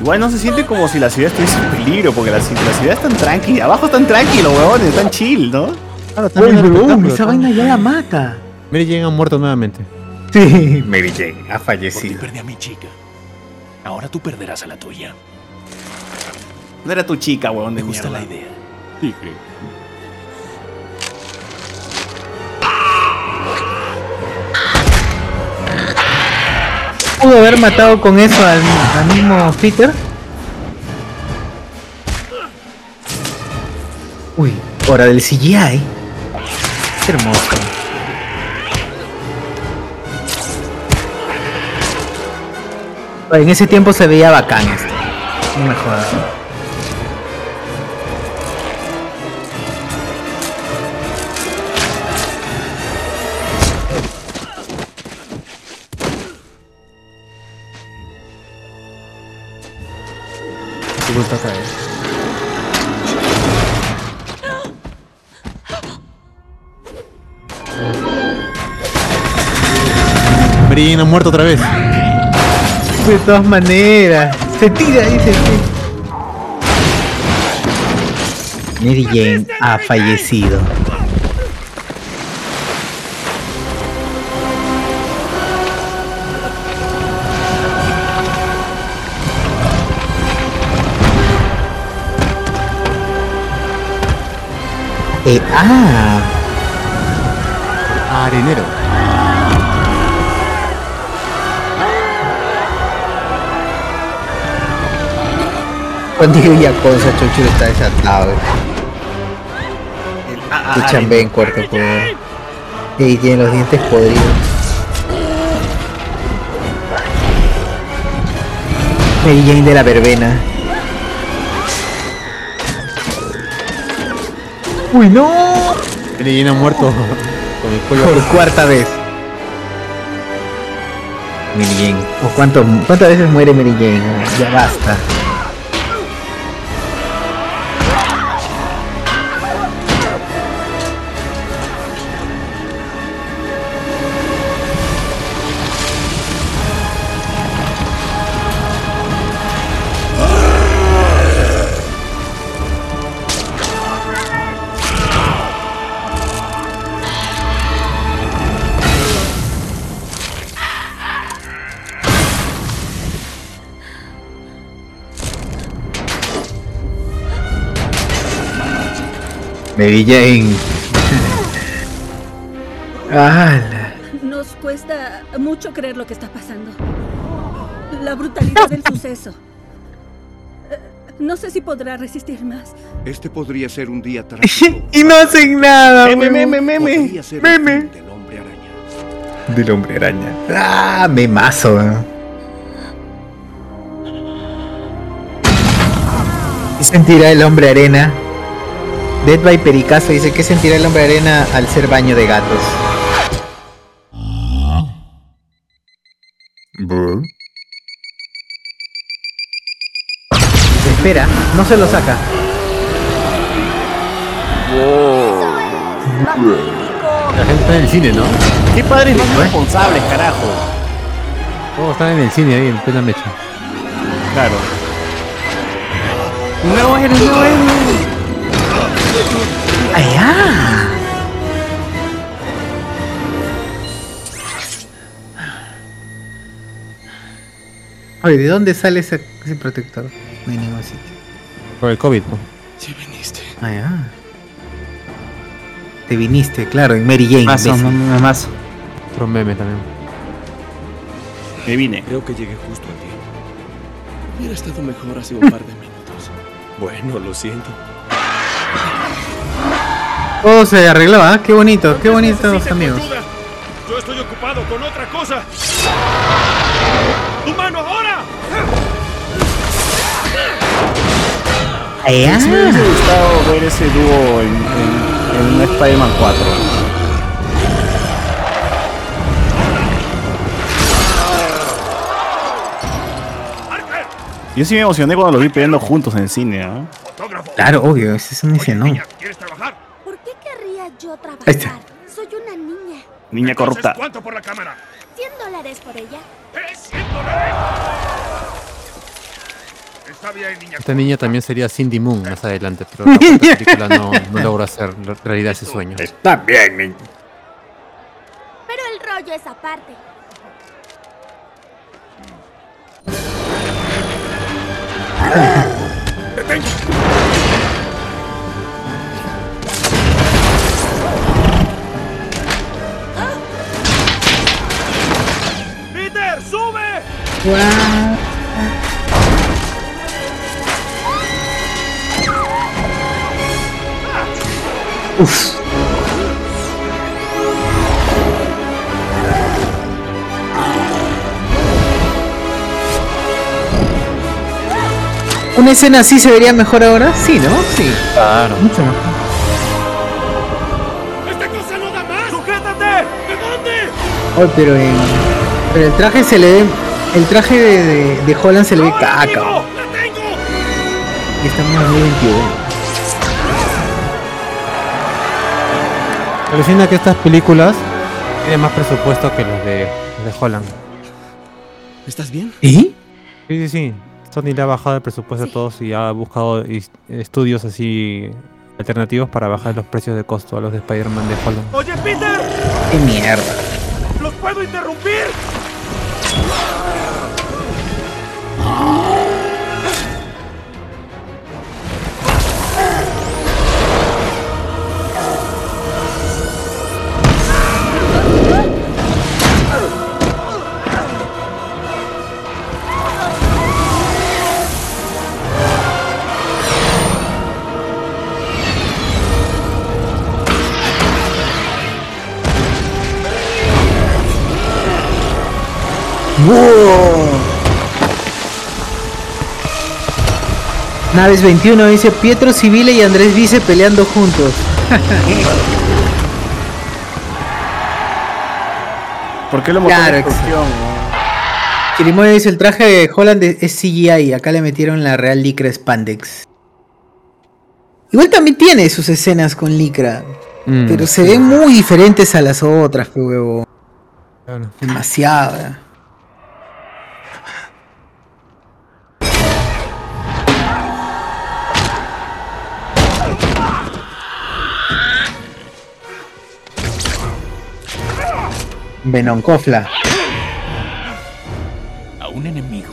Igual no se siente como si la ciudad estuviese en peligro, porque la ciudad es tan tranquila. Abajo están tranquilos, huevones, están chill, ¿no? Claro, Uy, también esa vaina ya la mata. Mary Jane ha muerto nuevamente. Sí, [laughs] Mary Jane ha Porque fallecido. perdí a mi chica. Ahora tú perderás a la tuya. No era tu chica, huevón de Me gusta mierda. la idea. Dije. ¿Pudo haber matado con eso al, al mismo Peter? Uy, hora del CGI. Hermoso. En ese tiempo se veía bacán esto. No me jodas. Su vuelta a caer. Ha muerto otra vez. De todas maneras. Se tira, dice. Mary Jane ha fallecido. Eh, ah, Arenero. Cuando digo ya cosa, Chocho está desatado. Tu chambé en cuarto poder. Y tiene los dientes podridos. Mary Jane de la verbena. ¡Uy, no! Mary Jane ha muerto con el cuello. Por cuarta vez. Mary Jane. ¿O cuánto, cuántas veces muere Mary Jane? Ya basta. Mary Jane. ¡Hala! Nos cuesta mucho creer lo que está pasando. La brutalidad del suceso. Eh, No sé si podrá resistir más. Este podría ser un día [laughs] trágico. y no hacen nada. Meme, meme, meme. Ser Meme. del hombre araña. Del hombre araña. ¡Ah! Memazo. weón. ¿Qué sentirá el hombre arena? Dead by Pericazo dice: ¿Qué sentirá el hombre arena al ser baño de gatos? Espera, no se lo saca. La gente está en el cine, ¿no? ¿Qué padres más responsables, carajo? Todos están en el cine ahí, en plena mecha. Claro. No eres, no eres. ¡Allá! Oye, ¿de dónde sale ese, ese protector? No hay ningún sitio. Por el COVID, ¿no? Sí viniste. Ah, ya. Te viniste, claro, en Mary Jane. Mazo, mazo. Otro meme también. Me vine. Creo que llegué justo a tiempo. Hubiera estado mejor hace un [laughs] par de minutos. Bueno, lo siento. Todo se arregló, ¿ah? Qué bonito, qué bonitos amigos. Yo estoy ocupado con otra cosa. ¡Tu mano ahora! Allá. Sí me hubiese gustado ver ese dúo en, en, en un Spider-Man 4. Yo sí me emocioné cuando los vi peleando juntos en el cine, ¿ah? Claro, obvio, ese es un. ¿Por qué querría yo trabajar? Ahí está. Soy una niña. Niña corrupta. ¿Cuánto por la cámara? 100 dólares por ella. Está bien, niña. Esta niña también sería Cindy Moon más adelante, pero [laughs] la película no, no logró hacer realidad ese sueño. Está bien, niña. Pero el rollo es aparte. ¡Peter, sube! Uf. ¿Una escena así se vería mejor ahora? Sí, ¿no? Sí. Claro. Mucho mejor. ¡Esta cosa no da más! ¡Sujétate! ¿De dónde? Oh, pero, en- pero el traje se le ve. El traje de, de, de Holland se le ve caca. Y estamos en 2021. Alucina que estas películas tienen más presupuesto que las de, de Holland. ¿Estás bien? ¿Y? Sí, sí, sí. Sony le ha bajado el presupuesto a todos y ha buscado estudios así alternativos para bajar los precios de costo a los de Spider-Man de Holland. Oye, Peter, ¡Qué mierda! ¿los puedo interrumpir? ¡Wow! Naves 21 dice Pietro Civile y Andrés Vice peleando juntos. [laughs] ¿Por qué lo Claro, Chirimoya dice el traje de Holland es CGI, acá le metieron la real licra spandex. Igual también tiene sus escenas con licra, Mm, pero se sí. ven muy diferentes a las otras, huevo. Claro. Demasiado. Venoncofla. A un enemigo.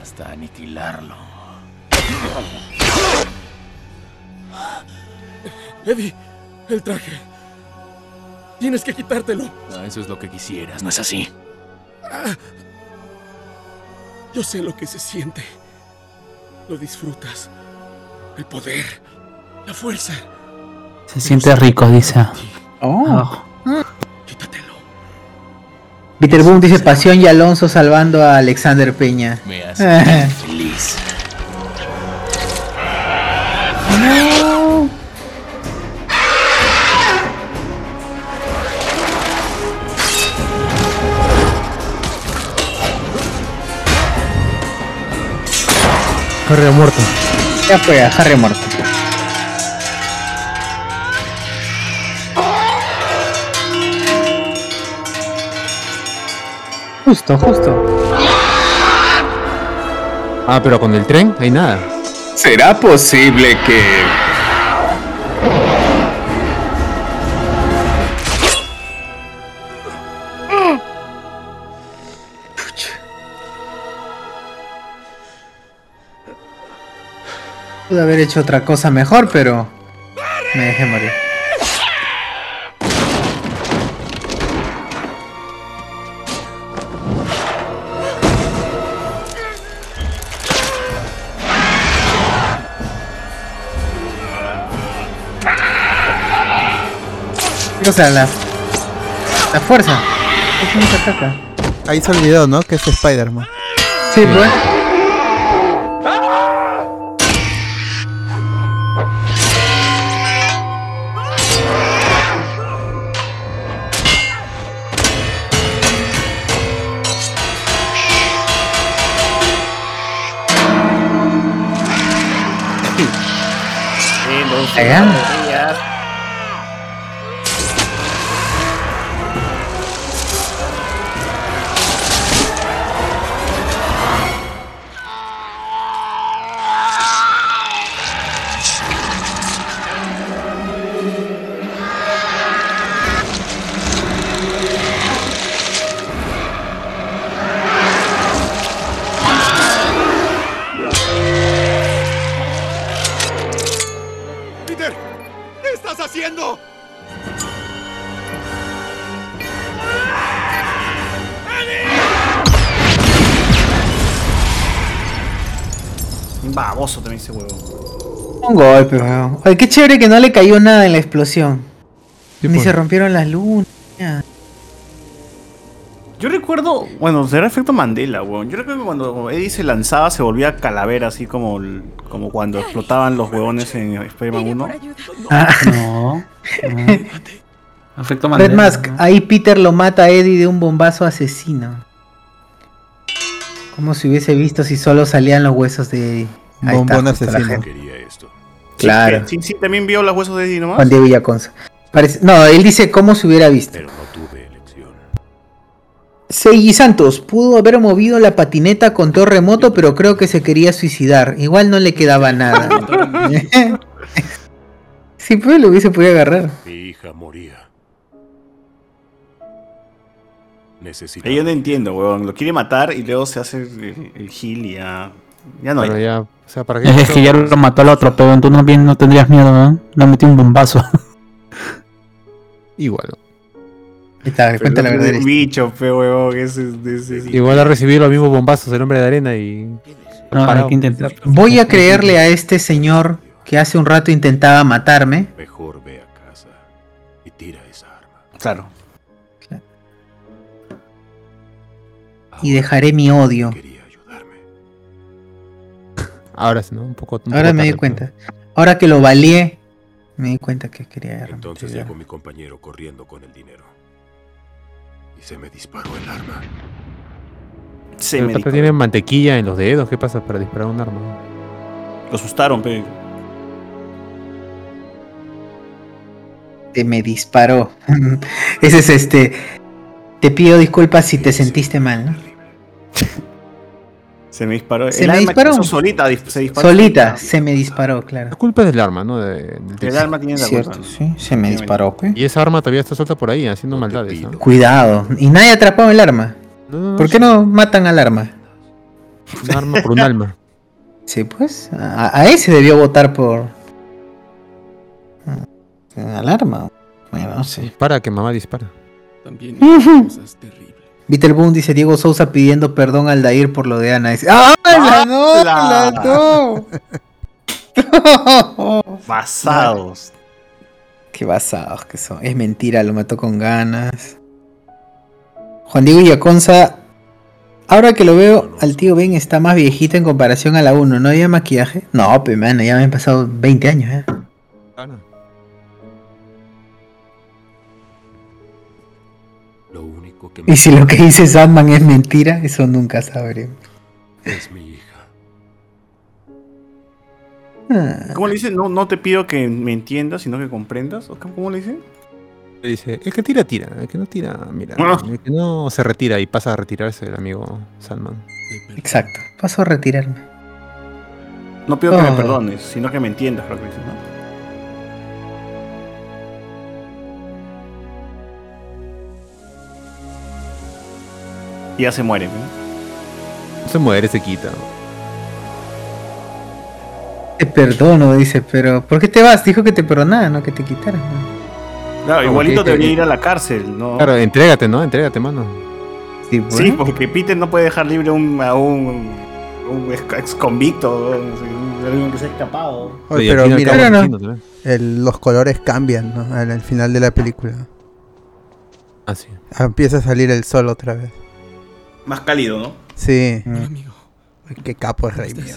Hasta aniquilarlo. Eddie, el traje. Tienes que quitártelo. Ah, eso es lo que quisieras, ¿no es así? Ah. Yo sé lo que se siente. Lo disfrutas. El poder. La fuerza. Se siente rico, dice. Oh. Abajo. Peter Boom dice Pasión y Alonso salvando a Alexander Peña. Me [laughs] hace feliz. No. Harry ha muerto. Ya fue, a Harry muerto. Justo, justo. Ah, pero con el tren hay nada. ¿Será posible que... Pude haber hecho otra cosa mejor, pero me dejé morir. O sea, la, la fuerza. ¿Por qué no se ataca? Ahí se olvidó, ¿no? Que es Spider-Man. Sí, pues. Allá. Un golpe, weón. Ay, qué chévere que no le cayó nada en la explosión. Ni se rompieron las lunas. Yo recuerdo, bueno, será efecto Mandela, weón. Yo recuerdo que cuando Eddie se lanzaba se volvía calavera, así como, como cuando explotaban los huevones en Spider-Man 1. Ah. No. Afecto Red Mandela. Mask, ahí Peter lo mata a Eddie de un bombazo asesino. Como si hubiese visto si solo salían los huesos de Eddie. Bombón asesino. Claro. Sí, sí, también vio los huesos de Eddie nomás. Juan Diego Villaconza. Parece- No, él dice cómo se hubiera visto. Seiji Santos pudo haber movido la patineta con todo remoto, pero creo que se quería suicidar. Igual no le quedaba nada. [laughs] sí, pues lo hubiese podido agarrar. Mi hija moría. Necesito. Ahí yo no entiendo, weón. Lo quiere matar y luego se hace el, el heal y ya. Ya no Pero hay. ya, o sea, ¿para qué? Es que ya lo mató al otro, pero tú no, bien, no tendrías miedo, ¿no? Le metí un bombazo. [laughs] Igual. Está, cuenta la verdad. Un bicho, weón. Ese, ese- Igual ha recibido los mismos bombazos el hombre de arena y. No, hay que intentar. Voy a creerle a este señor que hace un rato intentaba matarme. Mejor ve a casa y tira esa arma. Claro. Y dejaré mi odio. Ahora sí, ¿no? Un poco. un Ahora poco me di cuenta. Ahora que lo valié, me di cuenta que quería Entonces llegó mi compañero corriendo con el dinero. Y se me disparó el arma. Se pero me pata tiene mantequilla en los dedos. ¿Qué pasa para disparar un arma? Lo asustaron, pe. Te me disparó. [laughs] Ese es este. Te pido disculpas si te sentiste mal, ¿no? [laughs] Se me disparó. Se el me arma disparó. solita se disparó. Solita, se me disparó, claro. La culpa es del arma, ¿no? De- del El arma tiene la Cierto, culpa. sí, se me disparó, pues. Y esa arma todavía está suelta por ahí, haciendo maldades. ¿no? Cuidado. Y nadie atrapó el arma. ¿Por qué no matan al arma? Un arma por un [laughs] alma. Sí, pues. A, a ese debió votar por. Al arma. Bueno, no sé. Dispara, que mamá dispara. También [laughs] cosas terribles. Boom dice Diego Sousa pidiendo perdón al Dair por lo de Ana. Dice, ¡Ah, la no! ¡La no! [laughs] Basados. Qué basados que son. Es mentira, lo mató con ganas. Juan Diego Yaconza. Ahora que lo veo, al tío Ben está más viejito en comparación a la 1. ¿No había maquillaje? No, pero mano, ya me han pasado 20 años, ¿eh? Lo Y si lo que dice Sandman es mentira, eso nunca sabremos. es mi hija. Ah, ¿Cómo le dice? No, no te pido que me entiendas, sino que comprendas. ¿O cómo- ¿Cómo le dice? Le Dice, el que tira, tira. El que no tira, mira. Ah. El que no se retira y pasa a retirarse el amigo Salman. Exacto. Paso a retirarme. No pido que me Oh. perdones, sino que me entiendas, creo que dice, ¿no? Y ya se muere, ¿no? Se muere, se quita. Te perdono, dice, pero ¿por qué te vas? Dijo que te perdonaba, no que te quitaras. ¿no? Claro, igualito debería ir a la cárcel, ¿no? Claro, entrégate, ¿no? Entrégate, mano. Sí, pues. Sí, porque Peter no puede dejar libre un- a un, un ex, convicto, alguien que se ha escapado. Oye, pero mira, no, el- los colores cambian ¿no? al, al final de la película. Ah, sí. Ah, Empieza a salir el sol otra vez. Más cálido, ¿no? Sí. Mm. amigo. Qué capo es Rey mío.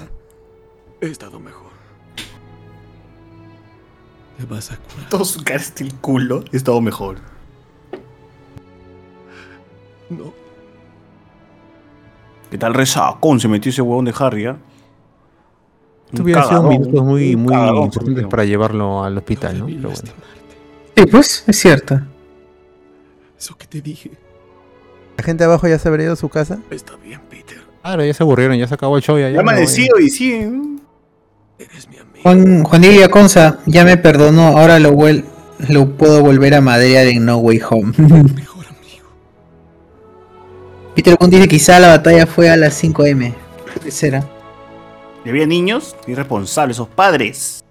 He estado mejor. Te vas a curar. Todo su cara está el culo. Es todo mejor. No. ¿Qué tal resacón se metió ese huevón de Harry, ah? Esto hubiera sido minutos muy, muy cagadón, importantes para llevarlo al hospital, ¿no? Pero bueno. Sí, pues, es cierto. Eso que te dije. ¿La gente abajo ya se habría ido a su casa? Está bien, Peter. Claro, ya se aburrieron, ya se acabó el show. Ya, ya amanecido y siguen. Eres mi amigo. Juan, Juan Diego Yaconza ya me perdonó, ahora lo, vuel- lo puedo volver a madrear en No Way Home. [laughs] Mejor amigo. Peter Boone dice quizá la batalla fue a las 5M. ¿Qué será? Y había niños irresponsables, esos padres.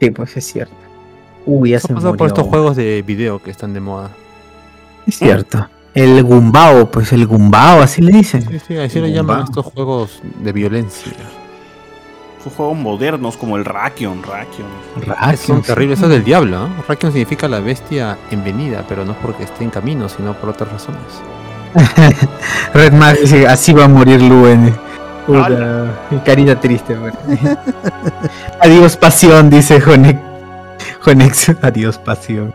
Sí, pues es cierto. Uy, ya Eso se pasa por murió. estos juegos de video que están de moda. Es cierto. El Gumbao, pues el Gumbao, así le dicen. Sí, sí, así le llaman estos juegos de violencia. Son juegos modernos como el Rakion, Rakion. Son terribles, eso es del diablo. ¿no? Rakion significa la bestia en venida, pero no es porque esté en camino, sino por otras razones. [laughs] Red Max dice, así va a morir Luen. Carita triste. [laughs] Adiós pasión, dice Jonex. Jonex, [laughs] adiós pasión.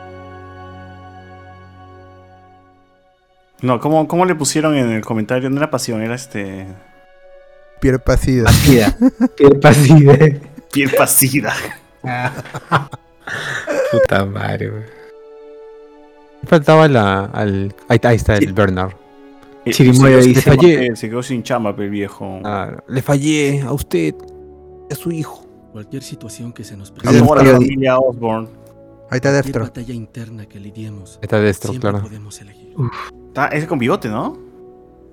No, ¿cómo, ¿cómo le pusieron en el comentario? No era pasión, era este. Piel pasida. Pasida. [laughs] Piel pasida. Piel pasida. [laughs] Puta madre, güey. Faltaba la, al. Ahí, ahí está el Bernard. Chirimoya se, dice, se, fallé. quedó, se quedó sin chamba, el viejo. Ah, le fallé a usted, a su hijo. Cualquier situación que se nos No presente. como la familia Osborne. Ahí está Destro. batalla interna que lidiemos. Ahí está Destro, siempre claro. podemos elegir. Está, ese con bigote, ¿no?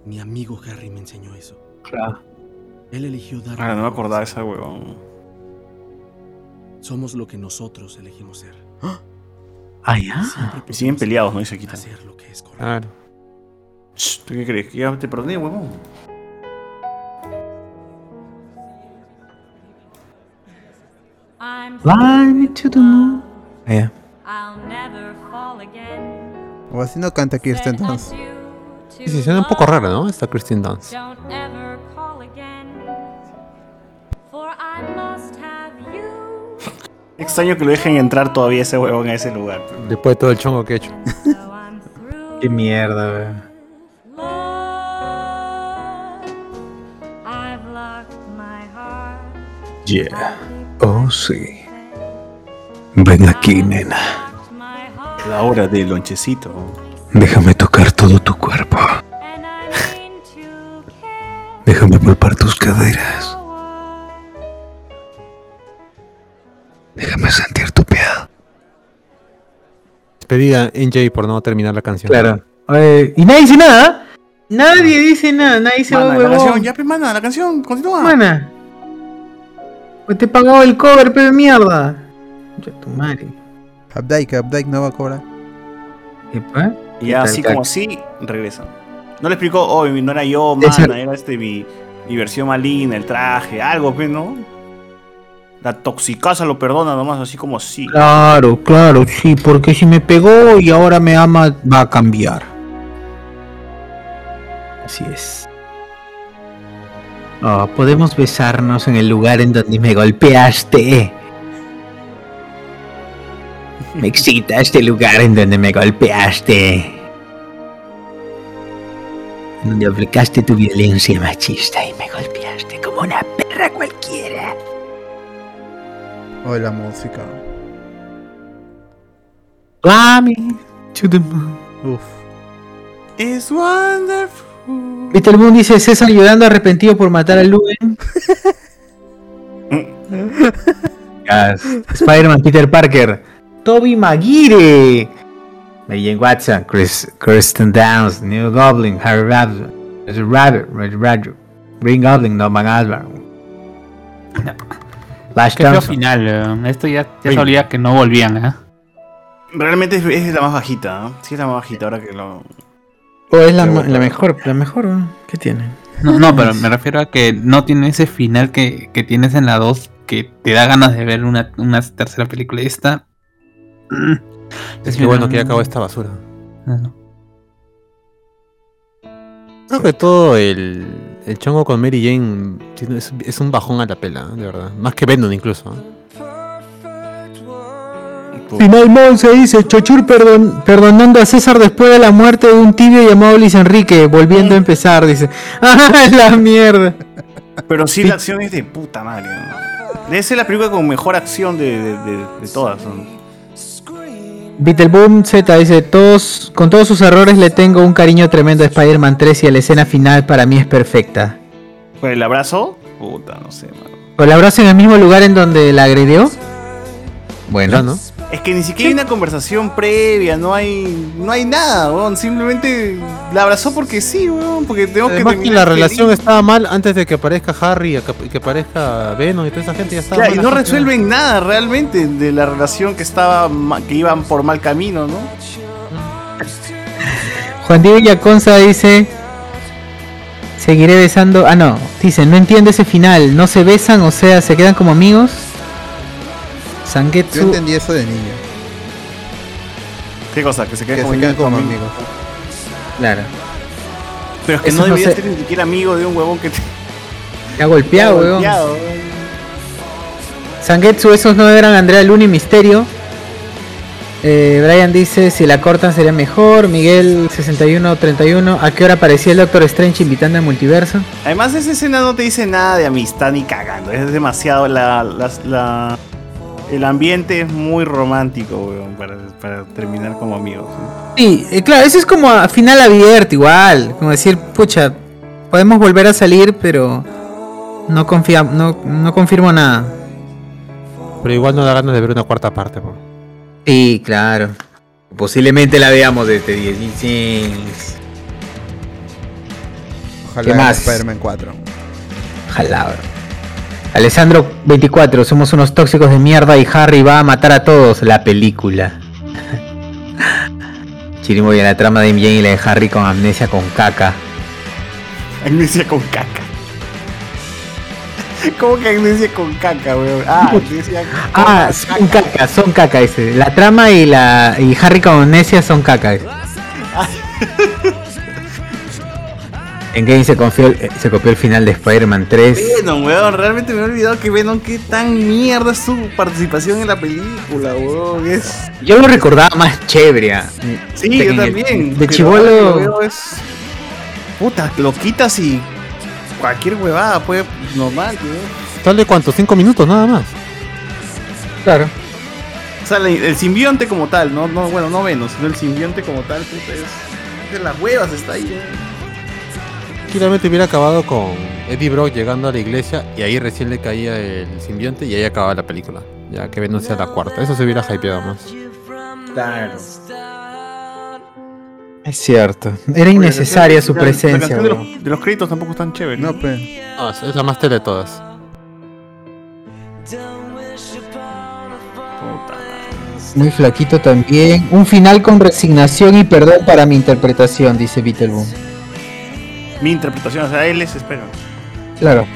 Mi amigo Harry me enseñó eso. Claro. Él eligió dar. Ah, no me acordaba de esa huevón. Somos lo que nosotros elegimos ser. Ah, ya. Siempre Y siguen peleados, ¿no? Y se quitan. hacer lo que es correcto. Claro. Shh, ¿Tú qué crees? ¿Que ya te perdoné, huevón? Fly me to the moon. Ah, ya. O así no canta Kirsten Dunst. Sí, sí, suena un poco rara, ¿no? Esta Christine Dunst. [laughs] Extraño que lo dejen entrar todavía ese huevón a ese lugar. Después de todo el chongo que he hecho. [laughs] Qué mierda, güey. Yeah. Oh, sí. Ven aquí, nena. La hora del lonchecito. Déjame tocar todo tu cuerpo. Déjame palpar tus caderas. Déjame sentir tu piel. Despedida NJ por no terminar la canción. Claro. Oye, y nadie dice nada. Nadie dice nada. Nadie dice Mana, "Oh, la huevón". canción, ya, pe, mana, la canción, continúa. Mana. Pues te he pagado el cover, pe de mierda. Ya tu madre. Updike, Updike no va a cobrar. Y ya así como así, regresan. No le explicó, oh, no era yo, mana, era este mi, mi versión maligna, el traje, algo, pues, ¿no? La toxicasa lo perdona nomás, así como sí. Claro, claro, sí, porque si me pegó y ahora me ama, va a cambiar. Así es. Oh, podemos besarnos en el lugar en donde me golpeaste. Me excita este lugar en donde me golpeaste. En donde aplicaste tu violencia machista y me golpeaste como una perra cualquiera. O la música. Fly to the moon. Uf. Es wonderful. Mr. Boone dice César llorando arrepentido por matar a Luen. [laughs] Spider-Man, Peter Parker, Toby Maguire, Mary Jane Watson, Chris, Kristen Downs, New Goblin, Harry Rabbit, Red Rabbit, Red Rabbit, Green Goblin, Norman Osborn. Flash Qué final. eh. Esto ya, ya sabía que no volvían, ¿eh? Realmente es, es la más bajita, ¿no? Sí es la más bajita ahora que lo... Oh, es la, mejor, la mejor, ¿no? ¿qué tiene? No, no, pero me refiero a que no tiene ese final que, que tienes en la 2 que te da ganas de ver una, una tercera película. Y esta. Es que bueno que ya acabó esta basura. Ajá. Creo que todo el, el chongo con Mary Jane es, es un bajón a la pela, de verdad. Más que Venom incluso. ¿eh? Final Monse dice Chochur perdon- perdonando a César después de la muerte de un tibio llamado Luis Enrique, volviendo a empezar, dice. [laughs] ¡Ah, la mierda! Pero sí, la acción es de puta madre, ¿no? Debe ser la película con mejor acción de, de, de- de todas, ¿no? Beetleboom Z dice, todos, con todos sus errores le tengo un cariño tremendo a Spider-Man 3 y a la escena final para mí es perfecta. Pues el abrazo, puta, no sé, mano. ¿O la abrazo en el mismo lugar en donde la agredió? Bueno, ¿no? Es que ni siquiera hay una conversación previa, no hay no hay nada, weón. Simplemente la abrazó porque sí, weón. Porque tengo que Además que terminar la feliz. relación estaba mal antes de que aparezca Harry y que, que aparezca Venom y toda esa gente ya estaba Ya, y mal no resuelven nada realmente de la relación que estaba ma- que iban por mal camino, ¿no? [laughs] Juan Diego Yaconza dice, Seguiré besando. Ah, no. Dice, no entiendo ese final. ¿No se besan? O sea, ¿se quedan como amigos? Yo Sangetsu. entendí eso de niño. ¿Qué cosa? Que se queden Que como, se queden como amigos. amigos. Claro. Pero es que Eso no no debería sé. ser ni siquiera amigo de un huevón que te Me ha golpeado, te ha weón. golpeado, weón. Sangetsu, esos no eran Andrea Luna y Misterio. Eh, Brian dice, si la cortan sería mejor. Miguel 6131, ¿a qué hora aparecía el Doctor Strange invitando al multiverso? Además, esa escena no te dice nada de amistad ni cagando. Es demasiado. La, la- la- el ambiente es muy romántico, weón, para, para terminar como amigos. Sí, eh, claro, eso es como a final abierto igual. Como decir, pucha, podemos volver a salir, pero no, confía, no, no confirmo nada. Pero igual no da ganas de ver una cuarta parte. po. Sí, claro. Posiblemente la veamos desde 16. Ojalá ¿Qué en más? Spider-Man 4. Ojalá, bro. Alessandro 24, somos unos tóxicos de mierda y Harry va a matar a todos. La película. Chirimo y a la trama de MJ y la de Harry con amnesia con caca. Amnesia con caca. ¿Cómo que amnesia con caca, weón? Ah, amnesia con Ah, son caca, son caca ese. La trama y la y Harry con amnesia son caca. [laughs] En Game se, confió, el- se copió el final de Spider-Man 3. Venom, weón. Realmente me he olvidado que Venom, qué tan mierda es su participación en la película, weón. Es. Yo lo recordaba más chévere. ah. Sí, En yo el- también. De chivolo. es. Puta, lo quitas y. Cualquier huevada puede. Normal, weón. ¿Tal de cuánto? ¿Cinco minutos nada más? Claro. O sea, el, el simbionte como tal, no, no, bueno, no Venom, sino el simbionte como tal, puta, es. De las huevas está ahí, weón. Tranquilamente hubiera acabado con Eddie Brock llegando a la iglesia y ahí recién le caía el simbionte y ahí acababa la película. Ya que Venom sea la cuarta. Eso se hubiera hypeado más. Claro. Es cierto. Era innecesaria su presencia. La canción de los, de los créditos tampoco es tan chévere. No, pues. No, es- es la más tele de todas. Muy flaquito también. Un final con resignación y perdón para mi interpretación, dice Beetleboom. Mi interpretación, o sea, él es espera. Claro.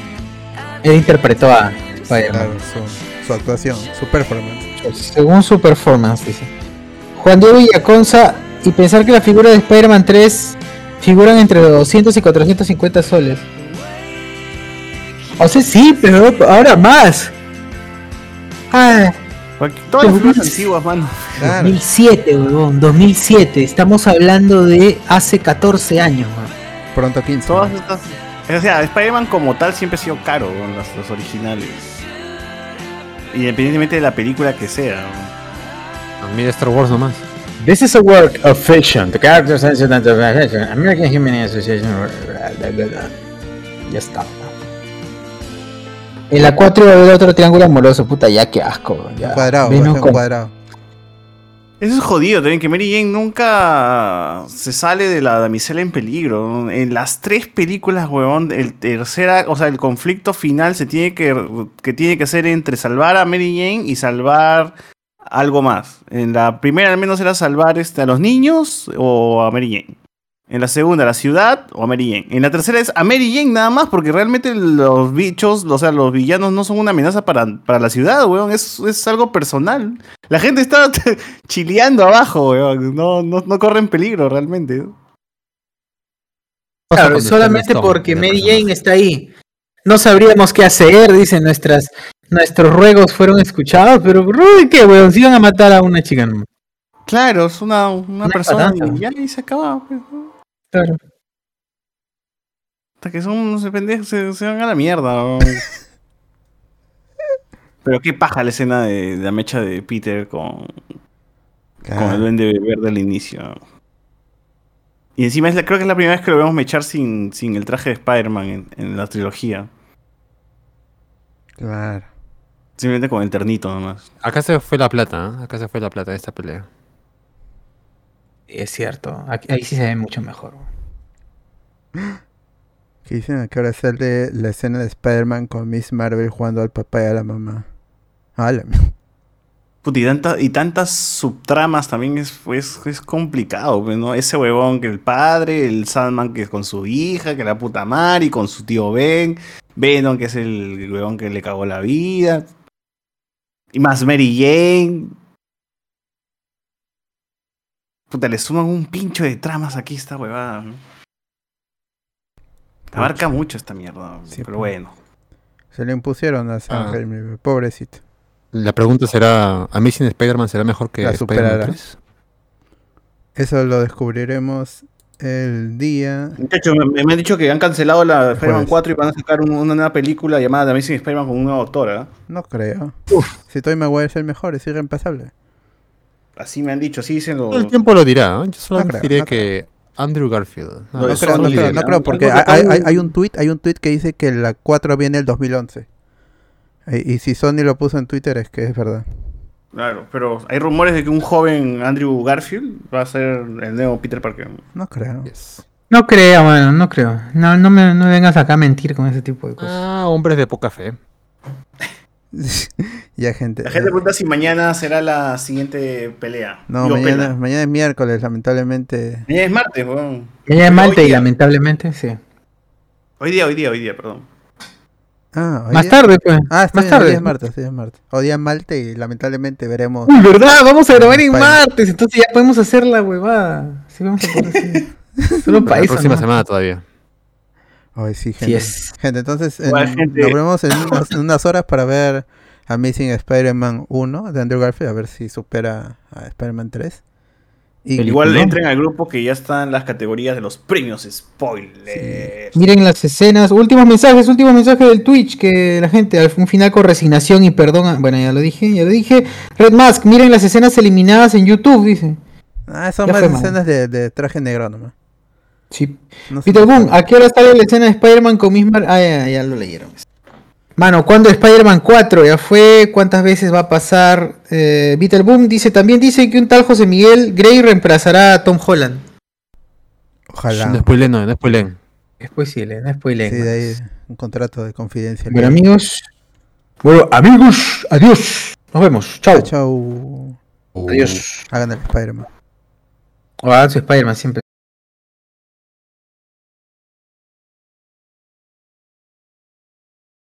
Él interpretó a Spider-Man. Claro, su, su actuación, su performance. Según su performance, dice. Juan Diego Villaconza y pensar que la figura de Spider-Man 3 figuran entre los 200 y 450 soles. O sea, sí, pero ahora más. Ah, Todas las mil- antiguas, mano. 2007, huevón, 2007. Estamos hablando de hace 14 años, weón. Pronto 15. Todas estas. O sea, Spider-Man como tal siempre ha sido caro, weón, los, los originales. Independientemente de la película que sea. weón. Mira Star Wars nomás. This is a work of fiction. The characters and incidents of American Human Association. Ya está. En la 4 iba a haber otro triángulo amoroso. Puta, ya qué asco. Ya. Un cuadrado, un con- cuadrado. Eso es jodido también, que Mary Jane nunca se sale de la damisela en peligro. En las tres películas, huevón, el tercera, o sea, el conflicto final se tiene que, que tiene que ser entre salvar a Mary Jane y salvar algo más. En la primera al menos era salvar este, a los niños o a Mary Jane. En la segunda, la ciudad o a Mary Jane. En la tercera es a Mary Jane nada más, porque realmente los bichos, o sea, los villanos no son una amenaza para, para la ciudad, weón. Es, es algo personal. La gente está [laughs] chileando abajo, weón. No, no, no corren peligro realmente. Claro, solamente porque Mary Jane está ahí. No sabríamos qué hacer, dicen nuestras. Nuestros ruegos fueron escuchados, pero uy, qué weón, si iban a matar a una chica. Claro, es una, una Una persona y ya y se acaba. pues, ¿no? Claro. Hasta que son unos pendejos, se, se van a la mierda. weón. [laughs] Pero qué paja la escena de, de la mecha de Peter con, con el duende verde al inicio. Y encima es la- creo que es la primera vez que lo vemos mechar sin, sin el traje de Spider-Man en, en la trilogía. Claro. Simplemente con el ternito nomás. Acá se fue la plata, ¿eh? Acá se fue la plata de esta pelea. Es cierto, aquí- ahí sí se ve mucho mejor. [gasps] Que dicen que ahora sale la escena de Spider-Man con Miss Marvel jugando al papá y a la mamá. Ah, la. [laughs] Puta, y, tanta- y tantas subtramas también es, es, es complicado, pues, ¿no? Ese huevón que el padre, el Sandman que es con su hija, que la puta Mari, con su tío Ben, Venom que es el huevón que le cagó la vida. Y más Mary Jane. Puta, le suman un pincho de tramas aquí esta huevada. ¿no? Abarca mucho esta mierda, Sí, pero pues. bueno. Se le impusieron a Sam Ah. Pobrecito. La pregunta será, ¿Amazing Spider-Man será mejor que La Spider-Man superará. 3? Eso lo descubriremos el día. Muchachos, me, me han dicho que han cancelado la Spider-Man Jueves. 4 y van a sacar un- una nueva película llamada The Amazing Spider-Man con una doctora. No creo. Si Toy Maguire es el mejor, es irreemplazable. Así me han dicho, así dicen los... El tiempo lo dirá. ¿eh? Yo solamente creo, diré no que Andrew Garfield. No, creo, no creo, no creo, porque hay, un tweet, hay un tweet que dice que la 4 viene el 2011. Y, y si Sony lo puso en Twitter es que es verdad. Claro, pero hay rumores de que un joven Andrew Garfield va a ser el nuevo Peter Parker. No creo. No creo, mano, no creo. No, no me, no me vengas acá a mentir con ese tipo de cosas. Ah, hombres de poca fe. [laughs] [laughs] ya, gente. La gente pregunta si mañana será la siguiente pelea. No, Digo, mañana, pela. mañana es miércoles, lamentablemente. Mañana es martes, weón. Ella es Hoy Malta y día. lamentablemente, sí. Hoy día, hoy día, hoy día, perdón. Ah, hoy Más día- tarde, pues. Ah, está Más bien, hoy tarde. día es martes, hoy es martes. Hoy día es Malta y lamentablemente veremos. Uy, ¿verdad? Vamos a grabar en martes, entonces ya podemos hacer la huevada. Sí, vamos a poder hacer. [laughs] Solo para La próxima ¿no? semana todavía. Hoy sí, Sí gente. es. Gente, entonces en- Igual, gente. nos vemos en unas, en unas horas para ver Amazing Spider-Man 1 de Andrew Garfield, a ver si supera a Spider-Man 3. Y Igual Peliculón. entren al grupo que ya están las categorías de los premios spoilers. Miren las escenas, últimos mensajes, últimos mensajes del Twitch que la gente al un final con resignación y perdón. a- Bueno, ya lo dije, ya lo dije. Red Mask, miren las escenas eliminadas en YouTube, dice. Ah, son Ya más escenas de, de traje negro nomás. Sí. No Peter Boom. ¿a qué hora sale la escena de Spider-Man con misma... Ah, ya, ya lo leyeron. Mano, ¿cuándo Spider-Man 4? Ya fue, ¿cuántas veces va a pasar? Eh, Boom dice, también dice que un tal José Miguel Grey reemplazará a Tom Holland. Ojalá. No spoilen, no, no spoilen. Es posible, no es spoiler. Sí, de ahí un contrato de confidencia. Bueno, amigos. Bueno, amigos, adiós. Nos vemos. Chao. Chao. Adiós. Hagan el Spider-Man. O hagan su Spider-Man siempre.